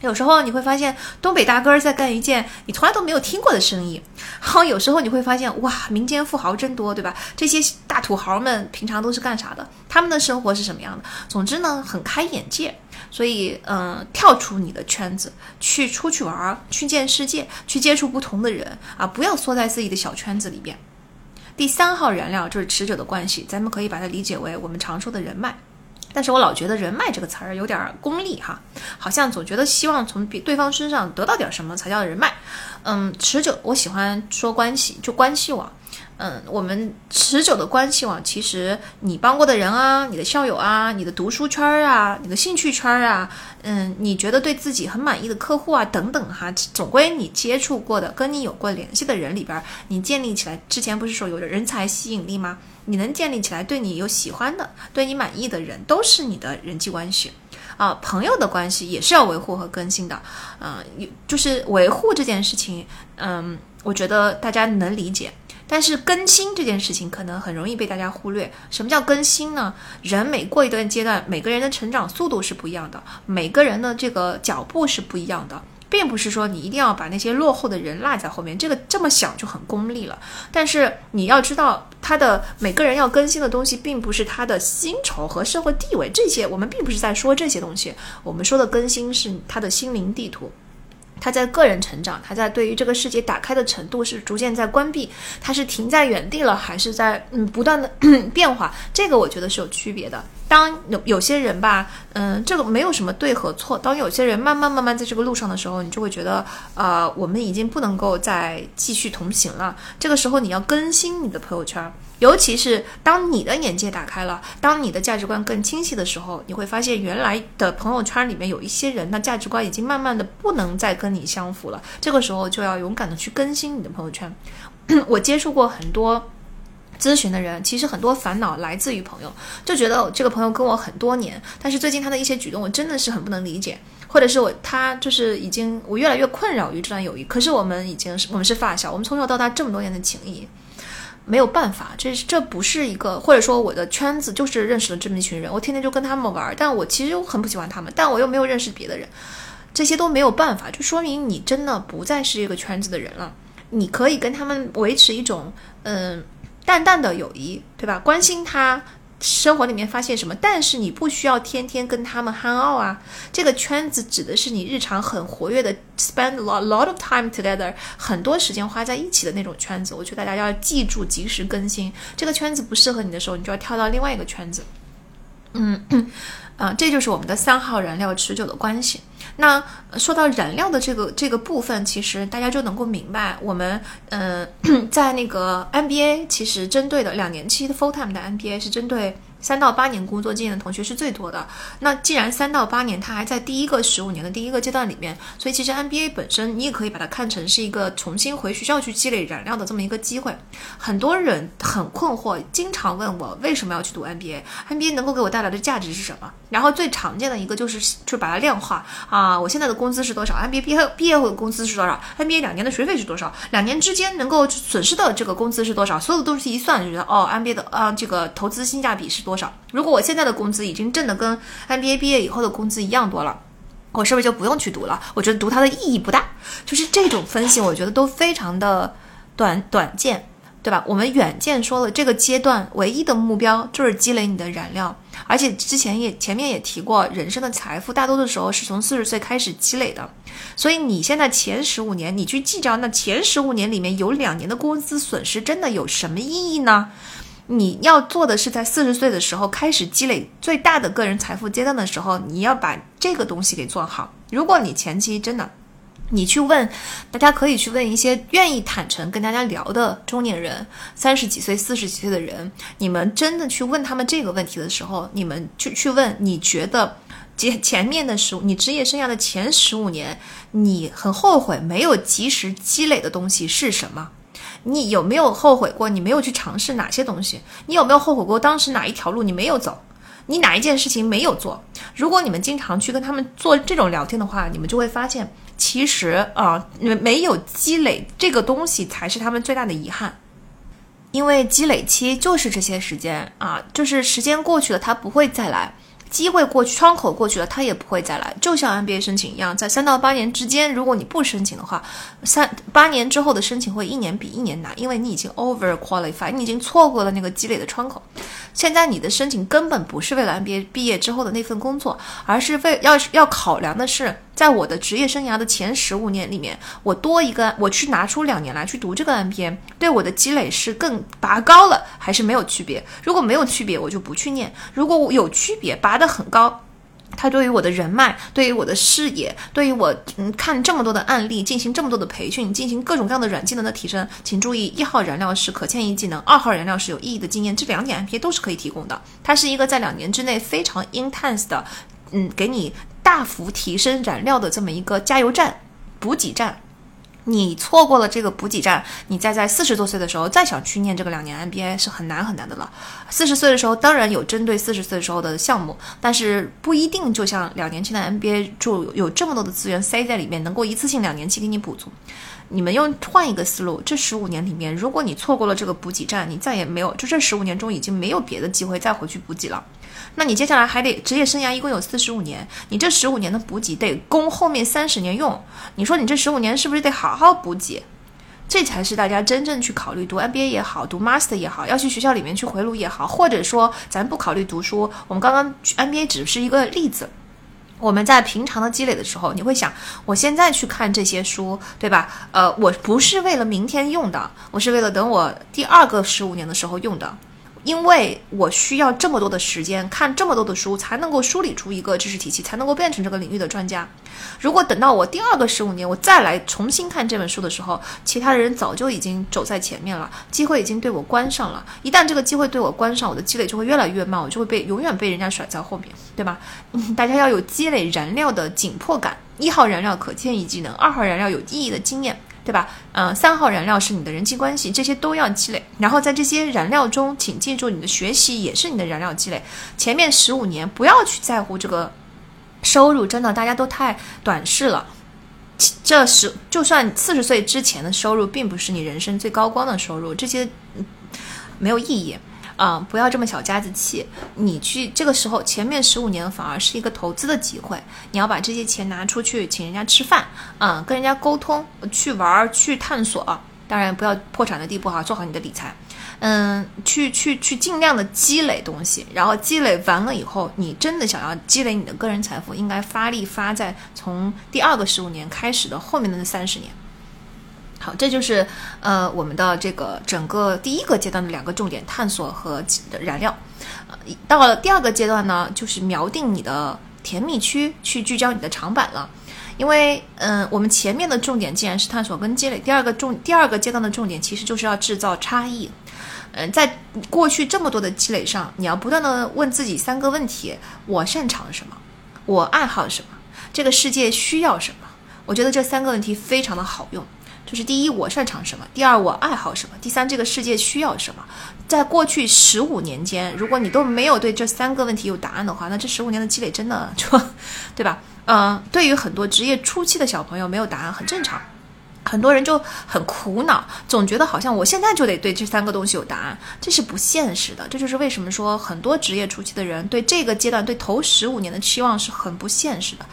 有时候你会发现东北大哥在干一件你从来都没有听过的生意，然后有时候你会发现哇，民间富豪真多，对吧？这些大土豪们平常都是干啥的？他们的生活是什么样的？总之呢，很开眼界。所以，嗯，跳出你的圈子，去出去玩，去见世界，去接触不同的人啊！不要缩在自己的小圈子里边。第三号燃料就是持久的关系，咱们可以把它理解为我们常说的人脉。但是我老觉得人脉这个词儿有点功利哈，好像总觉得希望从比对方身上得到点什么才叫人脉。嗯，持久，我喜欢说关系，就关系网。嗯，我们持久的关系网，其实你帮过的人啊，你的校友啊，你的读书圈儿啊，你的兴趣圈儿啊，嗯，你觉得对自己很满意的客户啊，等等哈，总归你接触过的、跟你有过联系的人里边，你建立起来之前不是说有人才吸引力吗？你能建立起来对你有喜欢的、对你满意的人，都是你的人际关系啊。朋友的关系也是要维护和更新的，嗯，就是维护这件事情，嗯，我觉得大家能理解。但是更新这件事情可能很容易被大家忽略。什么叫更新呢？人每过一段阶段，每个人的成长速度是不一样的，每个人的这个脚步是不一样的。并不是说你一定要把那些落后的人落在后面，这个这么想就很功利了。但是你要知道，他的每个人要更新的东西，并不是他的薪酬和社会地位这些，我们并不是在说这些东西。我们说的更新是他的心灵地图。他在个人成长，他在对于这个世界打开的程度是逐渐在关闭，他是停在原地了，还是在嗯不断的 变化？这个我觉得是有区别的。当有有些人吧，嗯，这个没有什么对和错。当有些人慢慢慢慢在这个路上的时候，你就会觉得，呃，我们已经不能够再继续同行了。这个时候你要更新你的朋友圈。尤其是当你的眼界打开了，当你的价值观更清晰的时候，你会发现原来的朋友圈里面有一些人，那价值观已经慢慢的不能再跟你相符了。这个时候就要勇敢的去更新你的朋友圈。我接触过很多咨询的人，其实很多烦恼来自于朋友，就觉得这个朋友跟我很多年，但是最近他的一些举动我真的是很不能理解，或者是我他就是已经我越来越困扰于这段友谊。可是我们已经是我们是发小，我们从小到大这么多年的情谊。没有办法，这这不是一个，或者说我的圈子就是认识了这么一群人，我天天就跟他们玩，但我其实很不喜欢他们，但我又没有认识别的人，这些都没有办法，就说明你真的不再是一个圈子的人了。你可以跟他们维持一种嗯淡淡的友谊，对吧？关心他。生活里面发现什么？但是你不需要天天跟他们 hang out 啊。这个圈子指的是你日常很活跃的，spend a lot lot of time together，很多时间花在一起的那种圈子。我觉得大家要记住，及时更新。这个圈子不适合你的时候，你就要跳到另外一个圈子。嗯，啊，这就是我们的三号燃料持久的关系。那说到燃料的这个这个部分，其实大家就能够明白，我们嗯，在那个 MBA 其实针对的两年期的 full time 的 MBA 是针对。三到八年工作经验的同学是最多的。那既然三到八年，他还在第一个十五年的第一个阶段里面，所以其实 MBA 本身你也可以把它看成是一个重新回学校去积累燃料的这么一个机会。很多人很困惑，经常问我为什么要去读 MBA？MBA 能够给我带来的价值是什么？然后最常见的一个就是就把它量化啊，我现在的工资是多少？MBA 毕业毕业后的工资是多少？MBA 两年的学费是多少？两年之间能够损失的这个工资是多少？所有的都是一算就觉得哦，MBA 的啊这个投资性价比是多？少？如果我现在的工资已经挣的跟 MBA 毕业以后的工资一样多了，我是不是就不用去读了？我觉得读它的意义不大。就是这种分析，我觉得都非常的短短见，对吧？我们远见说了，这个阶段唯一的目标就是积累你的燃料，而且之前也前面也提过，人生的财富大多的时候是从四十岁开始积累的。所以你现在前十五年，你去计较那前十五年里面有两年的工资损失，真的有什么意义呢？你要做的是在四十岁的时候开始积累最大的个人财富阶段的时候，你要把这个东西给做好。如果你前期真的，你去问，大家可以去问一些愿意坦诚跟大家聊的中年人，三十几岁、四十几岁的人，你们真的去问他们这个问题的时候，你们去去问，你觉得前前面的十五，你职业生涯的前十五年，你很后悔没有及时积累的东西是什么？你有没有后悔过？你没有去尝试哪些东西？你有没有后悔过当时哪一条路你没有走？你哪一件事情没有做？如果你们经常去跟他们做这种聊天的话，你们就会发现，其实啊，你们没有积累这个东西才是他们最大的遗憾，因为积累期就是这些时间啊，就是时间过去了，它不会再来。机会过去，窗口过去了，他也不会再来。就像 MBA 申请一样，在三到八年之间，如果你不申请的话，三八年之后的申请会一年比一年难，因为你已经 over qualify，你已经错过了那个积累的窗口。现在你的申请根本不是为了 MBA 毕业之后的那份工作，而是为要要考量的是。在我的职业生涯的前十五年里面，我多一个，我去拿出两年来去读这个 MBA，对我的积累是更拔高了，还是没有区别？如果没有区别，我就不去念；如果我有区别，拔得很高，它对于我的人脉，对于我的视野，对于我嗯看这么多的案例，进行这么多的培训，进行各种各样的软技能的提升，请注意，一号燃料是可迁移技能，二号燃料是有意义的经验，这两点 MBA 都是可以提供的。它是一个在两年之内非常 intense 的。嗯，给你大幅提升燃料的这么一个加油站、补给站，你错过了这个补给站，你再在四十多岁的时候再想去念这个两年 MBA 是很难很难的了。四十岁的时候当然有针对四十岁的时候的项目，但是不一定就像两年期的 MBA 就有这么多的资源塞在里面，能够一次性两年期给你补足。你们用换一个思路，这十五年里面，如果你错过了这个补给站，你再也没有，就这十五年中已经没有别的机会再回去补给了。那你接下来还得职业生涯一共有四十五年，你这十五年的补给得供后面三十年用。你说你这十五年是不是得好好补给？这才是大家真正去考虑读 MBA 也好，读 Master 也好，要去学校里面去回炉也好，或者说咱不考虑读书，我们刚刚 MBA 只是一个例子。我们在平常的积累的时候，你会想，我现在去看这些书，对吧？呃，我不是为了明天用的，我是为了等我第二个十五年的时候用的。因为我需要这么多的时间看这么多的书，才能够梳理出一个知识体系，才能够变成这个领域的专家。如果等到我第二个十五年，我再来重新看这本书的时候，其他的人早就已经走在前面了，机会已经对我关上了。一旦这个机会对我关上，我的积累就会越来越慢，我就会被永远被人家甩在后面，对吧？大家要有积累燃料的紧迫感。一号燃料可迁移技能，二号燃料有意义的经验。对吧？嗯，三号燃料是你的人际关系，这些都要积累。然后在这些燃料中，请记住，你的学习也是你的燃料积累。前面十五年不要去在乎这个收入，真的大家都太短视了。这十就算四十岁之前的收入，并不是你人生最高光的收入，这些没有意义。啊，不要这么小家子气。你去这个时候，前面十五年反而是一个投资的机会。你要把这些钱拿出去请人家吃饭，嗯，跟人家沟通，去玩，去探索。当然不要破产的地步哈，做好你的理财。嗯，去去去，尽量的积累东西。然后积累完了以后，你真的想要积累你的个人财富，应该发力发在从第二个十五年开始的后面的那三十年。好，这就是呃我们的这个整个第一个阶段的两个重点探索和燃料。呃，到了第二个阶段呢，就是锚定你的甜蜜区，去聚焦你的长板了。因为嗯，我们前面的重点既然是探索跟积累，第二个重第二个阶段的重点其实就是要制造差异。嗯，在过去这么多的积累上，你要不断的问自己三个问题：我擅长什么？我爱好什么？这个世界需要什么？我觉得这三个问题非常的好用。就是第一，我擅长什么；第二，我爱好什么；第三，这个世界需要什么。在过去十五年间，如果你都没有对这三个问题有答案的话，那这十五年的积累真的就，对吧？嗯，对于很多职业初期的小朋友，没有答案很正常。很多人就很苦恼，总觉得好像我现在就得对这三个东西有答案，这是不现实的。这就是为什么说很多职业初期的人对这个阶段、对头十五年的期望是很不现实的。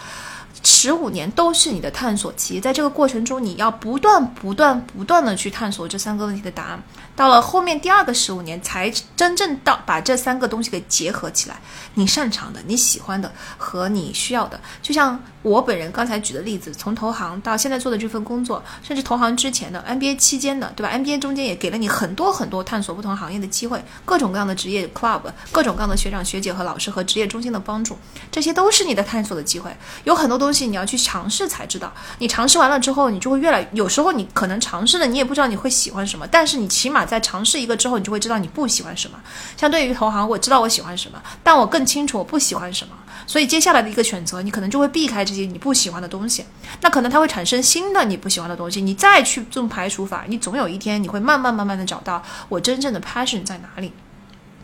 十五年都是你的探索期，在这个过程中，你要不断、不断、不断的去探索这三个问题的答案。到了后面第二个十五年，才真正到把这三个东西给结合起来，你擅长的、你喜欢的和你需要的，就像。我本人刚才举的例子，从投行到现在做的这份工作，甚至投行之前的 MBA 期间的，对吧？MBA 中间也给了你很多很多探索不同行业的机会，各种各样的职业 club，各种各样的学长学姐和老师和职业中心的帮助，这些都是你的探索的机会。有很多东西你要去尝试才知道，你尝试完了之后，你就会越来。有时候你可能尝试了，你也不知道你会喜欢什么，但是你起码在尝试一个之后，你就会知道你不喜欢什么。相对于投行，我知道我喜欢什么，但我更清楚我不喜欢什么。所以接下来的一个选择，你可能就会避开这些你不喜欢的东西，那可能它会产生新的你不喜欢的东西，你再去用排除法，你总有一天你会慢慢慢慢的找到我真正的 passion 在哪里，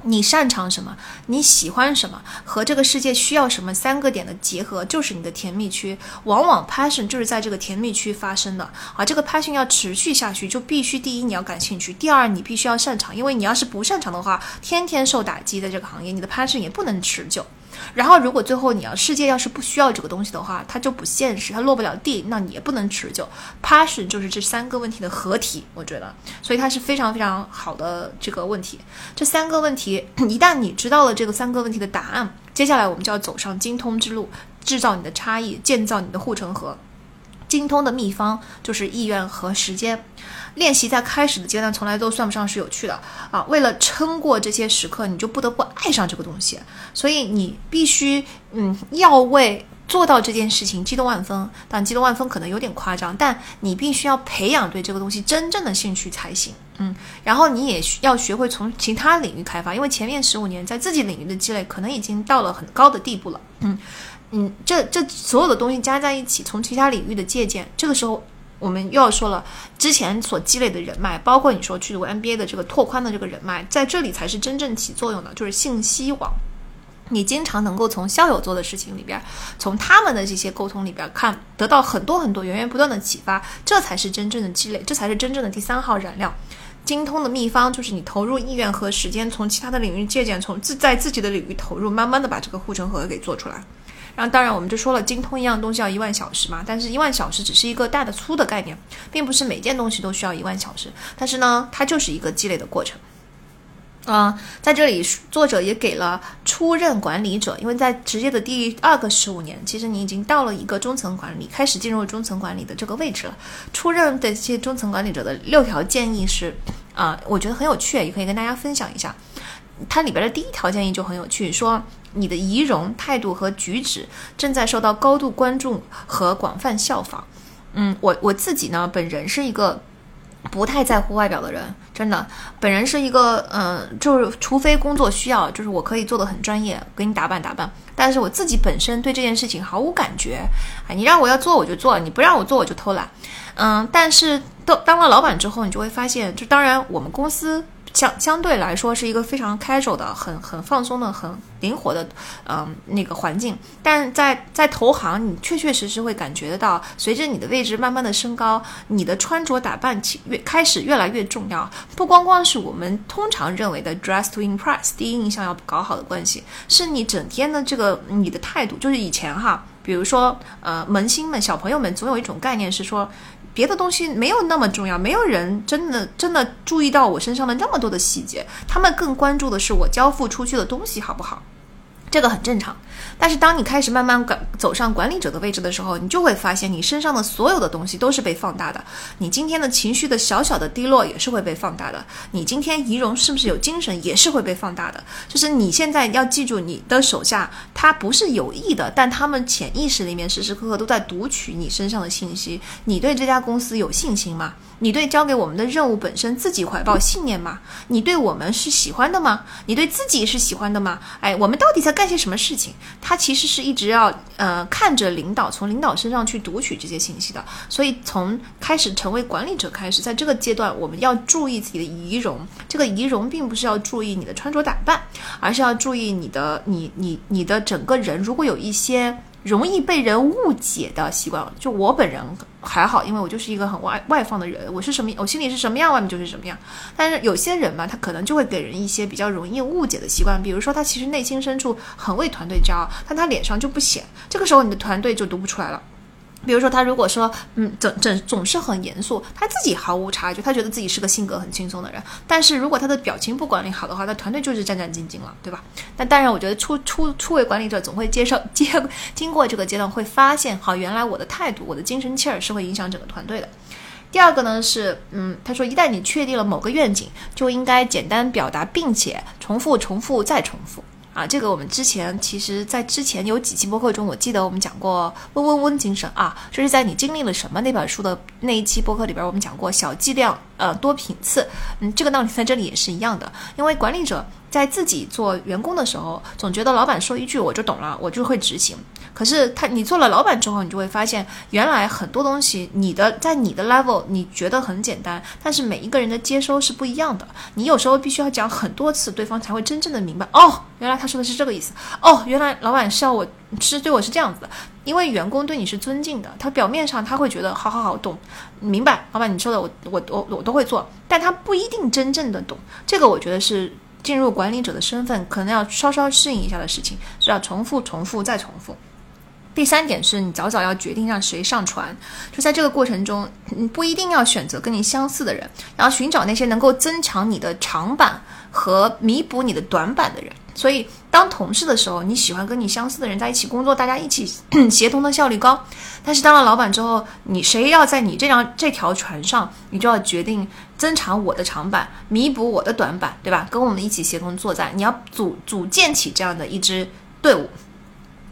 你擅长什么，你喜欢什么，和这个世界需要什么三个点的结合就是你的甜蜜区，往往 passion 就是在这个甜蜜区发生的，啊这个 passion 要持续下去，就必须第一你要感兴趣，第二你必须要擅长，因为你要是不擅长的话，天天受打击，在这个行业，你的 passion 也不能持久。然后，如果最后你要世界要是不需要这个东西的话，它就不现实，它落不了地，那你也不能持久。Passion 就是这三个问题的合体，我觉得，所以它是非常非常好的这个问题。这三个问题，一旦你知道了这个三个问题的答案，接下来我们就要走上精通之路，制造你的差异，建造你的护城河。精通的秘方就是意愿和时间。练习在开始的阶段从来都算不上是有趣的啊！为了撑过这些时刻，你就不得不爱上这个东西，所以你必须嗯要为做到这件事情激动万分。但激动万分可能有点夸张，但你必须要培养对这个东西真正的兴趣才行。嗯，然后你也要学会从其他领域开发，因为前面十五年在自己领域的积累可能已经到了很高的地步了。嗯嗯，这这所有的东西加在一起，从其他领域的借鉴，这个时候。我们又要说了，之前所积累的人脉，包括你说去读 MBA 的这个拓宽的这个人脉，在这里才是真正起作用的，就是信息网。你经常能够从校友做的事情里边，从他们的这些沟通里边看，得到很多很多源源不断的启发，这才是真正的积累，这才是真正的第三号燃料。精通的秘方就是你投入意愿和时间，从其他的领域借鉴，从自在自己的领域投入，慢慢的把这个护城河给做出来。然后，当然我们就说了，精通一样东西要一万小时嘛，但是一万小时只是一个大的粗的概念，并不是每件东西都需要一万小时。但是呢，它就是一个积累的过程。啊，在这里作者也给了初任管理者，因为在职业的第二个十五年，其实你已经到了一个中层管理，开始进入中层管理的这个位置了。初任的这些中层管理者的六条建议是，啊，我觉得很有趣，也可以跟大家分享一下。它里边的第一条建议就很有趣，说你的仪容、态度和举止正在受到高度关注和广泛效仿。嗯，我我自己呢，本人是一个。不太在乎外表的人，真的，本人是一个，嗯，就是除非工作需要，就是我可以做的很专业，给你打扮打扮。但是我自己本身对这件事情毫无感觉，哎，你让我要做我就做，你不让我做我就偷懒，嗯。但是都当了老板之后，你就会发现，就当然我们公司。相相对来说是一个非常 casual 的、很很放松的、很灵活的，嗯，那个环境。但在在投行，你确确实实会感觉得到，随着你的位置慢慢的升高，你的穿着打扮起越开始越来越重要。不光光是我们通常认为的 dress to impress，第一印象要搞好的关系，是你整天的这个你的态度。就是以前哈，比如说呃，萌新们、小朋友们总有一种概念是说。别的东西没有那么重要，没有人真的真的注意到我身上的那么多的细节，他们更关注的是我交付出去的东西好不好。这个很正常，但是当你开始慢慢管走上管理者的位置的时候，你就会发现你身上的所有的东西都是被放大的。你今天的情绪的小小的低落也是会被放大的。你今天仪容是不是有精神也是会被放大的。就是你现在要记住，你的手下他不是有意的，但他们潜意识里面时时刻刻都在读取你身上的信息。你对这家公司有信心吗？你对交给我们的任务本身自己怀抱信念吗？你对我们是喜欢的吗？你对自己是喜欢的吗？哎，我们到底在干些什么事情？他其实是一直要呃看着领导，从领导身上去读取这些信息的。所以从开始成为管理者开始，在这个阶段，我们要注意自己的仪容。这个仪容并不是要注意你的穿着打扮，而是要注意你的你你你的整个人。如果有一些。容易被人误解的习惯，就我本人还好，因为我就是一个很外外放的人，我是什么，我心里是什么样，外面就是什么样。但是有些人嘛，他可能就会给人一些比较容易误解的习惯，比如说他其实内心深处很为团队骄傲，但他脸上就不显，这个时候你的团队就读不出来了。比如说，他如果说，嗯，整整总是很严肃，他自己毫无察觉，他觉得自己是个性格很轻松的人。但是如果他的表情不管理好的话，那团队就是战战兢兢了，对吧？但当然，我觉得初初初为管理者，总会接受接经过这个阶段，会发现，好，原来我的态度，我的精神气儿是会影响整个团队的。第二个呢是，嗯，他说，一旦你确定了某个愿景，就应该简单表达，并且重复、重复再重复。啊，这个我们之前其实，在之前有几期播客中，我记得我们讲过“温温温精神”啊，就是在你经历了什么那本书的那一期播客里边，我们讲过小剂量，呃，多频次。嗯，这个道理在这里也是一样的，因为管理者在自己做员工的时候，总觉得老板说一句我就懂了，我就会执行。可是他，你做了老板之后，你就会发现，原来很多东西，你的在你的 level 你觉得很简单，但是每一个人的接收是不一样的。你有时候必须要讲很多次，对方才会真正的明白。哦，原来他说的是这个意思。哦，原来老板是要我是对我是这样子的。因为员工对你是尊敬的，他表面上他会觉得好好好懂，明白，老板你说的我我我我都会做，但他不一定真正的懂。这个我觉得是进入管理者的身份，可能要稍稍适应一下的事情，是要重复、重复再重复。第三点是你早早要决定让谁上船，就在这个过程中，你不一定要选择跟你相似的人，然后寻找那些能够增强你的长板和弥补你的短板的人。所以，当同事的时候，你喜欢跟你相似的人在一起工作，大家一起协同的效率高。但是当了老板之后，你谁要在你这张这条船上，你就要决定增长我的长板，弥补我的短板，对吧？跟我们一起协同作战，你要组组建起这样的一支队伍。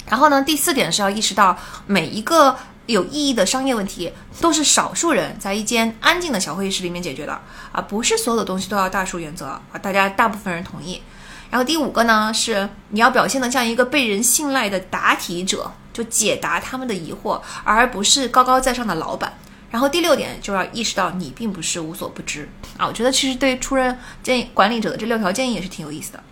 然后呢，第四点是要意识到每一个有意义的商业问题都是少数人在一间安静的小会议室里面解决的啊，不是所有的东西都要大数原则啊，大家大部分人同意。然后第五个呢是你要表现的像一个被人信赖的答题者，就解答他们的疑惑，而不是高高在上的老板。然后第六点就要意识到你并不是无所不知啊，我觉得其实对出任建议管理者的这六条建议也是挺有意思的。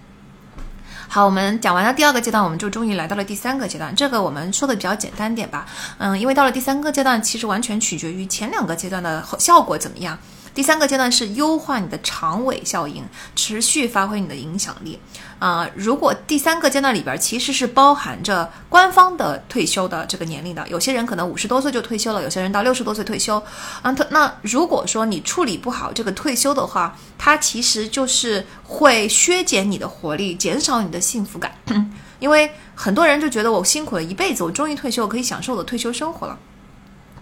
好，我们讲完了第二个阶段，我们就终于来到了第三个阶段。这个我们说的比较简单点吧，嗯，因为到了第三个阶段，其实完全取决于前两个阶段的效果怎么样。第三个阶段是优化你的长尾效应，持续发挥你的影响力。啊，如果第三个阶段里边其实是包含着官方的退休的这个年龄的，有些人可能五十多岁就退休了，有些人到六十多岁退休。啊，他那如果说你处理不好这个退休的话，它其实就是会削减你的活力，减少你的幸福感。因为很多人就觉得我辛苦了一辈子，我终于退休，我可以享受我的退休生活了。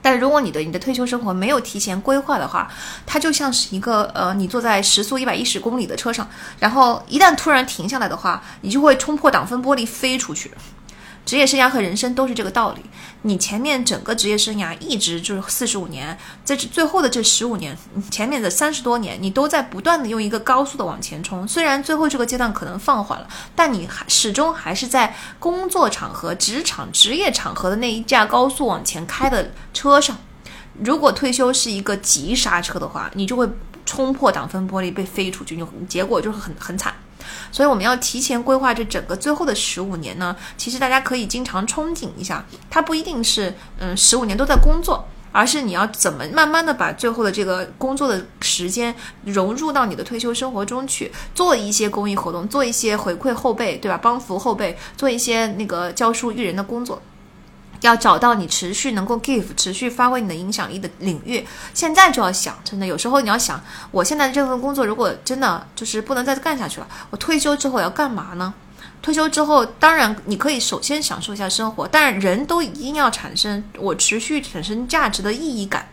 但如果你的你的退休生活没有提前规划的话，它就像是一个呃，你坐在时速一百一十公里的车上，然后一旦突然停下来的话，你就会冲破挡风玻璃飞出去。职业生涯和人生都是这个道理。你前面整个职业生涯一直就是四十五年，在这最后的这十五年，前面的三十多年，你都在不断的用一个高速的往前冲。虽然最后这个阶段可能放缓了，但你还始终还是在工作场合、职场、职业场合的那一架高速往前开的车上。如果退休是一个急刹车的话，你就会冲破挡风玻璃被飞出去，就结果就是很很惨。所以我们要提前规划这整个最后的十五年呢。其实大家可以经常憧憬一下，它不一定是嗯十五年都在工作，而是你要怎么慢慢的把最后的这个工作的时间融入到你的退休生活中去，做一些公益活动，做一些回馈后辈，对吧？帮扶后辈，做一些那个教书育人的工作。要找到你持续能够 give、持续发挥你的影响力的领域，现在就要想，真的有时候你要想，我现在这份工作如果真的就是不能再干下去了，我退休之后要干嘛呢？退休之后，当然你可以首先享受一下生活，但人都一定要产生我持续产生价值的意义感。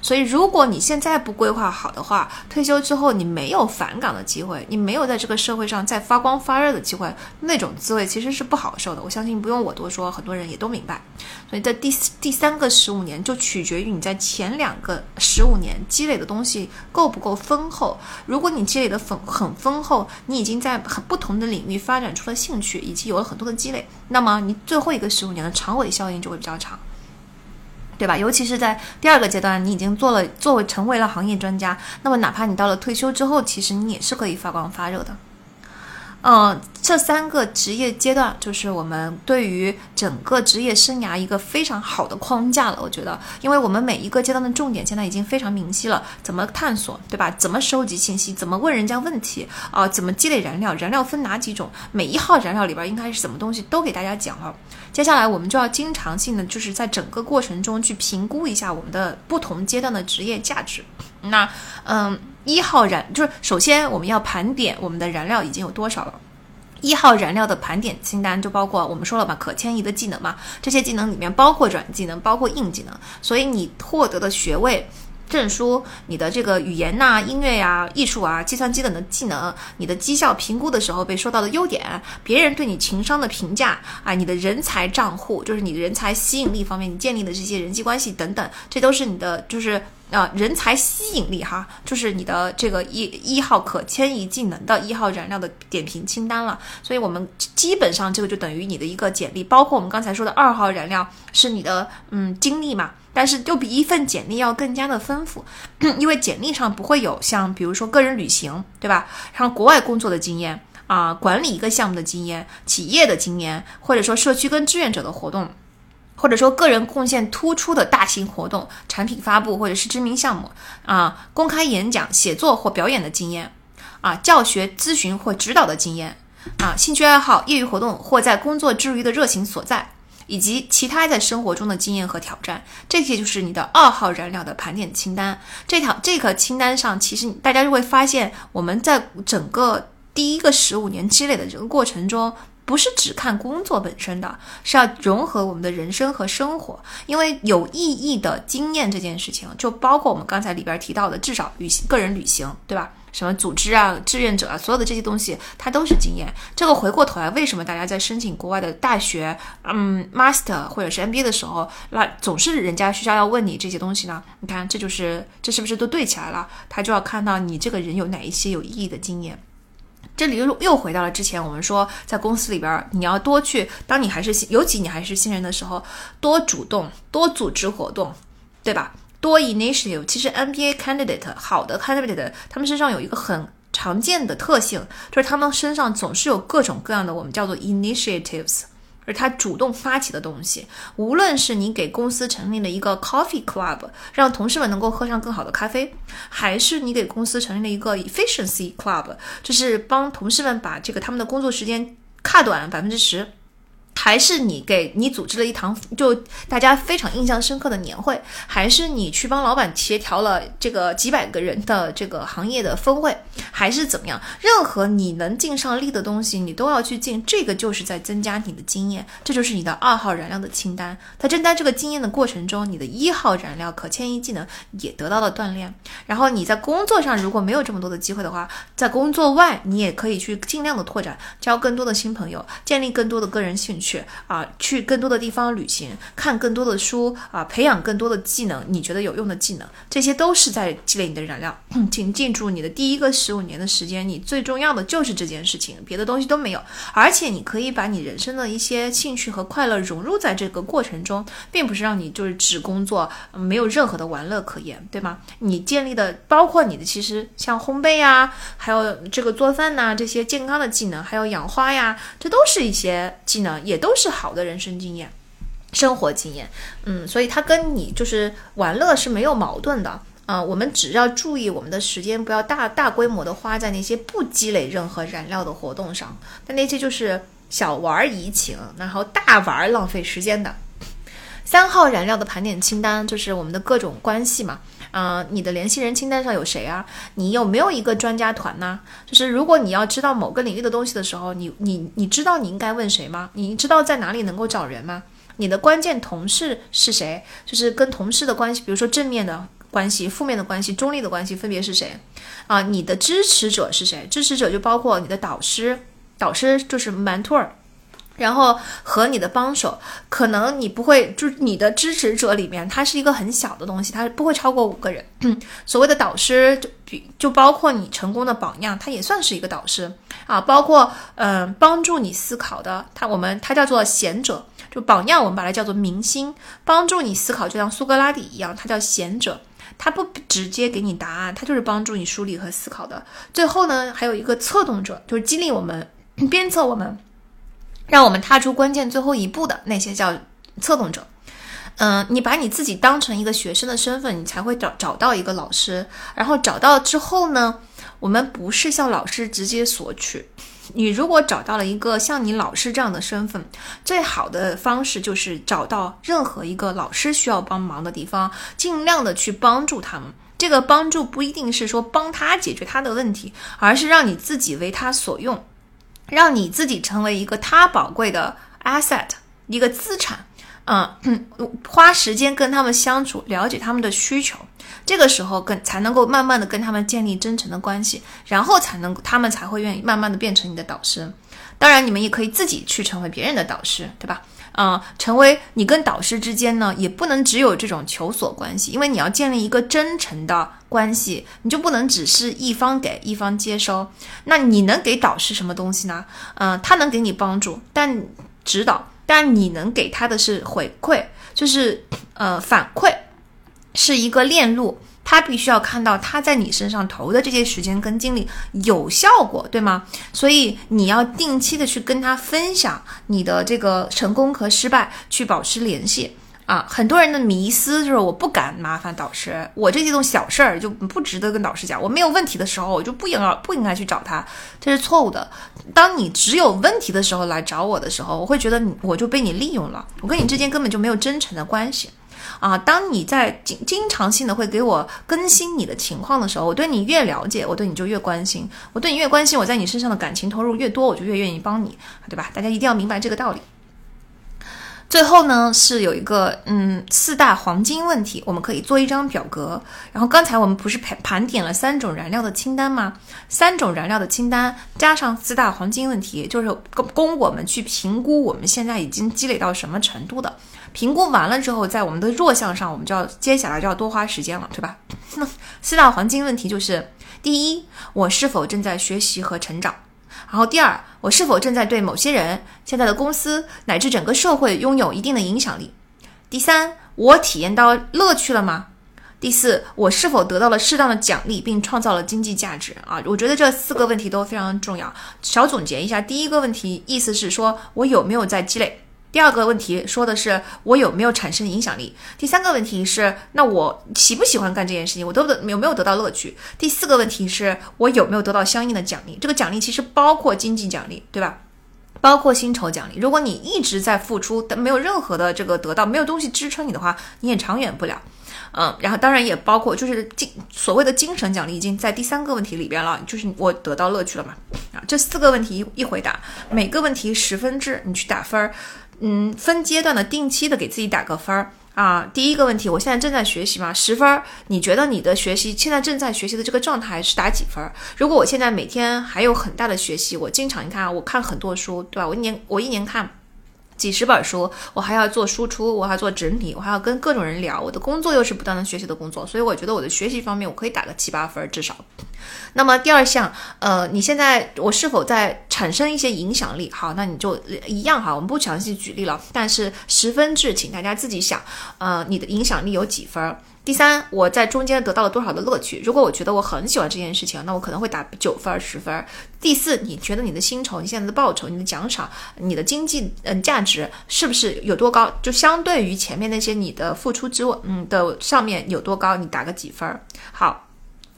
所以，如果你现在不规划好的话，退休之后你没有返岗的机会，你没有在这个社会上再发光发热的机会，那种滋味其实是不好受的。我相信不用我多说，很多人也都明白。所以在第第三个十五年，就取决于你在前两个十五年积累的东西够不够丰厚。如果你积累的很很丰厚，你已经在很不同的领域发展出了兴趣，以及有了很多的积累，那么你最后一个十五年的长尾效应就会比较长。对吧？尤其是在第二个阶段，你已经做了，作为成为了行业专家，那么哪怕你到了退休之后，其实你也是可以发光发热的。嗯，这三个职业阶段就是我们对于整个职业生涯一个非常好的框架了。我觉得，因为我们每一个阶段的重点现在已经非常明晰了，怎么探索，对吧？怎么收集信息？怎么问人家问题？啊，怎么积累燃料？燃料分哪几种？每一号燃料里边应该是什么东西，都给大家讲了。接下来我们就要经常性的，就是在整个过程中去评估一下我们的不同阶段的职业价值。那，嗯。一号燃就是首先我们要盘点我们的燃料已经有多少了。一号燃料的盘点清单就包括我们说了吧，可迁移的技能嘛，这些技能里面包括软技能，包括硬技能。所以你获得的学位、证书，你的这个语言呐、音乐呀、艺术啊、计算机等的技能，你的绩效评估的时候被说到的优点，别人对你情商的评价啊，你的人才账户，就是你的人才吸引力方面你建立的这些人际关系等等，这都是你的就是。啊，人才吸引力哈，就是你的这个一一号可迁移技能的一号燃料的点评清单了。所以，我们基本上这个就等于你的一个简历，包括我们刚才说的二号燃料是你的嗯经历嘛，但是就比一份简历要更加的丰富，因为简历上不会有像比如说个人旅行，对吧？然后国外工作的经验啊，管理一个项目的经验，企业的经验，或者说社区跟志愿者的活动。或者说个人贡献突出的大型活动、产品发布或者是知名项目啊，公开演讲、写作或表演的经验啊，教学、咨询或指导的经验啊，兴趣爱好、业余活动或在工作之余的热情所在，以及其他在生活中的经验和挑战，这些就是你的二号燃料的盘点清单。这条这个清单上，其实大家就会发现，我们在整个第一个十五年积累的这个过程中。不是只看工作本身的，是要融合我们的人生和生活。因为有意义的经验这件事情，就包括我们刚才里边提到的，至少旅行、个人旅行，对吧？什么组织啊、志愿者啊，所有的这些东西，它都是经验。这个回过头来，为什么大家在申请国外的大学，嗯，master 或者是 MBA 的时候，那总是人家学校要问你这些东西呢？你看，这就是这是不是都对起来了？他就要看到你这个人有哪一些有意义的经验。这里又又回到了之前我们说，在公司里边，你要多去，当你还是，尤其你还是新人的时候，多主动，多组织活动，对吧？多 initiative。其实 MBA candidate 好的 candidate，他们身上有一个很常见的特性，就是他们身上总是有各种各样的我们叫做 initiatives。而他主动发起的东西，无论是你给公司成立了一个 coffee club，让同事们能够喝上更好的咖啡，还是你给公司成立了一个 efficiency club，就是帮同事们把这个他们的工作时间卡短百分之十。还是你给你组织了一堂就大家非常印象深刻的年会，还是你去帮老板协调了这个几百个人的这个行业的峰会，还是怎么样？任何你能尽上力的东西，你都要去尽。这个就是在增加你的经验，这就是你的二号燃料的清单。在增加这个经验的过程中，你的一号燃料可迁移技能也得到了锻炼。然后你在工作上如果没有这么多的机会的话，在工作外你也可以去尽量的拓展，交更多的新朋友，建立更多的个人兴趣。去啊，去更多的地方旅行，看更多的书啊，培养更多的技能，你觉得有用的技能，这些都是在积累你的燃料。请记住，你的第一个十五年的时间，你最重要的就是这件事情，别的东西都没有。而且你可以把你人生的一些兴趣和快乐融入在这个过程中，并不是让你就是只工作，没有任何的玩乐可言，对吗？你建立的包括你的其实像烘焙呀，还有这个做饭呐，这些健康的技能，还有养花呀，这都是一些技能，也。都是好的人生经验、生活经验，嗯，所以它跟你就是玩乐是没有矛盾的啊。我们只要注意我们的时间不要大大规模的花在那些不积累任何燃料的活动上，但那些就是小玩怡情，然后大玩浪费时间的。三号燃料的盘点清单就是我们的各种关系嘛。啊，你的联系人清单上有谁啊？你有没有一个专家团呢？就是如果你要知道某个领域的东西的时候，你你你知道你应该问谁吗？你知道在哪里能够找人吗？你的关键同事是谁？就是跟同事的关系，比如说正面的关系、负面的关系、中立的关系分别是谁？啊，你的支持者是谁？支持者就包括你的导师，导师就是 mentor。然后和你的帮手，可能你不会，就是你的支持者里面，它是一个很小的东西，它不会超过五个人。所谓的导师，就比就包括你成功的榜样，它也算是一个导师啊。包括嗯，帮助你思考的，他我们他叫做贤者，就榜样我们把它叫做明星，帮助你思考，就像苏格拉底一样，他叫贤者，他不直接给你答案，他就是帮助你梳理和思考的。最后呢，还有一个策动者，就是激励我们，鞭策我们。让我们踏出关键最后一步的那些叫策动者，嗯，你把你自己当成一个学生的身份，你才会找找到一个老师。然后找到之后呢，我们不是向老师直接索取。你如果找到了一个像你老师这样的身份，最好的方式就是找到任何一个老师需要帮忙的地方，尽量的去帮助他们。这个帮助不一定是说帮他解决他的问题，而是让你自己为他所用。让你自己成为一个他宝贵的 asset，一个资产，嗯，花时间跟他们相处，了解他们的需求，这个时候跟才能够慢慢的跟他们建立真诚的关系，然后才能他们才会愿意慢慢的变成你的导师。当然，你们也可以自己去成为别人的导师，对吧？嗯，成为你跟导师之间呢，也不能只有这种求索关系，因为你要建立一个真诚的关系，你就不能只是一方给一方接收。那你能给导师什么东西呢？嗯，他能给你帮助，但指导，但你能给他的是回馈，就是呃反馈，是一个链路。他必须要看到他在你身上投的这些时间跟精力有效果，对吗？所以你要定期的去跟他分享你的这个成功和失败，去保持联系啊。很多人的迷思就是我不敢麻烦导师，我这几种小事儿就不值得跟导师讲。我没有问题的时候，我就不应该不应该去找他，这是错误的。当你只有问题的时候来找我的时候，我会觉得我就被你利用了，我跟你之间根本就没有真诚的关系。啊，当你在经经常性的会给我更新你的情况的时候，我对你越了解，我对你就越关心，我对你越关心，我在你身上的感情投入越多，我就越愿意帮你，对吧？大家一定要明白这个道理。最后呢，是有一个嗯四大黄金问题，我们可以做一张表格。然后刚才我们不是盘盘点了三种燃料的清单吗？三种燃料的清单加上四大黄金问题，就是供供我们去评估我们现在已经积累到什么程度的。评估完了之后，在我们的弱项上，我们就要接下来就要多花时间了，对吧？四大黄金问题就是：第一，我是否正在学习和成长？然后第二，我是否正在对某些人、现在的公司乃至整个社会拥有一定的影响力？第三，我体验到乐趣了吗？第四，我是否得到了适当的奖励，并创造了经济价值啊？我觉得这四个问题都非常重要。小总结一下，第一个问题意思是说我有没有在积累；第二个问题说的是我有没有产生影响力；第三个问题是那我喜不喜欢干这件事情，我都得有没有得到乐趣；第四个问题是我有没有得到相应的奖励。这个奖励其实包括经济奖励，对吧？包括薪酬奖励。如果你一直在付出，但没有任何的这个得到，没有东西支撑你的话，你也长远不了。嗯，然后当然也包括就是精所谓的精神奖励，已经在第三个问题里边了，就是我得到乐趣了嘛。啊，这四个问题一一回答，每个问题十分制，你去打分儿，嗯，分阶段的定期的给自己打个分儿啊。第一个问题，我现在正在学习嘛，十分儿，你觉得你的学习现在正在学习的这个状态是打几分儿？如果我现在每天还有很大的学习，我经常你看啊，我看很多书，对吧？我一年我一年看。几十本书，我还要做输出，我还要做整理，我还要跟各种人聊。我的工作又是不断的学习的工作，所以我觉得我的学习方面我可以打个七八分儿至少。那么第二项，呃，你现在我是否在产生一些影响力？好，那你就一样哈，我们不详细举例了，但是十分制，请大家自己想，呃，你的影响力有几分？第三，我在中间得到了多少的乐趣？如果我觉得我很喜欢这件事情，那我可能会打九分、十分。第四，你觉得你的薪酬、你现在的报酬、你的奖赏、你的经济嗯价值是不是有多高？就相对于前面那些你的付出之嗯的上面有多高？你打个几分？好。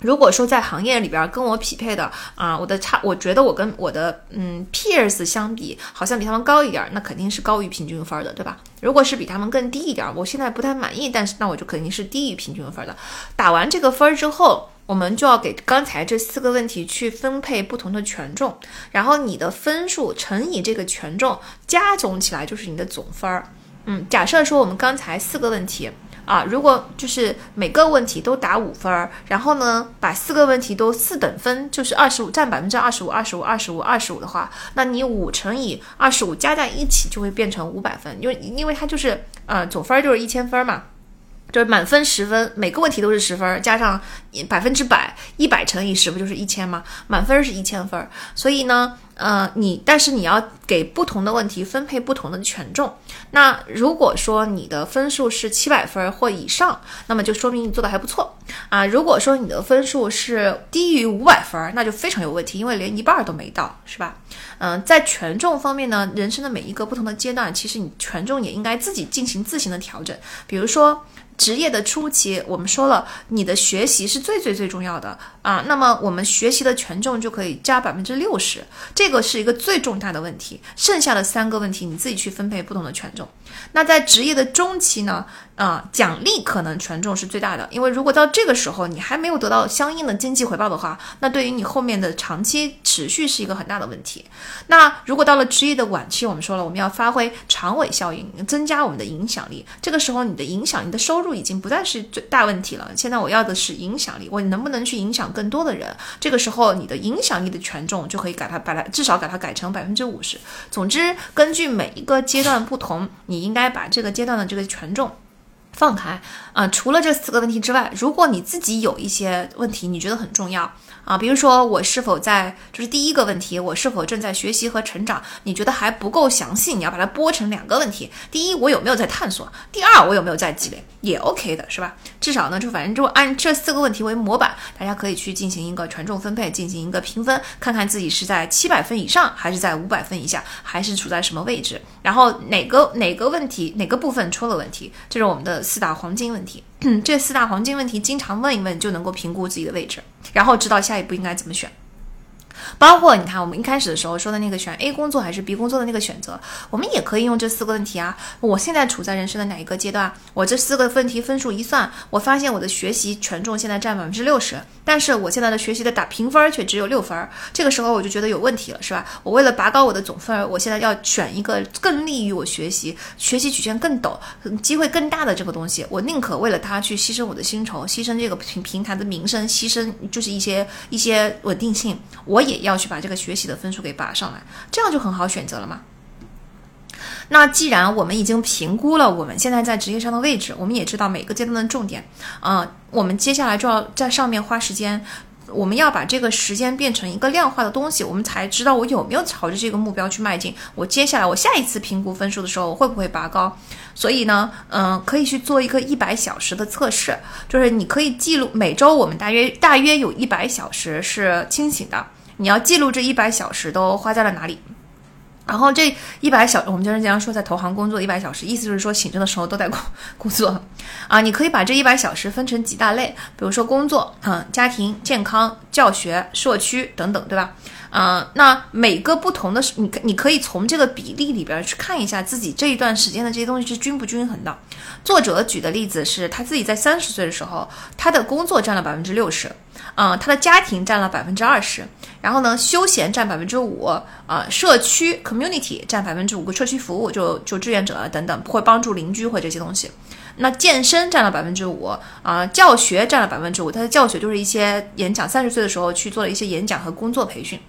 如果说在行业里边跟我匹配的啊，我的差，我觉得我跟我的嗯 peers 相比，好像比他们高一点，那肯定是高于平均分的，对吧？如果是比他们更低一点，我现在不太满意，但是那我就肯定是低于平均分的。打完这个分儿之后，我们就要给刚才这四个问题去分配不同的权重，然后你的分数乘以这个权重加总起来就是你的总分儿。嗯，假设说我们刚才四个问题。啊，如果就是每个问题都打五分儿，然后呢，把四个问题都四等分，就是二十五占百分之二十五，二十五，二十五，二十五的话，那你五乘以二十五加在一起就会变成五百分，因为因为它就是呃总分就是一千分嘛，就是满分十分，每个问题都是十分，加上百分之百，一百乘以十不就是一千吗？满分是一千分，所以呢。呃，你但是你要给不同的问题分配不同的权重。那如果说你的分数是七百分或以上，那么就说明你做的还不错啊。如果说你的分数是低于五百分，那就非常有问题，因为连一半都没到，是吧？嗯，在权重方面呢，人生的每一个不同的阶段，其实你权重也应该自己进行自行的调整。比如说。职业的初期，我们说了，你的学习是最最最重要的啊。那么我们学习的权重就可以加百分之六十，这个是一个最重大的问题。剩下的三个问题，你自己去分配不同的权重。那在职业的中期呢？啊，奖励可能权重是最大的，因为如果到这个时候你还没有得到相应的经济回报的话，那对于你后面的长期持续是一个很大的问题。那如果到了职业的晚期，我们说了，我们要发挥长尾效应，增加我们的影响力。这个时候，你的影响、你的收入已经不再是最大问题了。现在我要的是影响力，我能不能去影响更多的人？这个时候，你的影响力的权重就可以改它，把它至少给它改成百分之五十。总之，根据每一个阶段不同，你应该把这个阶段的这个权重。放开啊！除了这四个问题之外，如果你自己有一些问题，你觉得很重要。啊，比如说我是否在，就是第一个问题，我是否正在学习和成长？你觉得还不够详细，你要把它剥成两个问题。第一，我有没有在探索？第二，我有没有在积累？也 OK 的是吧？至少呢，就反正就按这四个问题为模板，大家可以去进行一个权重分配，进行一个评分，看看自己是在七百分以上，还是在五百分以下，还是处在什么位置？然后哪个哪个问题哪个部分出了问题？这是我们的四大黄金问题。这四大黄金问题，经常问一问就能够评估自己的位置，然后知道下一步应该怎么选。包括你看，我们一开始的时候说的那个选 A 工作还是 B 工作的那个选择，我们也可以用这四个问题啊。我现在处在人生的哪一个阶段？我这四个问题分数一算，我发现我的学习权重现在占百分之六十，但是我现在的学习的打评分却只有六分。这个时候我就觉得有问题了，是吧？我为了拔高我的总分，我现在要选一个更利于我学习、学习曲线更陡、机会更大的这个东西，我宁可为了它去牺牲我的薪酬、牺牲这个平平台的名声、牺牲就是一些一些稳定性，我也。也要去把这个学习的分数给拔上来，这样就很好选择了嘛。那既然我们已经评估了我们现在在职业上的位置，我们也知道每个阶段的重点，啊，我们接下来就要在上面花时间。我们要把这个时间变成一个量化的东西，我们才知道我有没有朝着这个目标去迈进。我接下来我下一次评估分数的时候，我会不会拔高？所以呢，嗯，可以去做一个一百小时的测试，就是你可以记录每周我们大约大约有一百小时是清醒的，你要记录这一百小时都花在了哪里。然后这一百小，我们就是经常说在投行工作一百小时，意思就是说醒着的时候都在工 工作，啊，你可以把这一百小时分成几大类，比如说工作、嗯，家庭、健康、教学、社区等等，对吧？嗯，那每个不同的，你你可以从这个比例里边去看一下自己这一段时间的这些东西是均不均衡的。作者举的例子是他自己在三十岁的时候，他的工作占了百分之六十，嗯，他的家庭占了百分之二十。然后呢，休闲占百分之五，啊，社区 community 占百分之五个，社区服务就就志愿者等等会帮助邻居或这些东西。那健身占了百分之五，啊，教学占了百分之五，他的教学就是一些演讲。三十岁的时候去做了一些演讲和工作培训，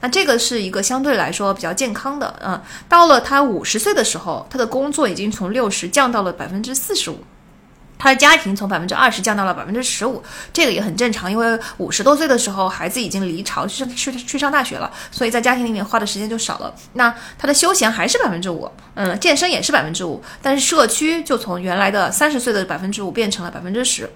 那这个是一个相对来说比较健康的，啊，到了他五十岁的时候，他的工作已经从六十降到了百分之四十五。他的家庭从百分之二十降到了百分之十五，这个也很正常，因为五十多岁的时候孩子已经离巢去去去上大学了，所以在家庭里面花的时间就少了。那他的休闲还是百分之五，嗯，健身也是百分之五，但是社区就从原来的三十岁的百分之五变成了百分之十。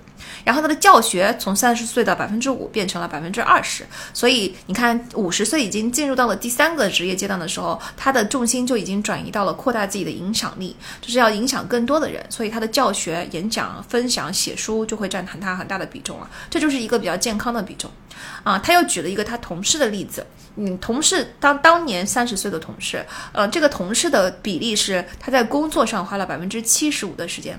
然后他的教学从三十岁的百分之五变成了百分之二十，所以你看，五十岁已经进入到了第三个职业阶段的时候，他的重心就已经转移到了扩大自己的影响力，就是要影响更多的人，所以他的教学、演讲、分享、写书就会占很大很大的比重了，这就是一个比较健康的比重。啊，他又举了一个他同事的例子，嗯，同事当当年三十岁的同事，呃，这个同事的比例是他在工作上花了百分之七十五的时间。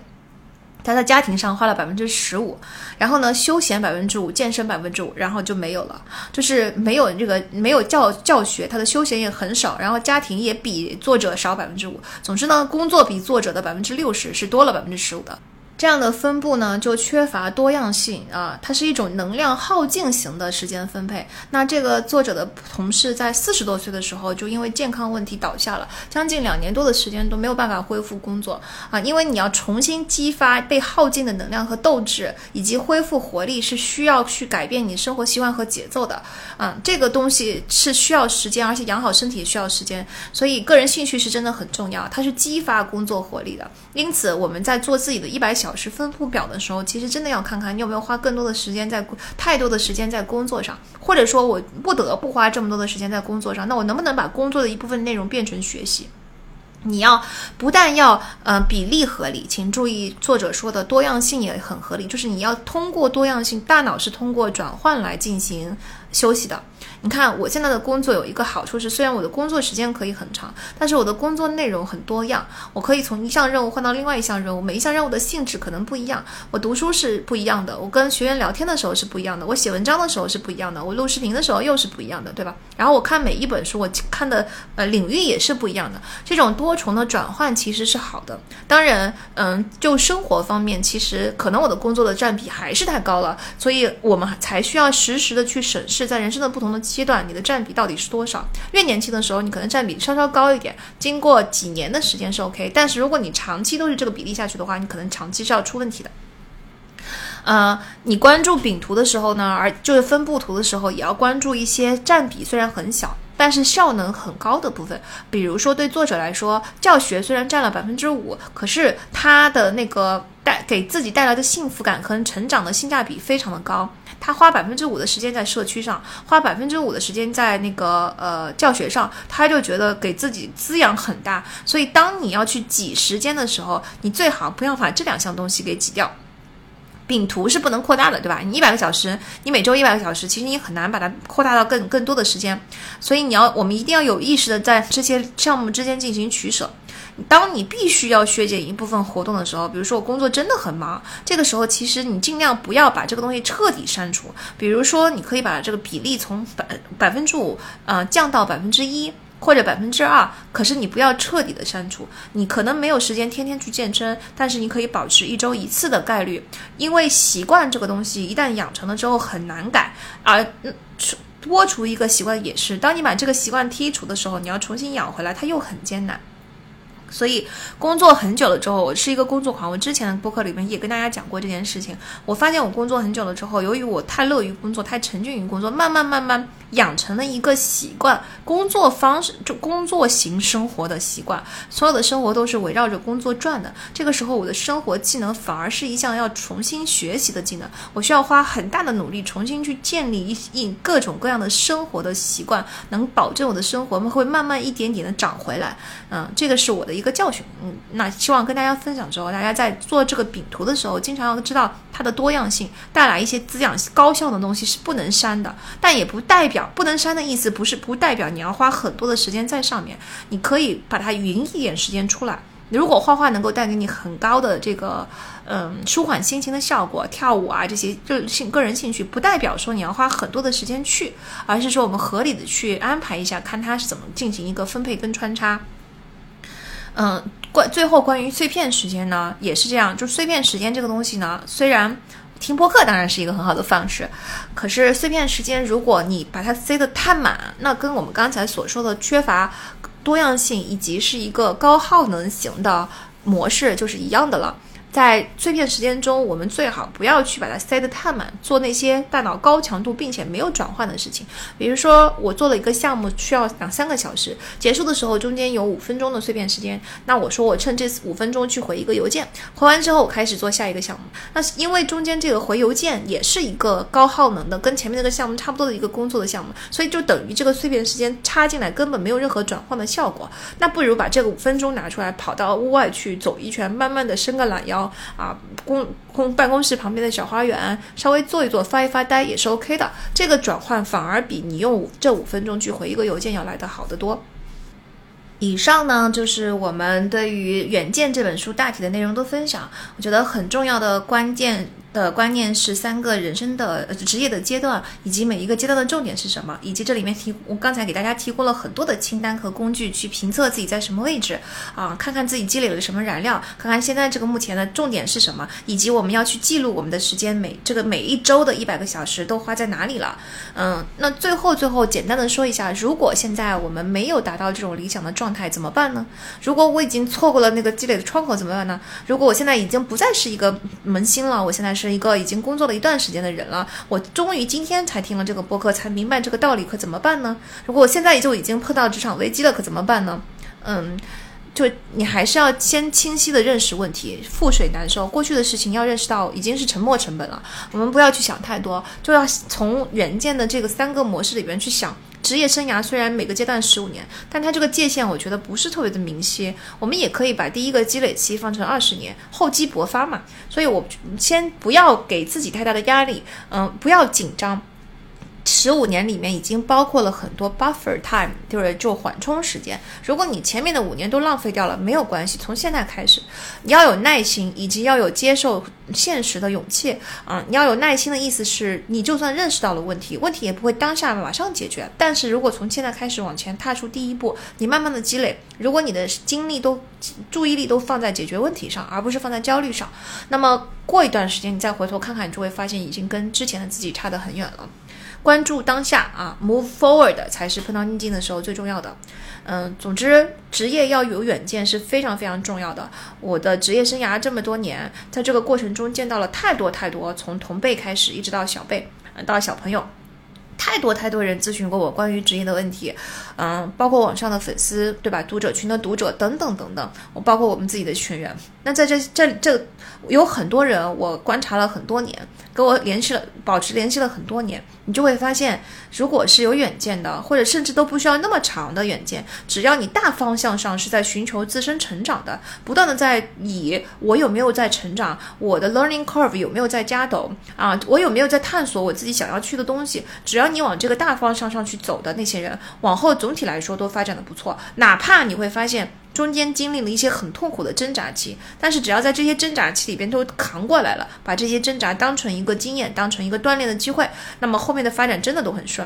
他在家庭上花了百分之十五，然后呢，休闲百分之五，健身百分之五，然后就没有了，就是没有这个没有教教学，他的休闲也很少，然后家庭也比作者少百分之五。总之呢，工作比作者的百分之六十是多了百分之十五的。这样的分布呢，就缺乏多样性啊，它是一种能量耗尽型的时间分配。那这个作者的同事在四十多岁的时候，就因为健康问题倒下了，将近两年多的时间都没有办法恢复工作啊。因为你要重新激发被耗尽的能量和斗志，以及恢复活力，是需要去改变你生活习惯和节奏的啊。这个东西是需要时间，而且养好身体需要时间。所以个人兴趣是真的很重要，它是激发工作活力的。因此我们在做自己的一百小。小时分布表的时候，其实真的要看看你有没有花更多的时间在太多的时间在工作上，或者说我不得不花这么多的时间在工作上，那我能不能把工作的一部分内容变成学习？你要不但要呃比例合理，请注意作者说的多样性也很合理，就是你要通过多样性，大脑是通过转换来进行休息的。你看，我现在的工作有一个好处是，虽然我的工作时间可以很长，但是我的工作内容很多样，我可以从一项任务换到另外一项任务，每一项任务的性质可能不一样。我读书是不一样的，我跟学员聊天的时候是不一样的，我写文章的时候是不一样的，我录视频的时候又是不一样的，对吧？然后我看每一本书，我看的呃领域也是不一样的。这种多重的转换其实是好的。当然，嗯，就生活方面，其实可能我的工作的占比还是太高了，所以我们才需要实时的去审视，在人生的不同的。阶段你的占比到底是多少？越年轻的时候，你可能占比稍稍高一点，经过几年的时间是 OK。但是如果你长期都是这个比例下去的话，你可能长期是要出问题的。呃，你关注饼图的时候呢，而就是分布图的时候，也要关注一些占比虽然很小。但是效能很高的部分，比如说对作者来说，教学虽然占了百分之五，可是他的那个带给自己带来的幸福感和成长的性价比非常的高。他花百分之五的时间在社区上，花百分之五的时间在那个呃教学上，他就觉得给自己滋养很大。所以当你要去挤时间的时候，你最好不要把这两项东西给挤掉。饼图是不能扩大的，对吧？你一百个小时，你每周一百个小时，其实你很难把它扩大到更更多的时间。所以你要，我们一定要有意识的在这些项目之间进行取舍。当你必须要削减一部分活动的时候，比如说我工作真的很忙，这个时候其实你尽量不要把这个东西彻底删除。比如说，你可以把这个比例从百百分之五，呃，降到百分之一。或者百分之二，可是你不要彻底的删除。你可能没有时间天天去健身，但是你可以保持一周一次的概率，因为习惯这个东西一旦养成了之后很难改，而除脱除一个习惯也是。当你把这个习惯剔除的时候，你要重新养回来，它又很艰难。所以工作很久了之后，我是一个工作狂。我之前的播客里面也跟大家讲过这件事情。我发现我工作很久了之后，由于我太乐于工作，太沉浸于工作，慢慢慢慢养成了一个习惯，工作方式就工作型生活的习惯。所有的生活都是围绕着工作转的。这个时候，我的生活技能反而是一项要重新学习的技能。我需要花很大的努力重新去建立一一各种各样的生活的习惯，能保证我的生活会慢慢一点点的长回来。嗯，这个是我的一一个教训。嗯，那希望跟大家分享之后，大家在做这个饼图的时候，经常要知道它的多样性，带来一些滋养高效的东西是不能删的，但也不代表不能删的意思不是不代表你要花很多的时间在上面，你可以把它匀一点时间出来。如果画画能够带给你很高的这个嗯舒缓心情的效果，跳舞啊这些就兴个人兴趣，不代表说你要花很多的时间去，而是说我们合理的去安排一下，看它是怎么进行一个分配跟穿插。嗯，关最后关于碎片时间呢，也是这样。就碎片时间这个东西呢，虽然听播客当然是一个很好的方式，可是碎片时间如果你把它塞得太满，那跟我们刚才所说的缺乏多样性以及是一个高耗能型的模式就是一样的了。在碎片时间中，我们最好不要去把它塞得太满，做那些大脑高强度并且没有转换的事情。比如说，我做了一个项目，需要两三个小时，结束的时候中间有五分钟的碎片时间，那我说我趁这五分钟去回一个邮件，回完之后我开始做下一个项目。那是因为中间这个回邮件也是一个高耗能的，跟前面那个项目差不多的一个工作的项目，所以就等于这个碎片时间插进来根本没有任何转换的效果。那不如把这个五分钟拿出来，跑到屋外去走一圈，慢慢的伸个懒腰。啊，公公办公室旁边的小花园，稍微坐一坐，发一发呆也是 OK 的。这个转换反而比你用这五分钟去回一个邮件要来的好得多。以上呢，就是我们对于《远见》这本书大体的内容的分享。我觉得很重要的关键。的观念是三个人生的职业的阶段，以及每一个阶段的重点是什么，以及这里面提我刚才给大家提供了很多的清单和工具去评测自己在什么位置啊，看看自己积累了什么燃料，看看现在这个目前的重点是什么，以及我们要去记录我们的时间每这个每一周的一百个小时都花在哪里了。嗯，那最后最后简单的说一下，如果现在我们没有达到这种理想的状态怎么办呢？如果我已经错过了那个积累的窗口怎么办呢？如果我现在已经不再是一个萌新了，我现在是。是一个已经工作了一段时间的人了，我终于今天才听了这个播客，才明白这个道理，可怎么办呢？如果我现在就已经碰到职场危机了，可怎么办呢？嗯，就你还是要先清晰的认识问题，覆水难收。过去的事情要认识到已经是沉没成本了，我们不要去想太多，就要从远见的这个三个模式里边去想。职业生涯虽然每个阶段十五年，但它这个界限我觉得不是特别的明晰。我们也可以把第一个积累期放成二十年，厚积薄发嘛。所以，我先不要给自己太大的压力，嗯，不要紧张。十五年里面已经包括了很多 buffer time，就是就缓冲时间。如果你前面的五年都浪费掉了，没有关系。从现在开始，你要有耐心，以及要有接受现实的勇气啊！你要有耐心的意思是，你就算认识到了问题，问题也不会当下马上解决。但是如果从现在开始往前踏出第一步，你慢慢的积累，如果你的精力都、注意力都放在解决问题上，而不是放在焦虑上，那么过一段时间你再回头看看，你就会发现已经跟之前的自己差得很远了。关注当下啊，move forward 才是碰到逆境的时候最重要的。嗯，总之，职业要有远见是非常非常重要的。我的职业生涯这么多年，在这个过程中见到了太多太多，从同辈开始，一直到小辈，到小朋友。太多太多人咨询过我关于职业的问题，嗯，包括网上的粉丝，对吧？读者群的读者等等等等，我包括我们自己的学员。那在这这这有很多人，我观察了很多年，跟我联系了，保持联系了很多年，你就会发现，如果是有远见的，或者甚至都不需要那么长的远见，只要你大方向上是在寻求自身成长的，不断的在以我有没有在成长，我的 learning curve 有没有在加陡啊，我有没有在探索我自己想要去的东西，只要。你往这个大方向上去走的那些人，往后总体来说都发展的不错。哪怕你会发现中间经历了一些很痛苦的挣扎期，但是只要在这些挣扎期里边都扛过来了，把这些挣扎当成一个经验，当成一个锻炼的机会，那么后面的发展真的都很顺。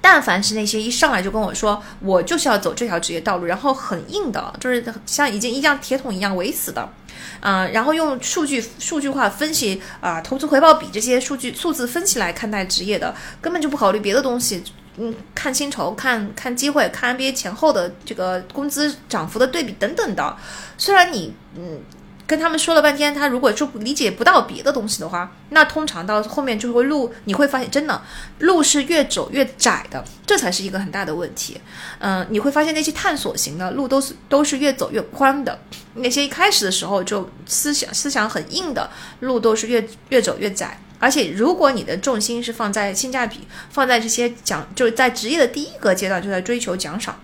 但凡是那些一上来就跟我说我就是要走这条职业道路，然后很硬的，就是像已经一样铁桶一样围死的。嗯，然后用数据数据化分析啊，投资回报比这些数据数字分析来看待职业的，根本就不考虑别的东西。嗯，看薪酬、看看机会、看 NBA 前后的这个工资涨幅的对比等等的。虽然你嗯。跟他们说了半天，他如果说理解不到别的东西的话，那通常到后面就会路，你会发现真的路是越走越窄的，这才是一个很大的问题。嗯，你会发现那些探索型的路都是都是越走越宽的，那些一开始的时候就思想思想很硬的路都是越越走越窄。而且如果你的重心是放在性价比，放在这些奖，就是在职业的第一个阶段就在追求奖赏。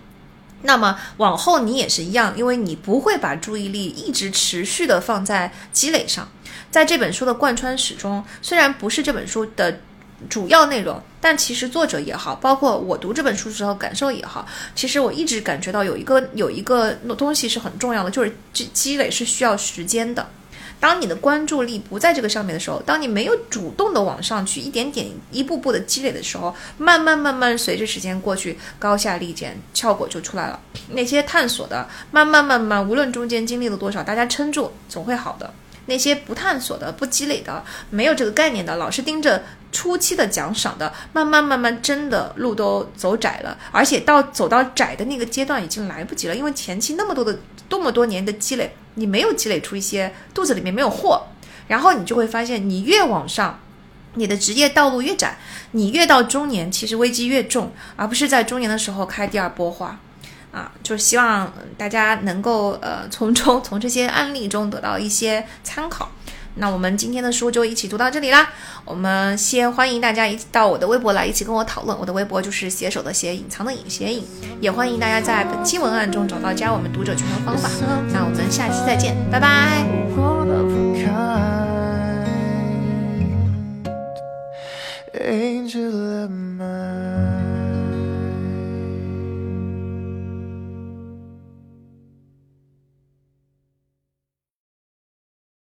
那么往后你也是一样，因为你不会把注意力一直持续的放在积累上。在这本书的贯穿始终，虽然不是这本书的主要内容，但其实作者也好，包括我读这本书时候感受也好，其实我一直感觉到有一个有一个东西是很重要的，就是积积累是需要时间的。当你的关注力不在这个上面的时候，当你没有主动的往上去一点点、一步步的积累的时候，慢慢慢慢随着时间过去，高下立见，效果就出来了。那些探索的，慢慢慢慢，无论中间经历了多少，大家撑住，总会好的。那些不探索的、不积累的、没有这个概念的，老是盯着初期的奖赏的，慢慢慢慢，真的路都走窄了，而且到走到窄的那个阶段已经来不及了，因为前期那么多的、多么多年的积累。你没有积累出一些肚子里面没有货，然后你就会发现，你越往上，你的职业道路越窄，你越到中年，其实危机越重，而不是在中年的时候开第二波花，啊，就是希望大家能够呃，从中从这些案例中得到一些参考。那我们今天的书就一起读到这里啦。我们先欢迎大家一起到我的微博来一起跟我讨论，我的微博就是携手的携隐藏的隐写影。也欢迎大家在本期文案中找到加我们读者群的方法。那我们下期再见，拜拜。